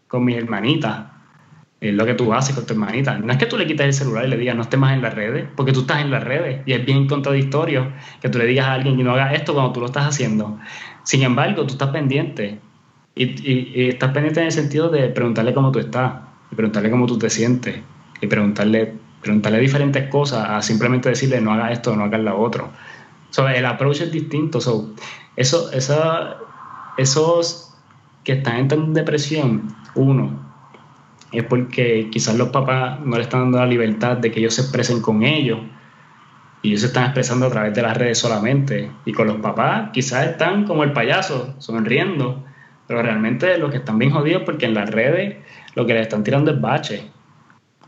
[SPEAKER 1] con mi hermanita es lo que tú haces con tu hermanita. No es que tú le quites el celular y le digas no estés más en las redes, porque tú estás en las redes y es bien contradictorio que tú le digas a alguien que no haga esto cuando tú lo estás haciendo. Sin embargo, tú estás pendiente y, estás pendiente en el sentido de preguntarle cómo tú estás y preguntarle cómo tú te sientes y preguntarle, preguntarle diferentes cosas a simplemente decirle no haga esto no hagas lo otro. So, el approach es distinto. So, eso, esos que están en depresión, uno, es porque quizás los papás no le están dando la libertad de que ellos se expresen con ellos y ellos se están expresando a través de las redes solamente. Y con los papás quizás están como el payaso, sonriendo, pero realmente los que están bien jodidos porque en las redes lo que le están tirando es bache.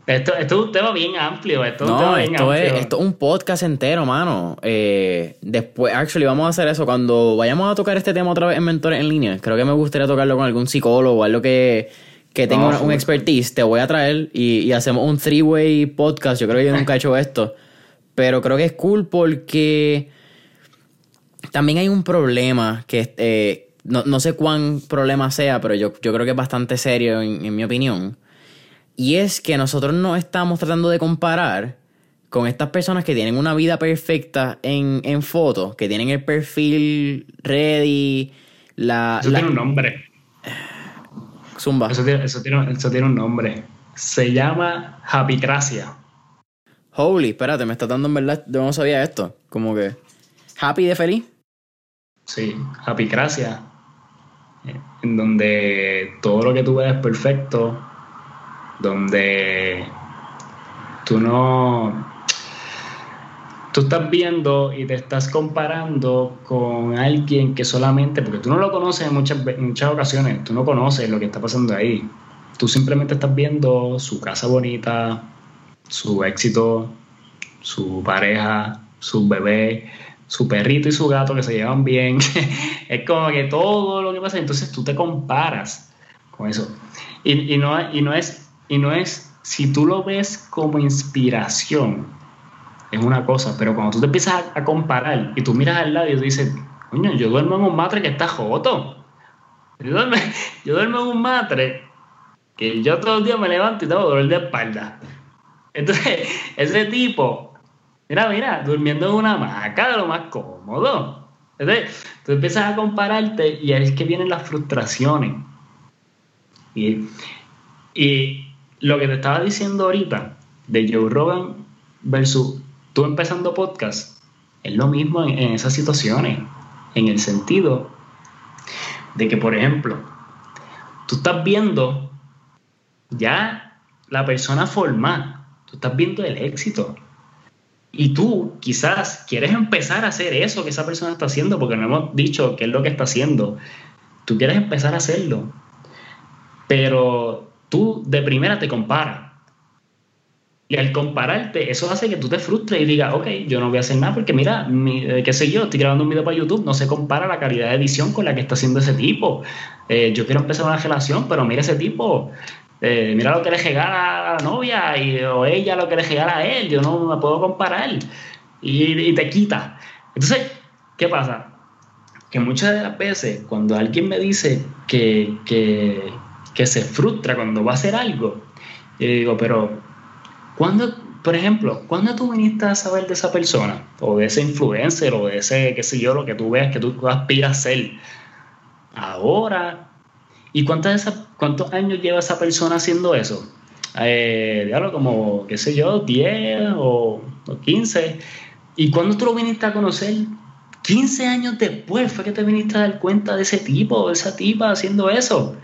[SPEAKER 1] Esto, esto es un tema bien amplio. Esto, no, es, un
[SPEAKER 2] esto Es, un podcast entero, mano. Eh, después, actually, vamos a hacer eso. Cuando vayamos a tocar este tema otra vez en Mentores en Línea, creo que me gustaría tocarlo con algún psicólogo o algo que que tengo un expertise, te voy a traer y, hacemos un three-way podcast. Yo creo que yo nunca he hecho esto. Pero creo que es cool porque también hay un problema que eh, no, sé cuán problema sea, pero yo, yo creo que es bastante serio en, mi opinión. Y es que nosotros no estamos tratando de comparar con estas personas que tienen una vida perfecta en, en fotos, que tienen el perfil ready, la...
[SPEAKER 1] Eso tiene un nombre.
[SPEAKER 2] Zumba.
[SPEAKER 1] Eso tiene, un nombre. Se llama Happycracia.
[SPEAKER 2] Holy, espérate, me está dando en verdad. Yo no sabía esto. Como que. ¿Happy de feliz?
[SPEAKER 1] Sí, Happycracia. en donde todo lo que tú ves es perfecto, donde tú no... Tú estás viendo y te estás comparando con alguien que solamente, porque tú no lo conoces en muchas, muchas ocasiones, tú no conoces lo que está pasando ahí. Tú simplemente estás viendo su casa bonita, su éxito, su pareja, su bebé, su perrito y su gato que se llevan bien. [laughs] es como que todo lo que pasa, entonces tú te comparas con eso. Y, no, y, no es, y no es, si tú lo ves como inspiración, es una cosa, pero cuando tú te empiezas a, comparar y tú miras al lado y dices, coño, yo duermo en un matre que está joto. Yo duermo, [laughs] yo duermo en un matre que yo todos los días me levanto y tengo dolor de espalda. Entonces, [laughs] ese tipo, mira, mira, durmiendo en una hamaca de lo más cómodo. Entonces, tú empiezas a compararte y ahí es que vienen las frustraciones. Y lo que te estaba diciendo ahorita de Joe Rogan versus tú empezando podcast, es lo mismo en, esas situaciones, en el sentido de que, por ejemplo, tú estás viendo ya la persona formada Tú estás viendo el éxito. Y tú quizás quieres empezar a hacer eso que esa persona está haciendo, porque no hemos dicho qué es lo que está haciendo. Tú quieres empezar a hacerlo. Pero tú de primera te comparas. Y al compararte, eso hace que tú te frustres y digas, ok, yo no voy a hacer nada porque mira, eh, qué sé yo, estoy grabando un video para YouTube, no se compara la calidad de edición con la que está haciendo ese tipo. Eh, yo quiero empezar una relación, pero mira ese tipo, eh, mira lo que le regala a la novia y, o ella lo que le regala a él, yo no me puedo comparar y, te quita. Entonces, ¿qué pasa? Que muchas de las veces cuando alguien me dice que, que, se frustra cuando va a hacer algo, yo digo, pero ¿cuándo, por ejemplo, ¿cuándo tú viniste a saber de esa persona? O de ese influencer, o de ese, qué sé yo, lo que tú ves, que tú aspiras a ser. Ahora, ¿Y cuántas cuántos años lleva esa persona haciendo eso? Eh, como, qué sé yo, 10 o, 15. ¿Y cuándo tú lo viniste a conocer? 15 años después fue que te viniste a dar cuenta de ese tipo, de esa tipa haciendo eso.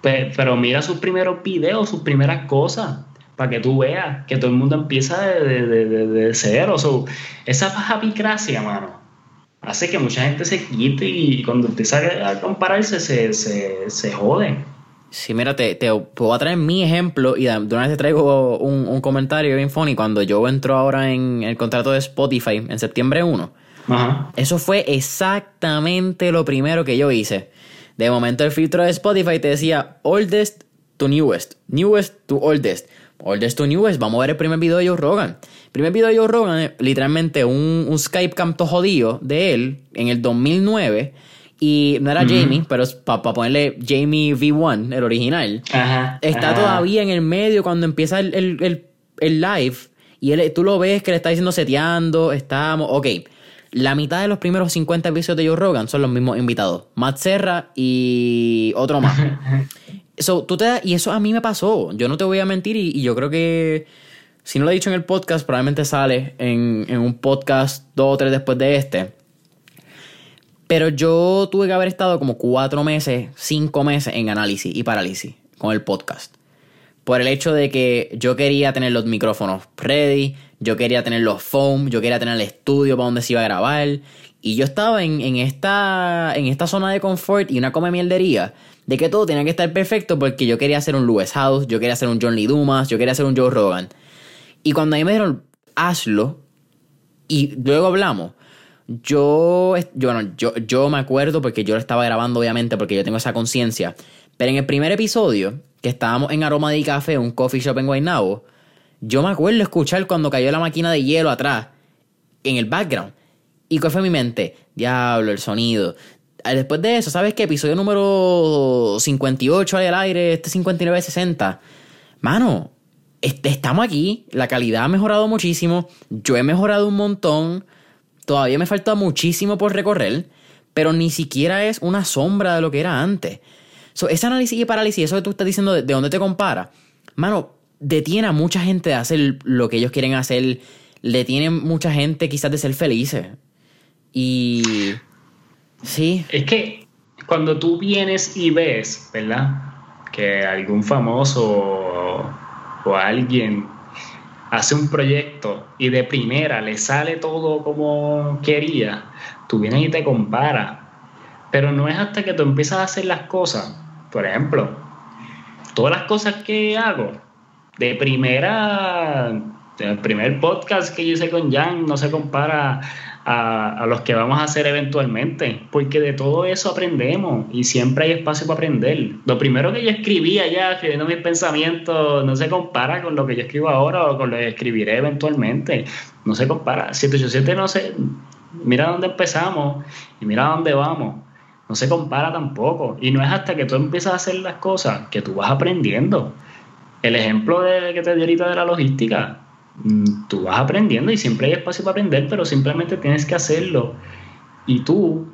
[SPEAKER 1] Pero, mira sus primeros videos, sus primeras cosas, para que tú veas que todo el mundo empieza de, de, de, de cero. esa apicracia, mano hace que mucha gente se quite y cuando empieza a compararse se, se, se jode.
[SPEAKER 2] Sí, mira, te, te, puedo traer mi ejemplo y de una vez te traigo un, un, comentario bien funny. Cuando yo entro ahora en el contrato de Spotify en septiembre 1, Ajá. eso fue exactamente lo primero que yo hice. De momento el filtro de Spotify te decía oldest to newest, newest to oldest. Oldest to newest, vamos a ver el primer video de Joe Rogan primer video de Joe Rogan, literalmente un, un Skype canto jodido de él en el 2009. Y no era Jamie, pero para ponerle Jamie V1, el original. está todavía en el medio cuando empieza el, el, el, live. Y él, tú lo ves que le está diciendo seteando. Estamos. Ok. La mitad de los primeros 50 episodios de Joe Rogan son los mismos invitados. Matt Serra y otro más. [laughs] tú te, y eso a mí me pasó. Yo no te voy a mentir y yo creo que si no lo he dicho en el podcast, probablemente sale en, un podcast dos o tres después de este. Pero yo tuve que haber estado como cuatro meses, cinco meses en análisis y parálisis con el podcast. Por el hecho de que yo quería tener los micrófonos ready, yo quería tener los foam, yo quería tener el estudio para donde se iba a grabar. Y yo estaba en, esta, en esta zona de confort y una come mieldería de que todo tenía que estar perfecto porque yo quería hacer un Lewis House, yo quería hacer un John Lee Dumas, yo quería hacer un Joe Rogan. Y cuando a mí me dijeron, hazlo, y luego hablamos, yo, yo, yo, yo me acuerdo porque yo lo estaba grabando, obviamente, porque yo tengo esa conciencia. Pero en el primer episodio, que estábamos en Aroma de Café, un coffee shop en Guaynabo, yo me acuerdo escuchar cuando cayó la máquina de hielo atrás, en el background. ¿Y cuál fue mi mente? Diablo, el sonido. Ah, después de eso, ¿sabes qué? Episodio número 58 al aire, este 59-60. Mano, estamos aquí, la calidad ha mejorado muchísimo, yo he mejorado un montón, todavía me falta muchísimo por recorrer, pero ni siquiera es una sombra de lo que era antes. So, ese análisis y parálisis, eso que tú estás diciendo de, dónde te compara, mano, detiene a mucha gente de hacer lo que ellos quieren hacer, detiene mucha gente quizás de ser felices. Y... Sí.
[SPEAKER 1] Es que cuando tú vienes y ves, ¿verdad? Que algún famoso o, alguien hace un proyecto y de primera le sale todo como quería, tú vienes y te comparas. Pero no es hasta que tú empiezas a hacer las cosas. Por ejemplo, todas las cosas que hago, de primera, el primer podcast que yo hice con Jan no se compara a, los que vamos a hacer eventualmente, porque de todo eso aprendemos y siempre hay espacio para aprender. Lo primero que yo escribía ya, escribiendo mis pensamientos, no se compara con lo que yo escribo ahora o con lo que escribiré eventualmente. No se compara. 787 no sé, mira dónde empezamos y mira dónde vamos. No se compara tampoco. Y no es hasta que tú empiezas a hacer las cosas que tú vas aprendiendo. El ejemplo de, que te di ahorita de la logística, Mm, tú vas aprendiendo y siempre hay espacio para aprender, pero simplemente tienes que hacerlo. Y tú,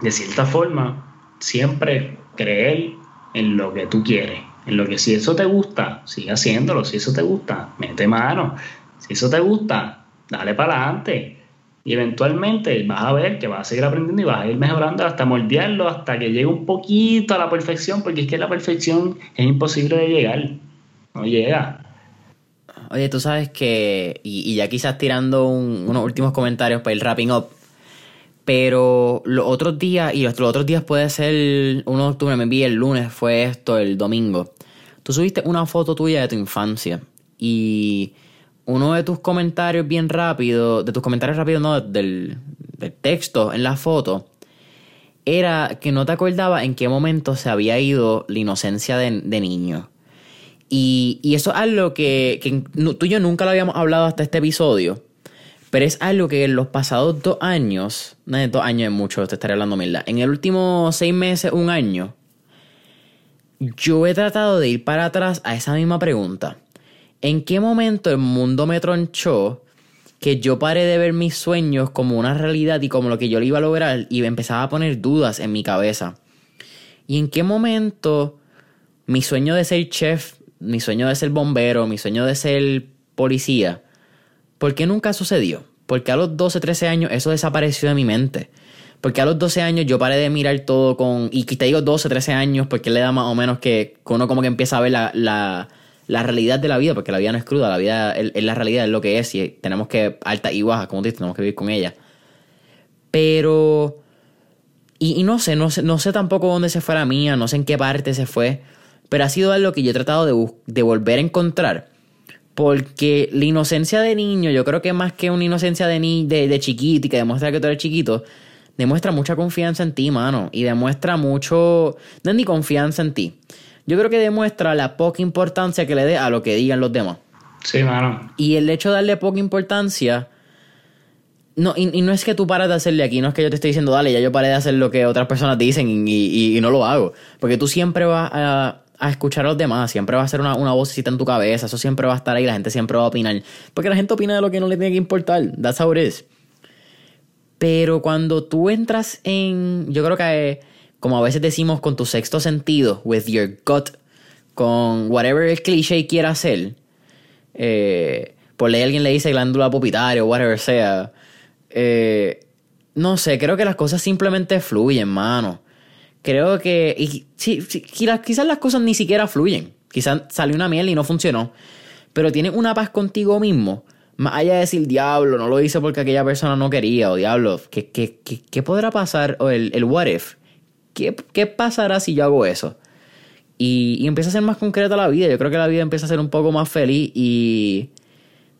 [SPEAKER 1] de cierta forma, siempre creer en lo que tú quieres, en lo que si eso te gusta, sigue haciéndolo, si eso te gusta, mete mano, si eso te gusta, dale para adelante. Y eventualmente vas a ver que vas a seguir aprendiendo y vas a ir mejorando hasta moldearlo, hasta que llegue un poquito a la perfección, porque es que la perfección es imposible de llegar. Llega.
[SPEAKER 2] Oye, tú sabes que, y, ya quizás tirando unos últimos comentarios para ir wrapping up, pero los otros días, y los, otros días puede ser 1 de octubre, me envié el lunes, fue esto, el domingo. Tú subiste una foto tuya de tu infancia y uno de tus comentarios bien rápido, de tus comentarios rápidos, no, del, texto en la foto, era que no te acordaba en qué momento se había ido la inocencia de, de niño. Y, eso es algo que, tú y yo nunca lo habíamos hablado hasta este episodio. Pero es algo que en los pasados dos años, no dos años es mucho, te estaré hablando mierda. En el último seis meses, un año, yo he tratado de ir para atrás a esa misma pregunta. ¿En qué momento el mundo me tronchó que yo paré de ver mis sueños como una realidad y como lo que yo le iba a lograr y empezaba a poner dudas en mi cabeza? ¿Y en qué momento mi sueño de ser chef mi sueño de ser bombero, mi sueño de ser policía, ¿por qué nunca sucedió? Porque a los 12, 13 años eso desapareció de mi mente. Porque a los 12 años yo paré de mirar todo con... Y te digo 12, 13 años porque le da más o menos que, uno como que empieza a ver la, la, la, realidad de la vida, porque la vida no es cruda, la vida es, la realidad, es lo que es y tenemos que, alta y baja, como dices, tenemos que vivir con ella. Pero... Y, y, no sé, no sé, no sé tampoco dónde se fue la mía, no sé en qué parte se fue. Pero ha sido algo que yo he tratado de, volver a encontrar. Porque la inocencia de niño, yo creo que más que una inocencia de, ni de, de chiquito y que demuestra que tú eres chiquito, demuestra mucha confianza en ti, mano. Y demuestra mucho. No es ni confianza en ti. Yo creo que demuestra la poca importancia que le dé a lo que digan los demás.
[SPEAKER 1] Sí, mano.
[SPEAKER 2] Y el hecho de darle poca importancia. No, y, no es que tú pares de hacerle aquí, no es que yo te esté diciendo, dale, ya yo paré de hacer lo que otras personas dicen y, y no lo hago. Porque tú siempre vas a, a escuchar a los demás. Siempre va a ser una, una en tu cabeza. Eso siempre va a estar ahí. La gente siempre va a opinar. Porque la gente opina de lo que no le tiene que importar. That's how it is. Pero cuando tú entras en. Yo creo que, como a veces decimos, con tu sexto sentido, with your gut, con whatever el cliché quiera hacer. Eh, por ley alguien le dice glándula pupitaria o whatever sea. Eh, no sé, creo que las cosas simplemente fluyen, mano. Creo que. Y, quizás las cosas ni siquiera fluyen. Quizás salió una miel y no funcionó. Pero tienes una paz contigo mismo. Más allá de decir, diablo, no lo hice porque aquella persona no quería, o diablo, ¿qué, qué, qué, podrá pasar? O el, el what if. ¿Qué, ¿Qué, pasará si yo hago eso? Y, y empieza a ser más concreta la vida. Yo creo que la vida empieza a ser un poco más feliz y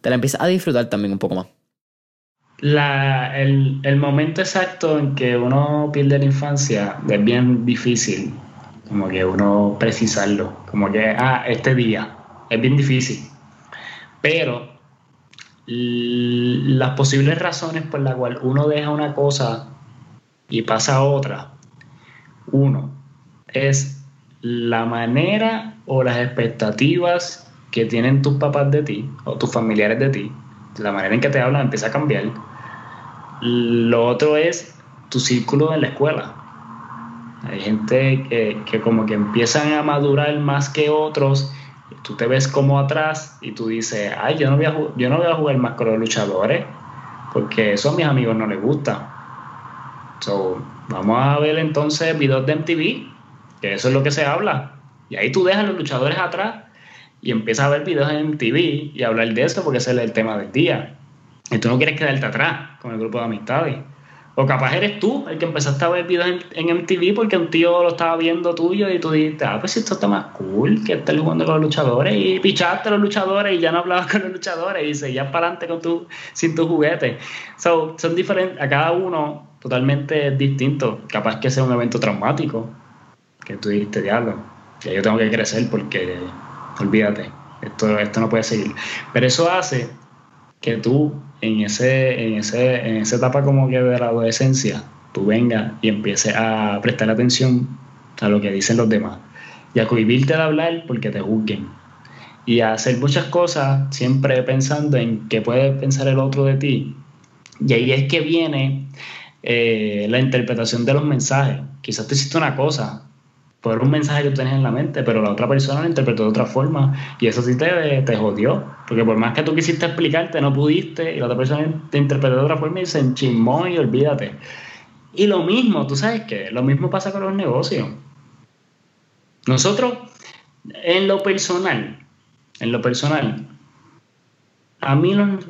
[SPEAKER 2] te la empiezas a disfrutar también un poco más
[SPEAKER 1] la, el, el, momento exacto en que uno pierde la infancia es bien difícil, como que uno precisarlo, como que, ah, este día, es bien difícil. Pero las posibles razones por las cuales uno deja una cosa y pasa a otra, uno, es la manera o las expectativas que tienen tus papás de ti o tus familiares de ti, la manera en que te hablan empieza a cambiar lo otro es tu círculo en la escuela. Hay gente que, como que empiezan a madurar más que otros. Tú te ves como atrás y tú dices, ay, yo no voy a, yo no voy a jugar más con los luchadores porque eso a mis amigos no les gusta. So, vamos a ver entonces videos de MTV, que eso es lo que se habla. Y ahí tú dejas a los luchadores atrás y empiezas a ver videos en MTV y hablar de eso porque ese es el tema del día. Y tú no quieres quedarte atrás con el grupo de amistades. O capaz eres tú el que empezaste a ver videos en, MTV porque un tío lo estaba viendo tuyo y tú dijiste, ah, pues esto está más cool que estar jugando con los luchadores y pichaste a los luchadores y ya no hablabas [laughs] con los luchadores y seguías para adelante con tu, sin tu juguete. So, son diferentes, a cada uno totalmente distinto. Capaz que sea un evento traumático, que tú dijiste, diablo, ya yo tengo que crecer porque, olvídate, esto, esto no puede seguir. Pero eso hace que tú en, ese, en, ese, en esa etapa como que de la adolescencia, tú vengas y empieces a prestar atención a lo que dicen los demás y a cohibirte de hablar porque te juzguen y a hacer muchas cosas siempre pensando en qué puede pensar el otro de ti. Y ahí es que viene eh, la interpretación de los mensajes. Quizás te hiciste una cosa, por un mensaje que tú tienes en la mente, pero la otra persona lo interpretó de otra forma y eso sí te, te jodió, porque por más que tú quisiste explicarte, no pudiste y la otra persona te interpretó de otra forma y se enchimó y olvídate. Y lo mismo, tú sabes que lo mismo pasa con los negocios. Nosotros, en lo personal, en lo personal, a mí los,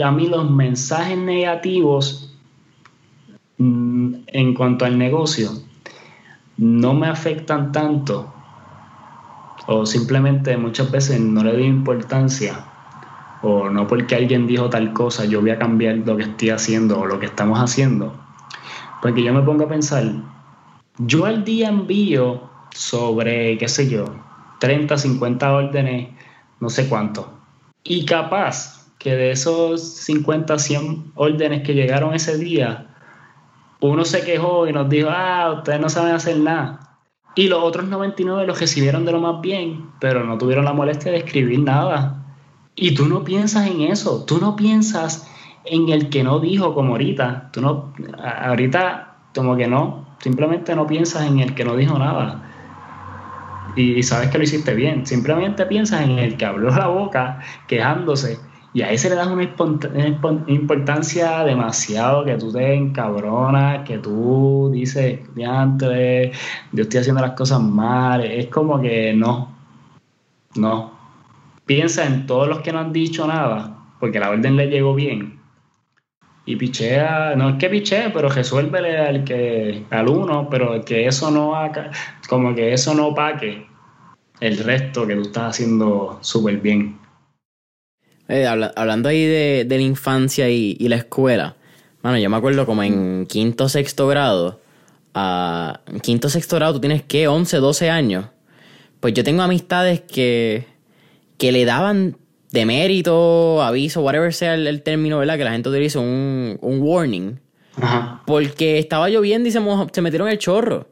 [SPEAKER 1] a mí los mensajes negativos mm, en cuanto al negocio no me afectan tanto o simplemente muchas veces no le doy importancia o no porque alguien dijo tal cosa yo voy a cambiar lo que estoy haciendo o lo que estamos haciendo. Porque yo me pongo a pensar yo al día envío sobre qué sé yo 30, 50 órdenes no sé cuánto. Y capaz que de esos 50, 100 órdenes que llegaron ese día uno se quejó y nos dijo, ah, ustedes no saben hacer nada. Y los otros 99 los recibieron de lo más bien, pero no tuvieron la molestia de escribir nada. Y tú no piensas en eso, tú no piensas en el que no dijo como ahorita. Tú no, ahorita como que no, simplemente no piensas en el que no dijo nada. Y sabes que lo hiciste bien, simplemente piensas en el que abrió la boca quejándose y a ese le das una importancia demasiado que tú te encabronas, que tú dices, antes yo estoy haciendo las cosas mal. Es como que no, no. Piensa en todos los que no han dicho nada, porque la orden le llegó bien. Y pichea, no es que pichee, pero resuélvele al que, al uno, pero que eso no haga, como que eso no paque el resto que tú estás haciendo súper bien.
[SPEAKER 2] Eh, hablando ahí de, la infancia y, la escuela. Bueno, yo me acuerdo como en quinto sexto grado. Uh, en quinto sexto grado tú tienes que 11, 12 años. Pues yo tengo amistades que, que le daban de mérito, aviso, whatever sea el, término, ¿verdad? Que la gente utiliza un, un warning. Porque estaba lloviendo y se, se metieron el chorro.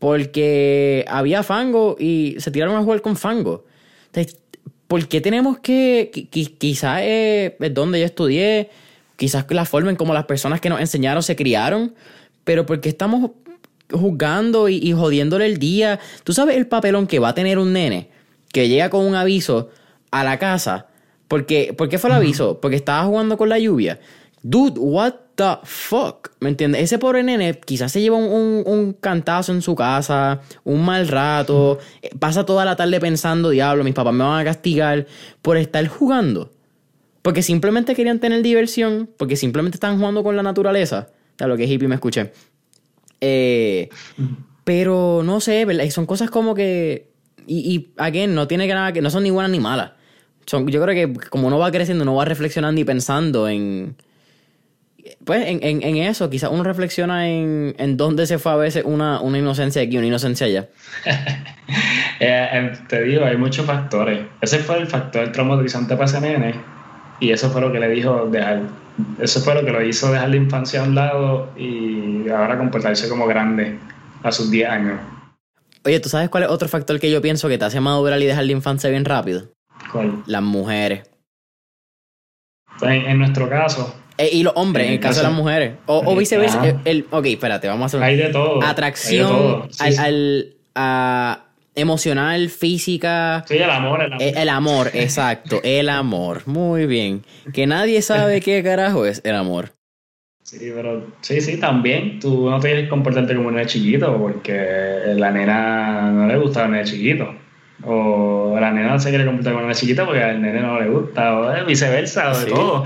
[SPEAKER 2] Porque había fango y se tiraron a jugar con fango. Entonces, ¿por qué tenemos que, quizás es, donde yo estudié, quizás la forma en cómo las personas que nos enseñaron se criaron, pero ¿por qué estamos juzgando y, jodiéndole el día? ¿Tú sabes el papelón que va a tener un nene que llega con un aviso a la casa? Porque, ¿Por qué fue el aviso? Porque estaba jugando con la lluvia. Dude, what the fuck? ¿Me entiendes? Ese pobre nene quizás se lleva un, cantazo en su casa, un mal rato, eh, pasa toda la tarde pensando, diablo, mis papás me van a castigar por estar jugando. Porque simplemente querían tener diversión, porque simplemente estaban jugando con la naturaleza. A lo que hippie me escuché. Eh, pero no sé, son cosas como que. Y, y again, no tiene que nada que. No son ni buenas ni malas. Son, yo creo que como uno va creciendo, uno va reflexionando y pensando en pues en, en, eso, quizás uno reflexiona en, en dónde se fue a veces una, una inocencia aquí, una inocencia allá. [laughs]
[SPEAKER 1] Eh, eh, te digo, hay muchos factores. Ese fue el factor traumatizante para ese nene y eso fue lo que le dijo dejar, eso fue lo que lo hizo dejar la infancia a un lado y ahora comportarse como grande a sus 10 años.
[SPEAKER 2] Oye, ¿tú sabes cuál es otro factor que yo pienso que te hace madurar y dejar la infancia bien rápido?
[SPEAKER 1] ¿Cuál?
[SPEAKER 2] Las mujeres.
[SPEAKER 1] Pues, en nuestro caso,
[SPEAKER 2] eh, y los hombres, en el caso de las mujeres. O, viceversa. El, ok, espérate, vamos a hacer.
[SPEAKER 1] Hay de todo.
[SPEAKER 2] Atracción Al, a emocional, física.
[SPEAKER 1] Sí, el amor. El
[SPEAKER 2] amor, eh, el, amor [laughs] exacto. El amor. Muy bien. Que nadie sabe qué carajo es el amor.
[SPEAKER 1] Sí, pero sí, sí, también tú no tienes que comportarte como un nene chiquito porque la nena no le gusta el nene chiquito. O la nena no se quiere comportar como una chiquita porque al nene no le gusta, o viceversa, o de todo.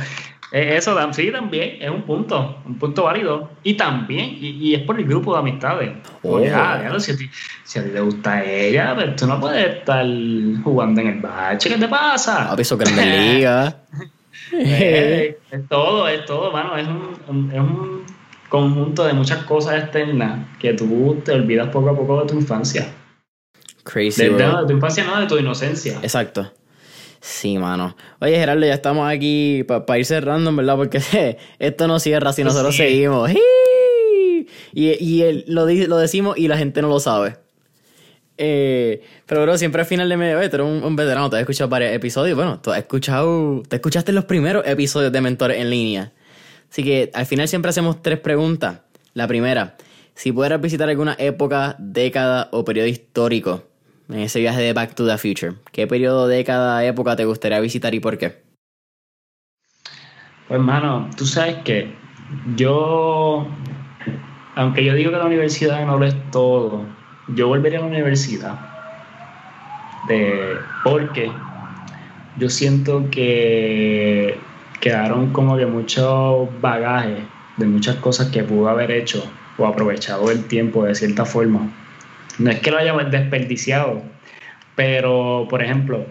[SPEAKER 1] Eh, eso sí también es un punto, un punto válido. Y también, y, es por el grupo de amistades. Oye, oh. si, a ti, si a ti te gusta ella, pero tú no puedes estar jugando en el bache. ¿Qué te pasa?
[SPEAKER 2] A eso grande liga. [laughs]
[SPEAKER 1] Eh, es, todo, es todo, mano. Es un, es un conjunto de muchas cosas externas que tú te olvidas poco a poco de tu infancia.
[SPEAKER 2] Crazy.
[SPEAKER 1] De, de, tu infancia, no, de tu inocencia.
[SPEAKER 2] Exacto. Sí, mano. Oye, Gerardo, ya estamos aquí para ir cerrando, ¿verdad? Porque [laughs] esto no cierra si nosotros seguimos. Y, y lo, lo decimos y la gente no lo sabe. Eh, pero, bro, siempre al final de medio, tú eres un, veterano, te has escuchado varios episodios. Bueno, tú has escuchado, te escuchaste los primeros episodios de Mentores en línea. Así que al final siempre hacemos tres preguntas. La primera, si pudieras visitar alguna época, década o periodo histórico en ese viaje de Back to the Future? ¿Qué periodo, de cada época te gustaría visitar y por qué?
[SPEAKER 1] Pues, hermano, tú sabes que yo, aunque yo digo que la universidad no lo es todo, yo volvería a la universidad. Porque yo siento que quedaron como que muchos bagajes de muchas cosas que pudo haber hecho o aprovechado el tiempo de cierta forma no es que lo hayamos desperdiciado, pero, por ejemplo,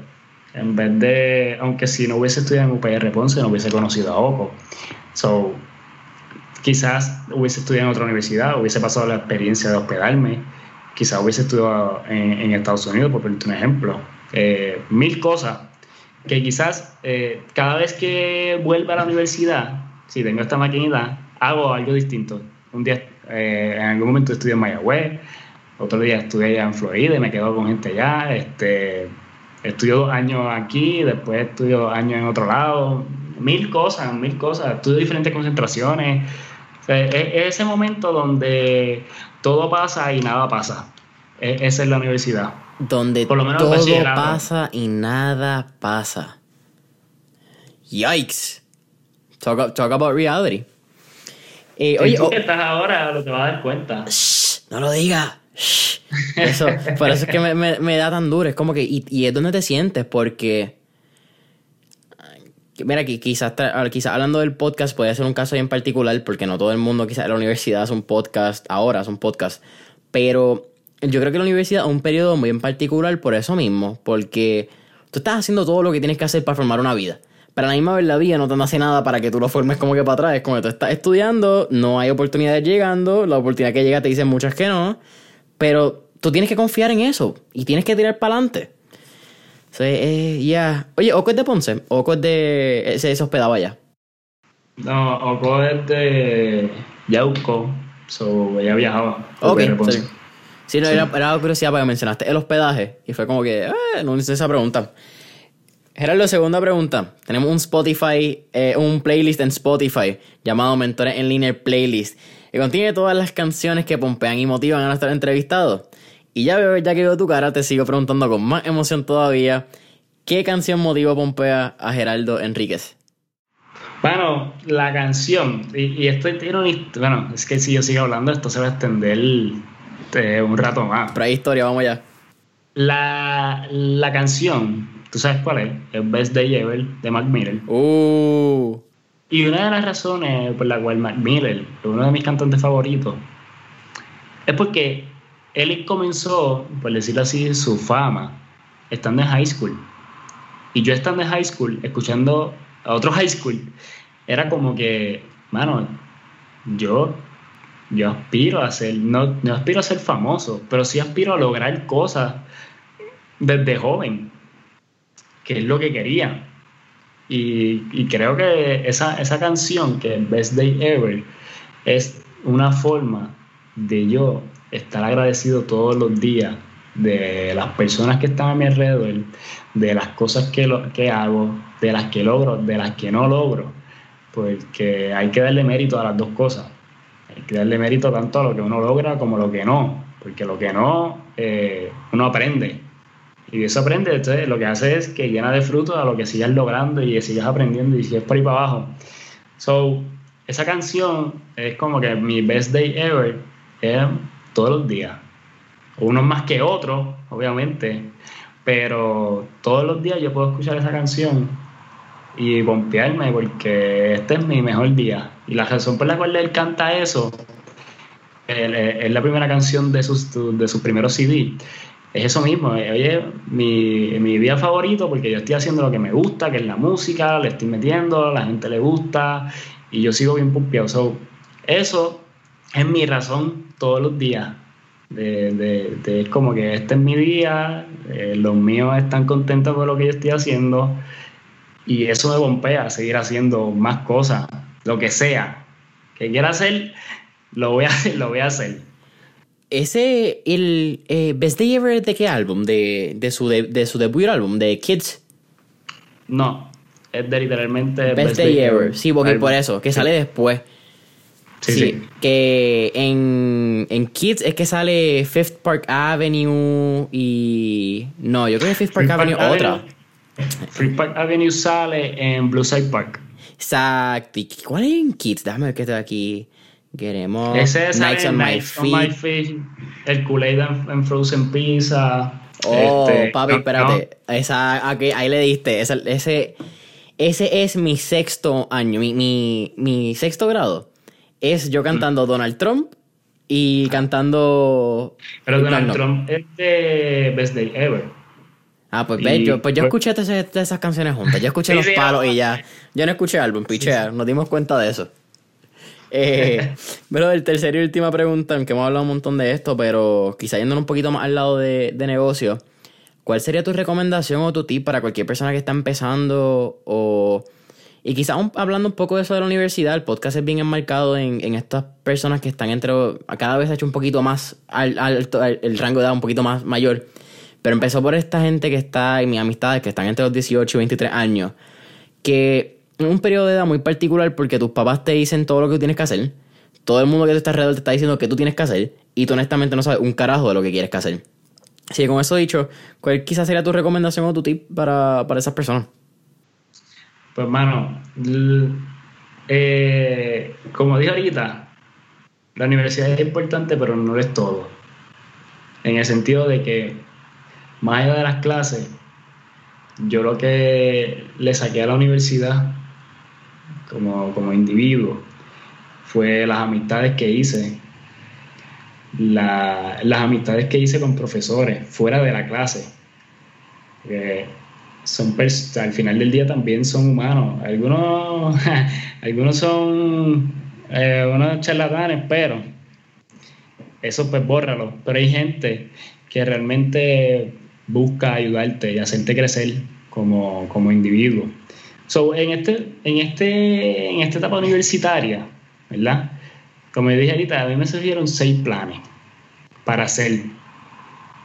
[SPEAKER 1] en vez de, aunque si no hubiese estudiado en UPR Ponce, no hubiese conocido a OCO. So, quizás hubiese estudiado en otra universidad, hubiese pasado la experiencia de hospedarme, quizás hubiese estudiado en, Estados Unidos, por ponerte un ejemplo. Eh, mil cosas que quizás eh, cada vez que vuelva a la universidad, si tengo esta maquinita, hago algo distinto. Un día, eh, en algún momento estudio en Mayagüez, otro día estudié allá en Florida y me quedo con gente allá. Este, estudio dos años aquí, después estudio dos años en otro lado. Mil cosas, mil cosas. Estudio diferentes concentraciones. es, ese momento donde todo pasa y nada pasa. E, esa es la universidad.
[SPEAKER 2] Donde todo pasa y nada pasa. Yikes. Talk, talk about reality.
[SPEAKER 1] Eh, oye, tú que estás ahora lo te vas a dar cuenta.
[SPEAKER 2] no lo digas. Eso, por eso es que me, da tan duro. Es como que, y, es donde te sientes, porque. Mira, quizás, quizás hablando del podcast puede ser un caso en particular, porque no todo el mundo, quizás la universidad es un podcast, ahora es un podcast. Pero yo creo que la universidad es un periodo muy en particular por eso mismo, porque tú estás haciendo todo lo que tienes que hacer para formar una vida. Pero a la misma vez la vida no te hace nada para que tú lo formes como que para atrás. Es como que tú estás estudiando, no hay oportunidades llegando, la oportunidad que llega te dicen muchas que no. Pero tú tienes que confiar en eso y tienes que tirar para adelante. Eh, ya. Oye, ¿Oco es de Ponce? ¿Oco es de. se, se hospedaba allá?
[SPEAKER 1] No, Oco es de Yauco. So, ella viajaba.
[SPEAKER 2] Ok, sí. sí, no, Era, era curiosidad porque mencionaste el hospedaje y fue como que, eh, no hice esa pregunta. Gerardo, segunda pregunta. Tenemos un Spotify, eh, un playlist en Spotify llamado Mentores en Línea Playlist que contiene todas las canciones que pompean y motivan a nuestro entrevistado. Y ya veo, ya que veo tu cara, te sigo preguntando con más emoción todavía, ¿qué canción motiva pompea a Geraldo Enríquez?
[SPEAKER 1] Bueno, la canción, y, estoy bueno, es que si yo sigo hablando, esto se va a extender eh, un rato más.
[SPEAKER 2] Pero hay historia, vamos allá.
[SPEAKER 1] La, la canción, ¿tú sabes cuál es? El Best Day Ever de Mac Miller.
[SPEAKER 2] Uh.
[SPEAKER 1] Y una de las razones por la cual Mac Miller uno de mis cantantes favoritos es porque él comenzó, por decirlo así, su fama estando en high school. Y yo estando en high school, escuchando a otro high school, era como que, mano, yo, yo aspiro a ser, no, no aspiro a ser famoso, pero sí aspiro a lograr cosas desde joven, que es lo que quería. Y, creo que esa, esa canción, que es Best Day Ever, es una forma de yo estar agradecido todos los días de las personas que están a mi alrededor, de las cosas que, lo, que hago, de las que logro, de las que no logro, porque hay que darle mérito a las dos cosas. Hay que darle mérito tanto a lo que uno logra como a lo que no, porque lo que no, eh, uno aprende y eso aprende, entonces lo que hace es que llena de fruto a lo que sigas logrando y que sigas aprendiendo y sigues por ahí para abajo. So, esa canción es como que mi best day ever es todos los días. Unos más que otros, obviamente, pero todos los días yo puedo escuchar esa canción y pompearme porque este es mi mejor día. Y la razón por la cual él canta eso es la primera canción de sus, de sus primeros CD. Es eso mismo, eh, oye, mi, mi día favorito porque yo estoy haciendo lo que me gusta, que es la música, le estoy metiendo, a la gente le gusta y yo sigo bien pompeado. eso es mi razón todos los días de, de, como que este es mi día, eh, los míos están contentos con lo que yo estoy haciendo y eso me bombea a seguir haciendo más cosas, lo que sea que quiera hacer, lo voy a, [laughs] lo voy a hacer.
[SPEAKER 2] Ese, el eh, Best Day Ever de qué álbum? De, de, su, de, su debut álbum, de Kids.
[SPEAKER 1] No, es de literalmente
[SPEAKER 2] Best, Day, Ever. Sí, porque por eso, que sale después. Sí, Que en, en Kids es que sale Fifth Park Avenue y. No, yo creo que Fifth Park Avenue otra.
[SPEAKER 1] Fifth Park Avenue sale en Blue Side Park.
[SPEAKER 2] Exacto. ¿Cuál es en Kids? Déjame ver que está aquí. Queremos.
[SPEAKER 1] Ese es Nights on, My, feet. El Kool-Aid en Frozen Pizza.
[SPEAKER 2] Oh, este, papi, espérate. Esa, ahí le diste. Ese, ese, ese es mi sexto año. Mi, mi, mi sexto grado es yo cantando Donald Trump y cantando.
[SPEAKER 1] Pero Donald Trump es de Best Day Ever.
[SPEAKER 2] Ah, pues ve, yo, pues yo escuché esas, canciones juntas. Yo escuché [laughs] los palos y ya. Yo no escuché álbum, pichea. Nos dimos cuenta de eso. Eh, [laughs] pero el tercer y última pregunta, aunque hemos hablado un montón de esto, pero quizá yéndonos un poquito más al lado de, de negocio, ¿cuál sería tu recomendación o tu tip para cualquier persona que está empezando o y quizás hablando un poco de eso de la universidad, el podcast es bien enmarcado en, en estas personas que están entre. Cada vez ha hecho un poquito más alto, el rango de edad un poquito más mayor. Pero empezó por esta gente que está, y mis amistades, que están entre los 18 y 23 años, que un periodo de edad muy particular porque tus papás te dicen todo lo que tienes que hacer. Todo el mundo que está alrededor te está diciendo que tú tienes que hacer. Y tú honestamente no sabes un carajo de lo que quieres que hacer. Así que con eso dicho, ¿cuál quizás sería tu recomendación o tu tip para, para esas personas?
[SPEAKER 1] Pues, hermano, eh, como dije ahorita, la universidad es importante, pero no es todo. En el sentido de que, más allá de las clases, yo lo que le saqué a la universidad como, como individuo fue las amistades que hice, las amistades que hice con profesores fuera de la clase. Son al final del día también son humanos. Algunos, [laughs] algunos son eh, unos charlatanes, pero eso pues bórralo. Pero hay gente que realmente busca ayudarte y hacerte crecer como, como individuo. So, en, este, en, este, en esta etapa universitaria, ¿verdad? Como dije ahorita, a mí me surgieron seis planes para hacer.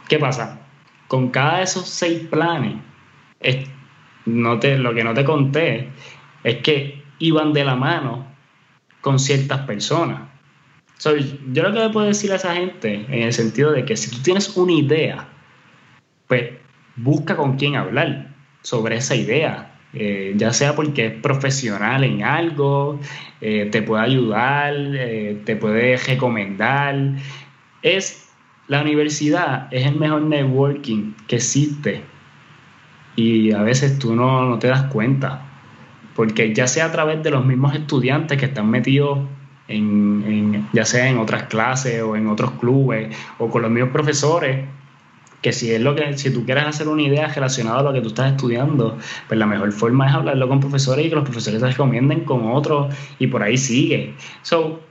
[SPEAKER 1] ¿Qué pasa? Con cada de esos seis planes, no te, lo que no te conté es que iban de la mano con ciertas personas. yo lo que le puedo decir a esa gente en el sentido de que si tú tienes una idea, pues busca con quién hablar sobre esa idea. Eh, ya sea porque es profesional en algo, eh, te puede ayudar, eh, te puede recomendar. Es la universidad es el mejor networking que existe y a veces tú no, no te das cuenta, porque ya sea a través de los mismos estudiantes que están metidos en, ya sea en otras clases o en otros clubes o con los mismos profesores, que si es lo que si tú quieres hacer una idea relacionada a lo que tú estás estudiando, pues la mejor forma es hablarlo con profesores y que los profesores te recomienden con otros y por ahí sigue. So,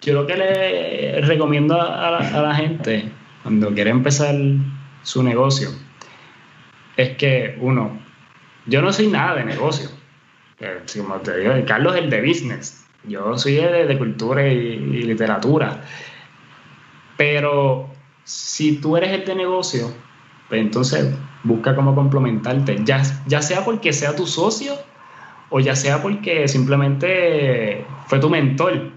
[SPEAKER 1] yo lo que le recomiendo a la gente cuando quiere empezar su negocio es que uno, yo no soy nada de negocio. Eh, como te digo, Carlos es el de business. Yo soy de, de cultura y, literatura. Pero si tú eres el de negocio, pues entonces busca cómo complementarte. Ya, ya sea porque sea tu socio o ya sea porque simplemente fue tu mentor,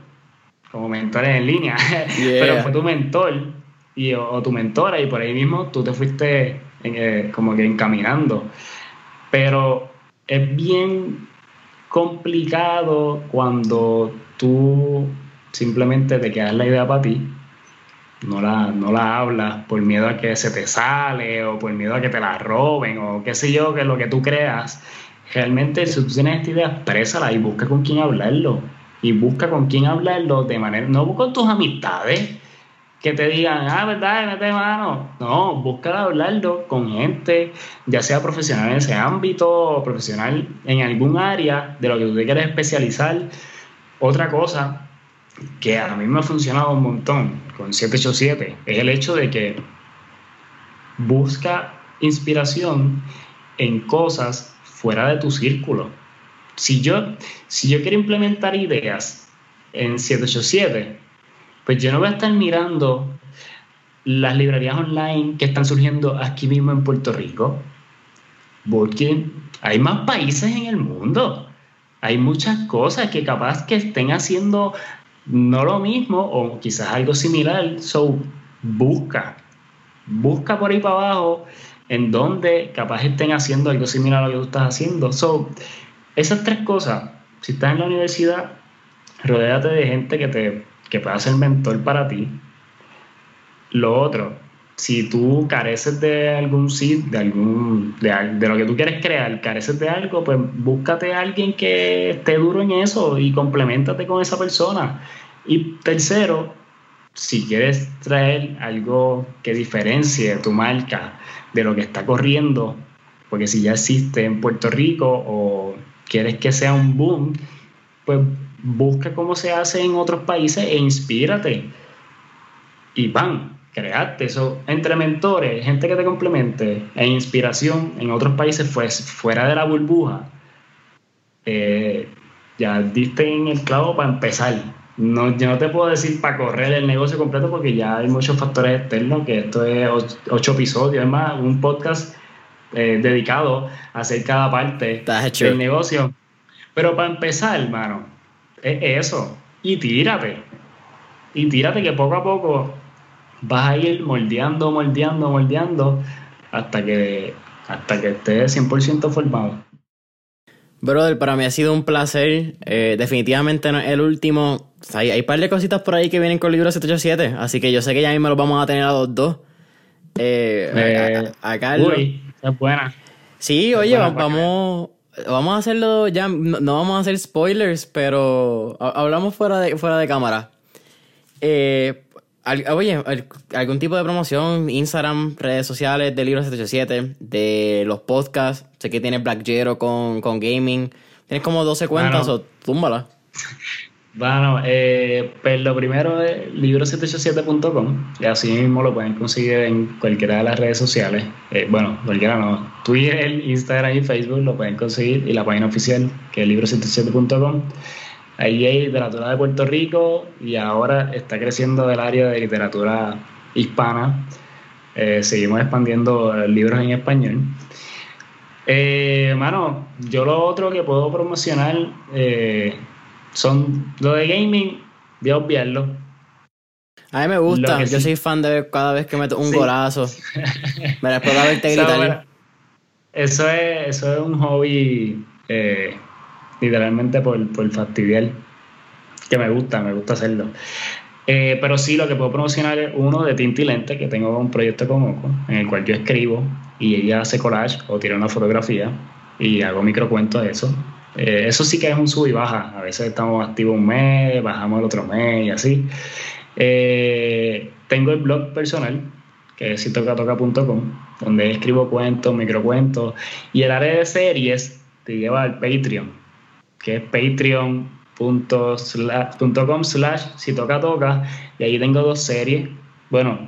[SPEAKER 1] como mentor en línea, [laughs] pero fue tu mentor y, o tu mentora y por ahí mismo tú te fuiste eh, como que encaminando. Pero es bien complicado cuando tú simplemente te quedas la idea para ti, no la, no la hablas por miedo a que se te sale o por miedo a que te la roben o qué sé yo, que lo que tú creas. Realmente, si tú tienes esta idea, exprésala y busca con quién hablarlo. Y busca con quién hablarlo de manera, no con tus amistades, que te digan, ah, verdad, mete mano. No, busca hablarlo con gente, ya sea profesional en ese ámbito o profesional en algún área de lo que tú te quieres especializar. Otra cosa que a mí me ha funcionado un montón con 787 es el hecho de que busca inspiración en cosas fuera de tu círculo. Si yo, si yo quiero implementar ideas en 787, pues yo no voy a estar mirando las librerías online que están surgiendo aquí mismo en Puerto Rico, porque hay más países en el mundo. Hay muchas cosas que capaz que estén haciendo no lo mismo o quizás algo similar. So, busca, busca por ahí para abajo en donde capaz estén haciendo algo similar a lo que tú estás haciendo. So, esas tres cosas, si estás en la universidad, rodéate de gente que te que pueda ser mentor para ti. Lo otro, si tú careces de algún sitio, de algún, de, lo que tú quieres crear, careces de algo, pues búscate a alguien que esté duro en eso y complementate con esa persona. Y tercero, si quieres traer algo que diferencie tu marca de lo que está corriendo, porque si ya existe en Puerto Rico o quieres que sea un boom, pues busca cómo se hace en otros países e inspírate. Y van, crearte eso entre mentores, gente que te complemente e inspiración en otros países fuera de la burbuja. Eh, ya diste en el clavo para empezar. No, yo no te puedo decir para correr el negocio completo porque ya hay muchos factores externos, que esto es ocho episodios, es más, un podcast eh, dedicado a hacer cada parte del negocio. Pero para empezar, hermano, es eso. Y tírate. Y tírate que poco a poco vas a ir moldeando, moldeando, moldeando hasta que, hasta que estés 100% formado.
[SPEAKER 2] Brother, para mí ha sido un placer. Eh, definitivamente no es el último. hay, hay un par de cositas por ahí que vienen con el libro 787, así que yo sé que ya mismo los vamos a tener a los dos. Eh,
[SPEAKER 1] eh a, Carlos. Uy, es buena.
[SPEAKER 2] Sí, oye, vamos, Vamos a hacerlo ya, no, vamos a hacer spoilers, pero hablamos fuera de, fuera de cámara. Eh, oye, algún tipo de promoción, Instagram, redes sociales de Libro 787, de los podcasts. Sé que tienes Black Jero con, con gaming. Tienes como 12 cuentas, o túmbala.
[SPEAKER 1] Bueno, eh, pues lo primero es libro787.com y así mismo lo pueden conseguir en cualquiera de las redes sociales. Eh, bueno, cualquiera no. Twitter, Instagram y Facebook lo pueden conseguir y la página oficial que es libro787.com. Ahí hay literatura de Puerto Rico y ahora está creciendo el área de literatura hispana. Eh, seguimos expandiendo libros en español. Eh, mano, yo lo otro que puedo promocionar eh, son lo de gaming, de obviarlo.
[SPEAKER 2] A mí me gusta, yo soy fan de cada vez que meto un golazo. me la puedo verte [laughs] gritar.
[SPEAKER 1] Eso es, eso es un hobby eh, literalmente por, por fastidiar. Que me gusta, me gusta hacerlo. Eh, pero sí, lo que puedo promocionar es uno de Tinti Lente, que tengo un proyecto con Oco, en el cual yo escribo y ella hace collage o tira una fotografía y hago microcuentos de eso. Eh, eso sí que es un sub y baja. A veces estamos activos un mes, bajamos el otro mes y así. Eh, tengo el blog personal, que es sitocatoca.com, donde escribo cuentos, microcuentos. Y el área de series te lleva al Patreon, que es patreon.com slash sitocatoca. Y ahí tengo dos series. Bueno,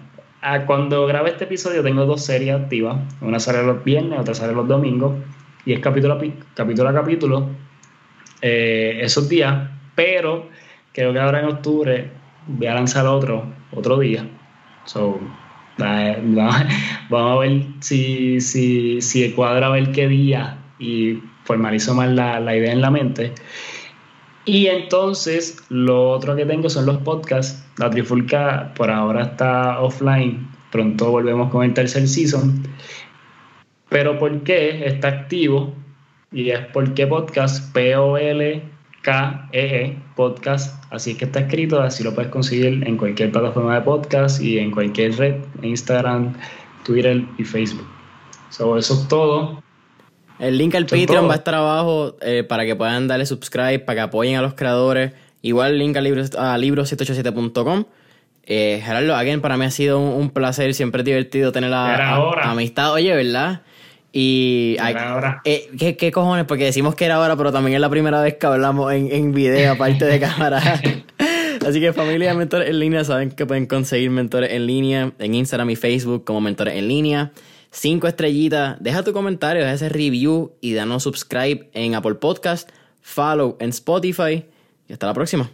[SPEAKER 1] cuando grabe este episodio tengo dos series activas. Una sale los viernes, otra sale los domingos y es capítulo a capítulo, a capítulo eh, esos días, pero creo que ahora en octubre voy a lanzar otro, otro día. So, [laughs] vamos a ver si, si, si cuadra a ver qué día y formalizo más la, la idea en la mente. Y entonces lo otro que tengo son los podcasts. La Trifulca por ahora está offline. Pronto volvemos con el tercer season. Pero ¿por qué está activo? Y es porque podcast, P-O-L-K-A-S-T, K-E-E Podcast, así es que está escrito, así lo puedes conseguir en cualquier plataforma de podcast y en cualquier red, Instagram, Twitter y Facebook. So, eso es todo.
[SPEAKER 2] El link al Patreon va a estar abajo eh, para que puedan darle subscribe, para que apoyen a los creadores. Igual el link a, libros, a libros787.com. Eh, Gerardo, again, para mí ha sido un, placer, siempre es divertido tener la amistad. Oye, ¿verdad? Y eh, ¿qué, ¿qué, cojones? Porque decimos que era ahora, pero también es la primera vez que hablamos en, en video, aparte de cámara. [laughs] Así que familia Mentores en Línea, saben que pueden conseguir mentores en línea en Instagram y Facebook como Mentores en Línea. Cinco estrellitas, deja tu comentario, deja ese review y danos subscribe en Apple Podcast, follow en Spotify y hasta la próxima.